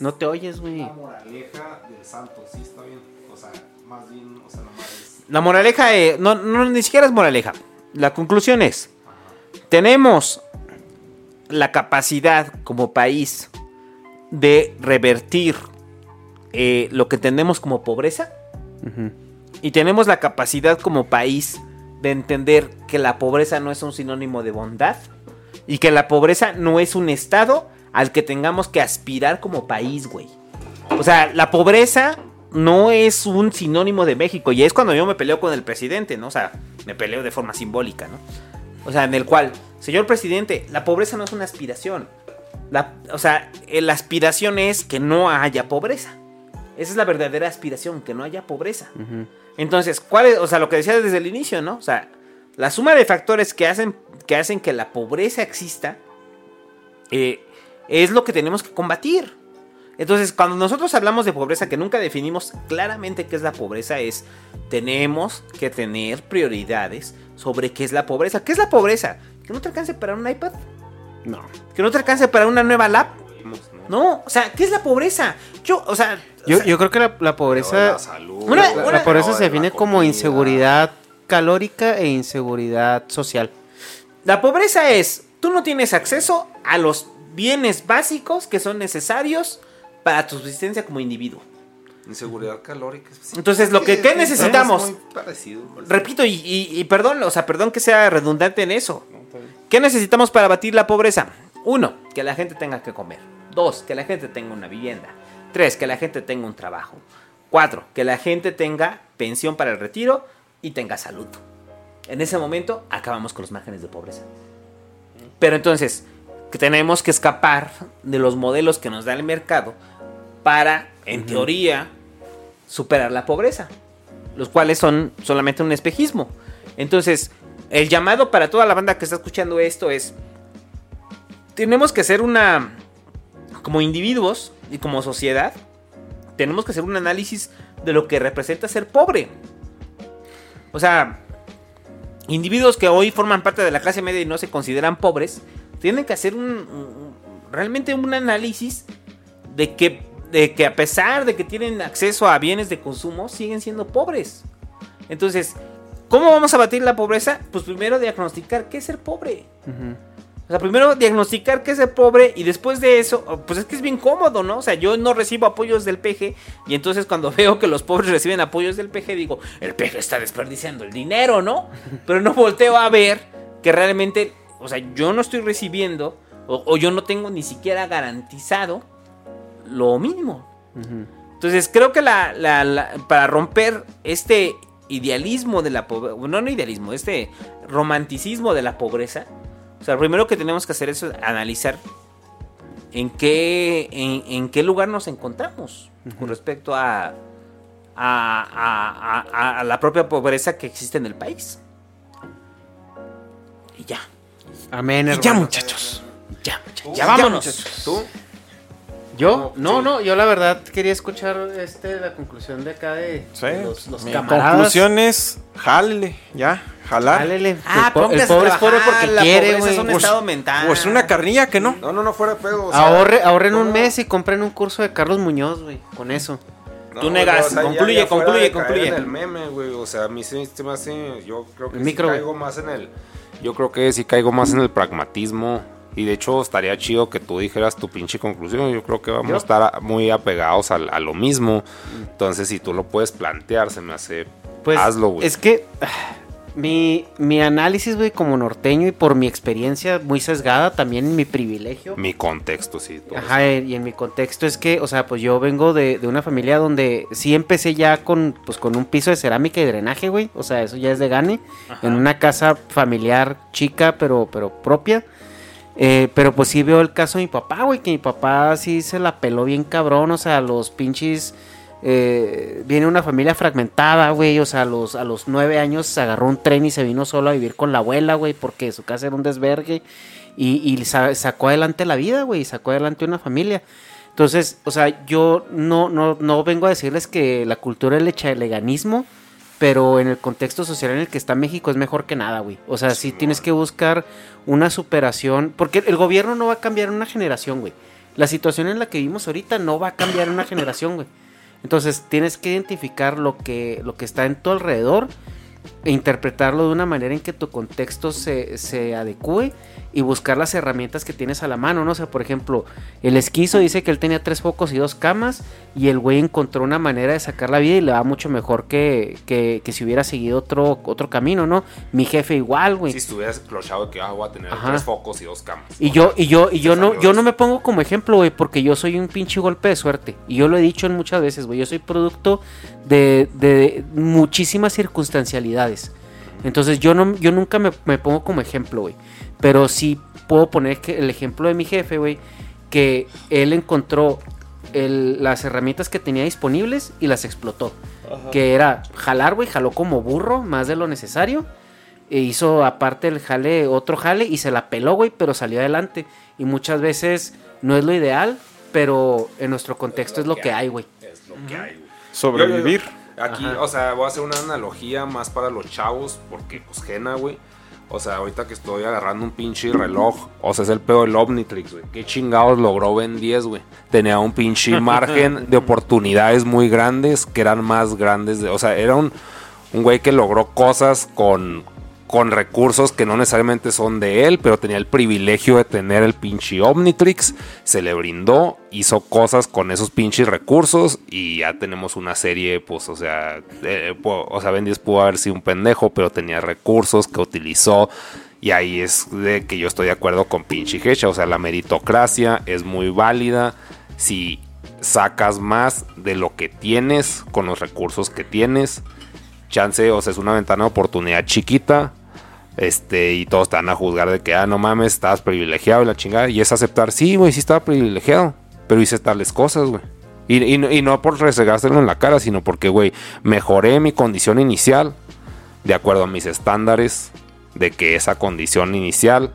No te oyes, güey. moraleja del santo, sí está bien. O sea, más bien, o sea, nomás es. La moraleja, eh, no, no, ni siquiera es moraleja. La conclusión es, tenemos la capacidad como país de revertir eh, lo que tenemos como pobreza y tenemos la capacidad como país de entender que la pobreza no es un sinónimo de bondad y que la pobreza no es un estado al que tengamos que aspirar como país, güey. O sea, la pobreza no es un sinónimo de México. Y es cuando yo me peleo con el presidente, ¿no? O sea, me peleo de forma simbólica, ¿no? O sea, en el cual, señor presidente, la pobreza no es una aspiración. La- o sea, eh, la aspiración es que no haya pobreza. Esa es la verdadera aspiración, que no haya pobreza. Entonces, ¿cuál es? O sea, lo que decía desde el inicio, ¿no? O sea, la suma de factores que hacen que, hacen que la pobreza exista eh, es lo que tenemos que combatir. Entonces, cuando nosotros hablamos de pobreza, que nunca definimos claramente qué es la pobreza, es tenemos que tener prioridades sobre qué es la pobreza. ¿Qué es la pobreza? ¿Que no te alcance para un iPad? No. ¿Que no te alcance para una nueva lap? No, o sea, ¿qué es la pobreza? Yo, o sea... Yo, yo creo que la, la pobreza. Una- la pobreza se define como inseguridad calórica e inseguridad social. La pobreza es, tú no tienes acceso a los bienes básicos que son necesarios para tu subsistencia como individuo. Inseguridad calórica. sí. Entonces, lo que- ¿qué Es- necesitamos? parecido. Repito, y, y- y perdón, o sea, perdón que sea redundante en eso. ¿Qué necesitamos para abatir la pobreza? Uno, que la gente tenga que comer. Dos, que la gente tenga una vivienda. Tres, que la gente tenga un trabajo. Cuatro, que la gente tenga pensión para el retiro y tenga salud. En ese momento acabamos con los márgenes de pobreza. Pero entonces, que tenemos que escapar de los modelos que nos da el mercado para, en teoría, superar la pobreza. Los cuales son solamente un espejismo. Entonces, el llamado para toda la banda que está escuchando esto es, tenemos que hacer una, como individuos y como sociedad, tenemos que hacer un análisis de lo que representa ser pobre. O sea, individuos que hoy forman parte de la clase media y no se consideran pobres, tienen que hacer un, un- realmente un análisis de que, de que a pesar de que tienen acceso a bienes de consumo, siguen siendo pobres. Entonces, ¿cómo vamos a batir la pobreza? Pues primero diagnosticar qué es ser pobre. O sea, primero diagnosticar qué es ser pobre y después de eso, oh, pues es que es bien cómodo, ¿no? O sea, yo no recibo apoyos del PG y entonces cuando <laughs> veo que los pobres reciben apoyos del PG digo, el PG está desperdiciando el dinero, ¿no? <laughs> Pero no volteo a ver que realmente, o sea, yo no estoy recibiendo o, o yo no tengo ni siquiera garantizado lo mínimo. Entonces creo que la, la- la- para romper este idealismo de la pobreza, no, no idealismo, este romanticismo de la pobreza, o sea, lo primero que tenemos que hacer es analizar en qué, en, en qué lugar nos encontramos con respecto a, a, a- a- a la propia pobreza que existe en el país. ya. Amén, Y ya, muchachos. Ya, muchachos. Ya vámonos. muchachos. ¿Tú? ¿Yo? No, no, yo la verdad quería escuchar este, la conclusión de acá de, Sí. de los, los Mi camaradas. conclusión es, jálele, ya, jalar. Jálele, Ah, el, pobre es pobre porque la quiere, güey. es un Pues- estado mental. Pues una carnilla que no. No, no, no, fuera de pedo. o sea, Ahorre, ahorren un mes y compren un curso de Carlos Muñoz, güey, con eso. No, Tú negas, concluye, ya concluye, concluye. En el meme, güey. O sea, a mí sí se me hace. Yo creo que El sí micro, caigo más en el. Yo creo que sí caigo más en el pragmatismo. Y de hecho, estaría chido que tú dijeras tu pinche conclusión. Yo creo que vamos a estar a- muy apegados al- a, lo mismo. Entonces, si tú lo puedes plantear, se me hace. Pues hazlo, güey. es que <sighs> mi, mi análisis, güey, como norteño y por mi experiencia muy sesgada, también mi privilegio. Mi contexto, sí. todo Ajá, y en mi contexto es que, o sea, pues yo vengo de, de una familia donde sí empecé ya con, pues, con un piso de cerámica y drenaje, güey. O sea, eso ya es de gane. En una casa familiar chica, pero, pero propia. Eh, pero pues sí veo el caso de mi papá, güey, que mi papá sí se la peló bien cabrón, o sea, los pinches... eh, viene una familia fragmentada, güey, o sea, a los, a los nueve años se agarró un tren y se vino solo a vivir con la abuela, güey, porque su casa era un desvergue. Y, y sa- sacó adelante la vida, güey, sacó adelante una familia. Entonces, o sea, yo no, no, no vengo a decirles que la cultura del echaleganismo, pero en el contexto social en el que está México es mejor que nada, güey. O sea, sí tienes que buscar una superación, porque el gobierno no va a cambiar una generación, güey. La situación en la que vivimos ahorita no va a cambiar una generación, güey. Entonces tienes que identificar lo que, lo que está en tu alrededor e interpretarlo de una manera en que tu contexto se, se adecue y buscar las herramientas que tienes a la mano, ¿no? O sea, por ejemplo, el esquizo dice que él tenía tres focos y dos camas y el güey encontró una manera de sacar la vida y le va mucho mejor que, que, que si hubiera seguido otro, otro camino, ¿no? Mi jefe igual, güey. Si estuvieras clochado que ah, voy a tener Ajá. tres focos y dos camas. Y yo, y yo, y yo no, yo no me pongo como ejemplo, güey, porque yo soy un pinche golpe de suerte. Y yo lo he dicho en muchas veces, güey. Yo soy producto de, de muchísimas circunstancialidades. Entonces yo no, yo nunca me, me pongo como ejemplo, güey. Pero sí puedo poner que el ejemplo de mi jefe, güey, que él encontró el- las herramientas que tenía disponibles y las explotó. Que era jalar, güey, jaló como burro, más de lo necesario. E hizo aparte el jale, otro jale y se la peló, güey, pero salió adelante. Y muchas veces no es lo ideal, pero en nuestro contexto es lo que hay, güey. Es lo que hay, güey. Sobrevivir. Yo- yo- Aquí, Ajá. o sea, voy a hacer una analogía más para los chavos, porque pues Jena, güey. O sea, ahorita que estoy agarrando un pinche reloj, o sea, es el pedo del Omnitrix, güey. ¿Qué chingados logró Ben 10, güey? Tenía un pinche <laughs> margen de oportunidades muy grandes que eran más grandes. De, o sea, era un, un güey que logró cosas con, con recursos que no necesariamente son de él, pero tenía el privilegio de tener el pinche Omnitrix, se le brindó, hizo cosas con esos pinches recursos y ya tenemos una serie, pues, o sea, eh, o sea, Ben 10 pudo haber sido un pendejo, pero tenía recursos que utilizó. Y ahí es de que yo estoy de acuerdo con pinche Hecha. O sea, la meritocracia es muy válida si sacas más de lo que tienes con los recursos que tienes chance, o sea, es una ventana de oportunidad chiquita. Este, y todos te van a juzgar de que, ah, no mames, estabas privilegiado y la chingada. Y es aceptar, sí, güey, sí estaba privilegiado. Pero hice tales cosas, güey. Y, y no- por resegárselo en la cara, sino porque, güey, mejoré mi condición inicial de acuerdo a mis estándares de que esa condición inicial,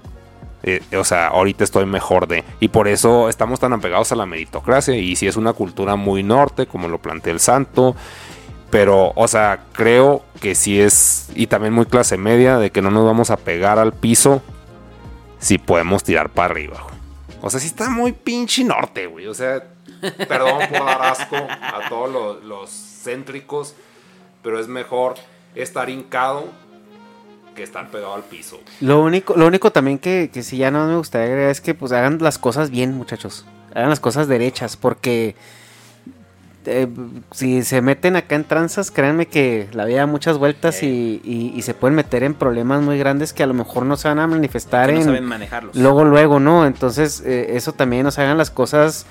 eh, o sea, ahorita estoy mejor de... Y por eso estamos tan apegados a la meritocracia. Y si es una cultura muy norte, como lo plantea el santo. Pero, o sea, creo que sí es, y también muy clase media, de que no nos vamos a pegar al piso si podemos tirar para arriba. O sea, sí está muy pinche norte, güey. O sea, perdón por dar asco a todos los, céntricos, pero es mejor estar hincado que estar pegado al piso. Lo único, lo único también que, que sí ya no me gustaría agregar es que pues hagan las cosas bien, muchachos. Hagan las cosas derechas, porque eh, si se meten acá en tranzas, créanme que la vida da muchas vueltas y, y- y se pueden meter en problemas muy grandes que a lo mejor no se van a manifestar Que no en saben manejarlos. luego, luego, ¿no? Entonces, eh, eso también, sea, hagan las cosas,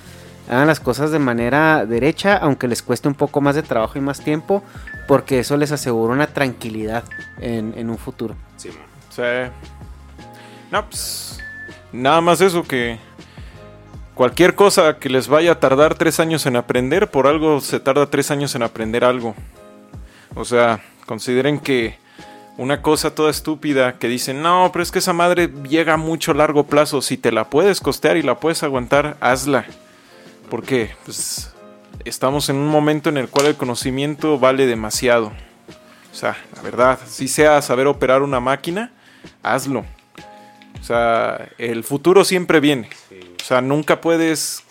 hagan las cosas de manera derecha, aunque les cueste un poco más de trabajo y más tiempo, porque eso les asegura una tranquilidad en, en un futuro. Sí, man. Sí. No, pues, nada más eso que cualquier cosa que les vaya a tardar tres años en aprender, por algo se tarda tres años en aprender algo. O sea, consideren que una cosa toda estúpida que dicen, no, pero es que esa madre llega a mucho largo plazo. Si te la puedes costear y la puedes aguantar, hazla. Porque pues, estamos en un momento en el cual el conocimiento vale demasiado. O sea, la verdad, si sea saber operar una máquina, hazlo. O sea, el futuro siempre viene. O sea, nunca puedes...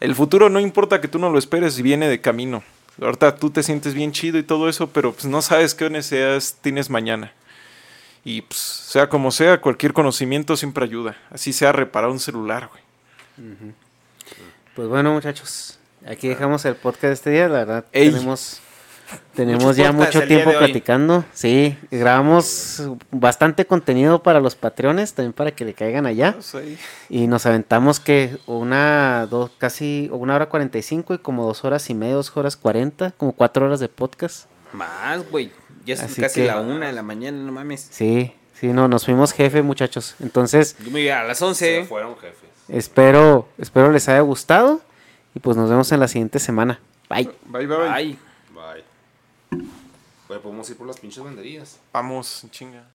El futuro no importa que tú no lo esperes, viene de camino. Ahorita tú te sientes bien chido y todo eso, pero pues no sabes qué necesidades tienes mañana. Y pues, sea como sea, cualquier conocimiento siempre ayuda. Así sea reparar un celular, güey. Pues bueno, muchachos, aquí dejamos el podcast de este día. La verdad, Ey. tenemos, tenemos Muchos ya mucho tiempo platicando. Sí, grabamos bastante contenido para los patrones, también para que le caigan allá. Y nos aventamos que una, dos, casi una hora cuarenta y cinco y como dos horas y media, dos horas cuarenta, como cuatro horas de podcast. Más, güey. Ya es Así casi que- la una de la mañana, no mames. Sí, sí, no, nos fuimos jefe, muchachos. Entonces, a las 11. Fueron jefes. espero, espero les haya gustado y pues nos vemos en la siguiente semana. Bye. Bye, bye. Bye. Pues podemos ir por las pinches banderías. Vamos, chinga.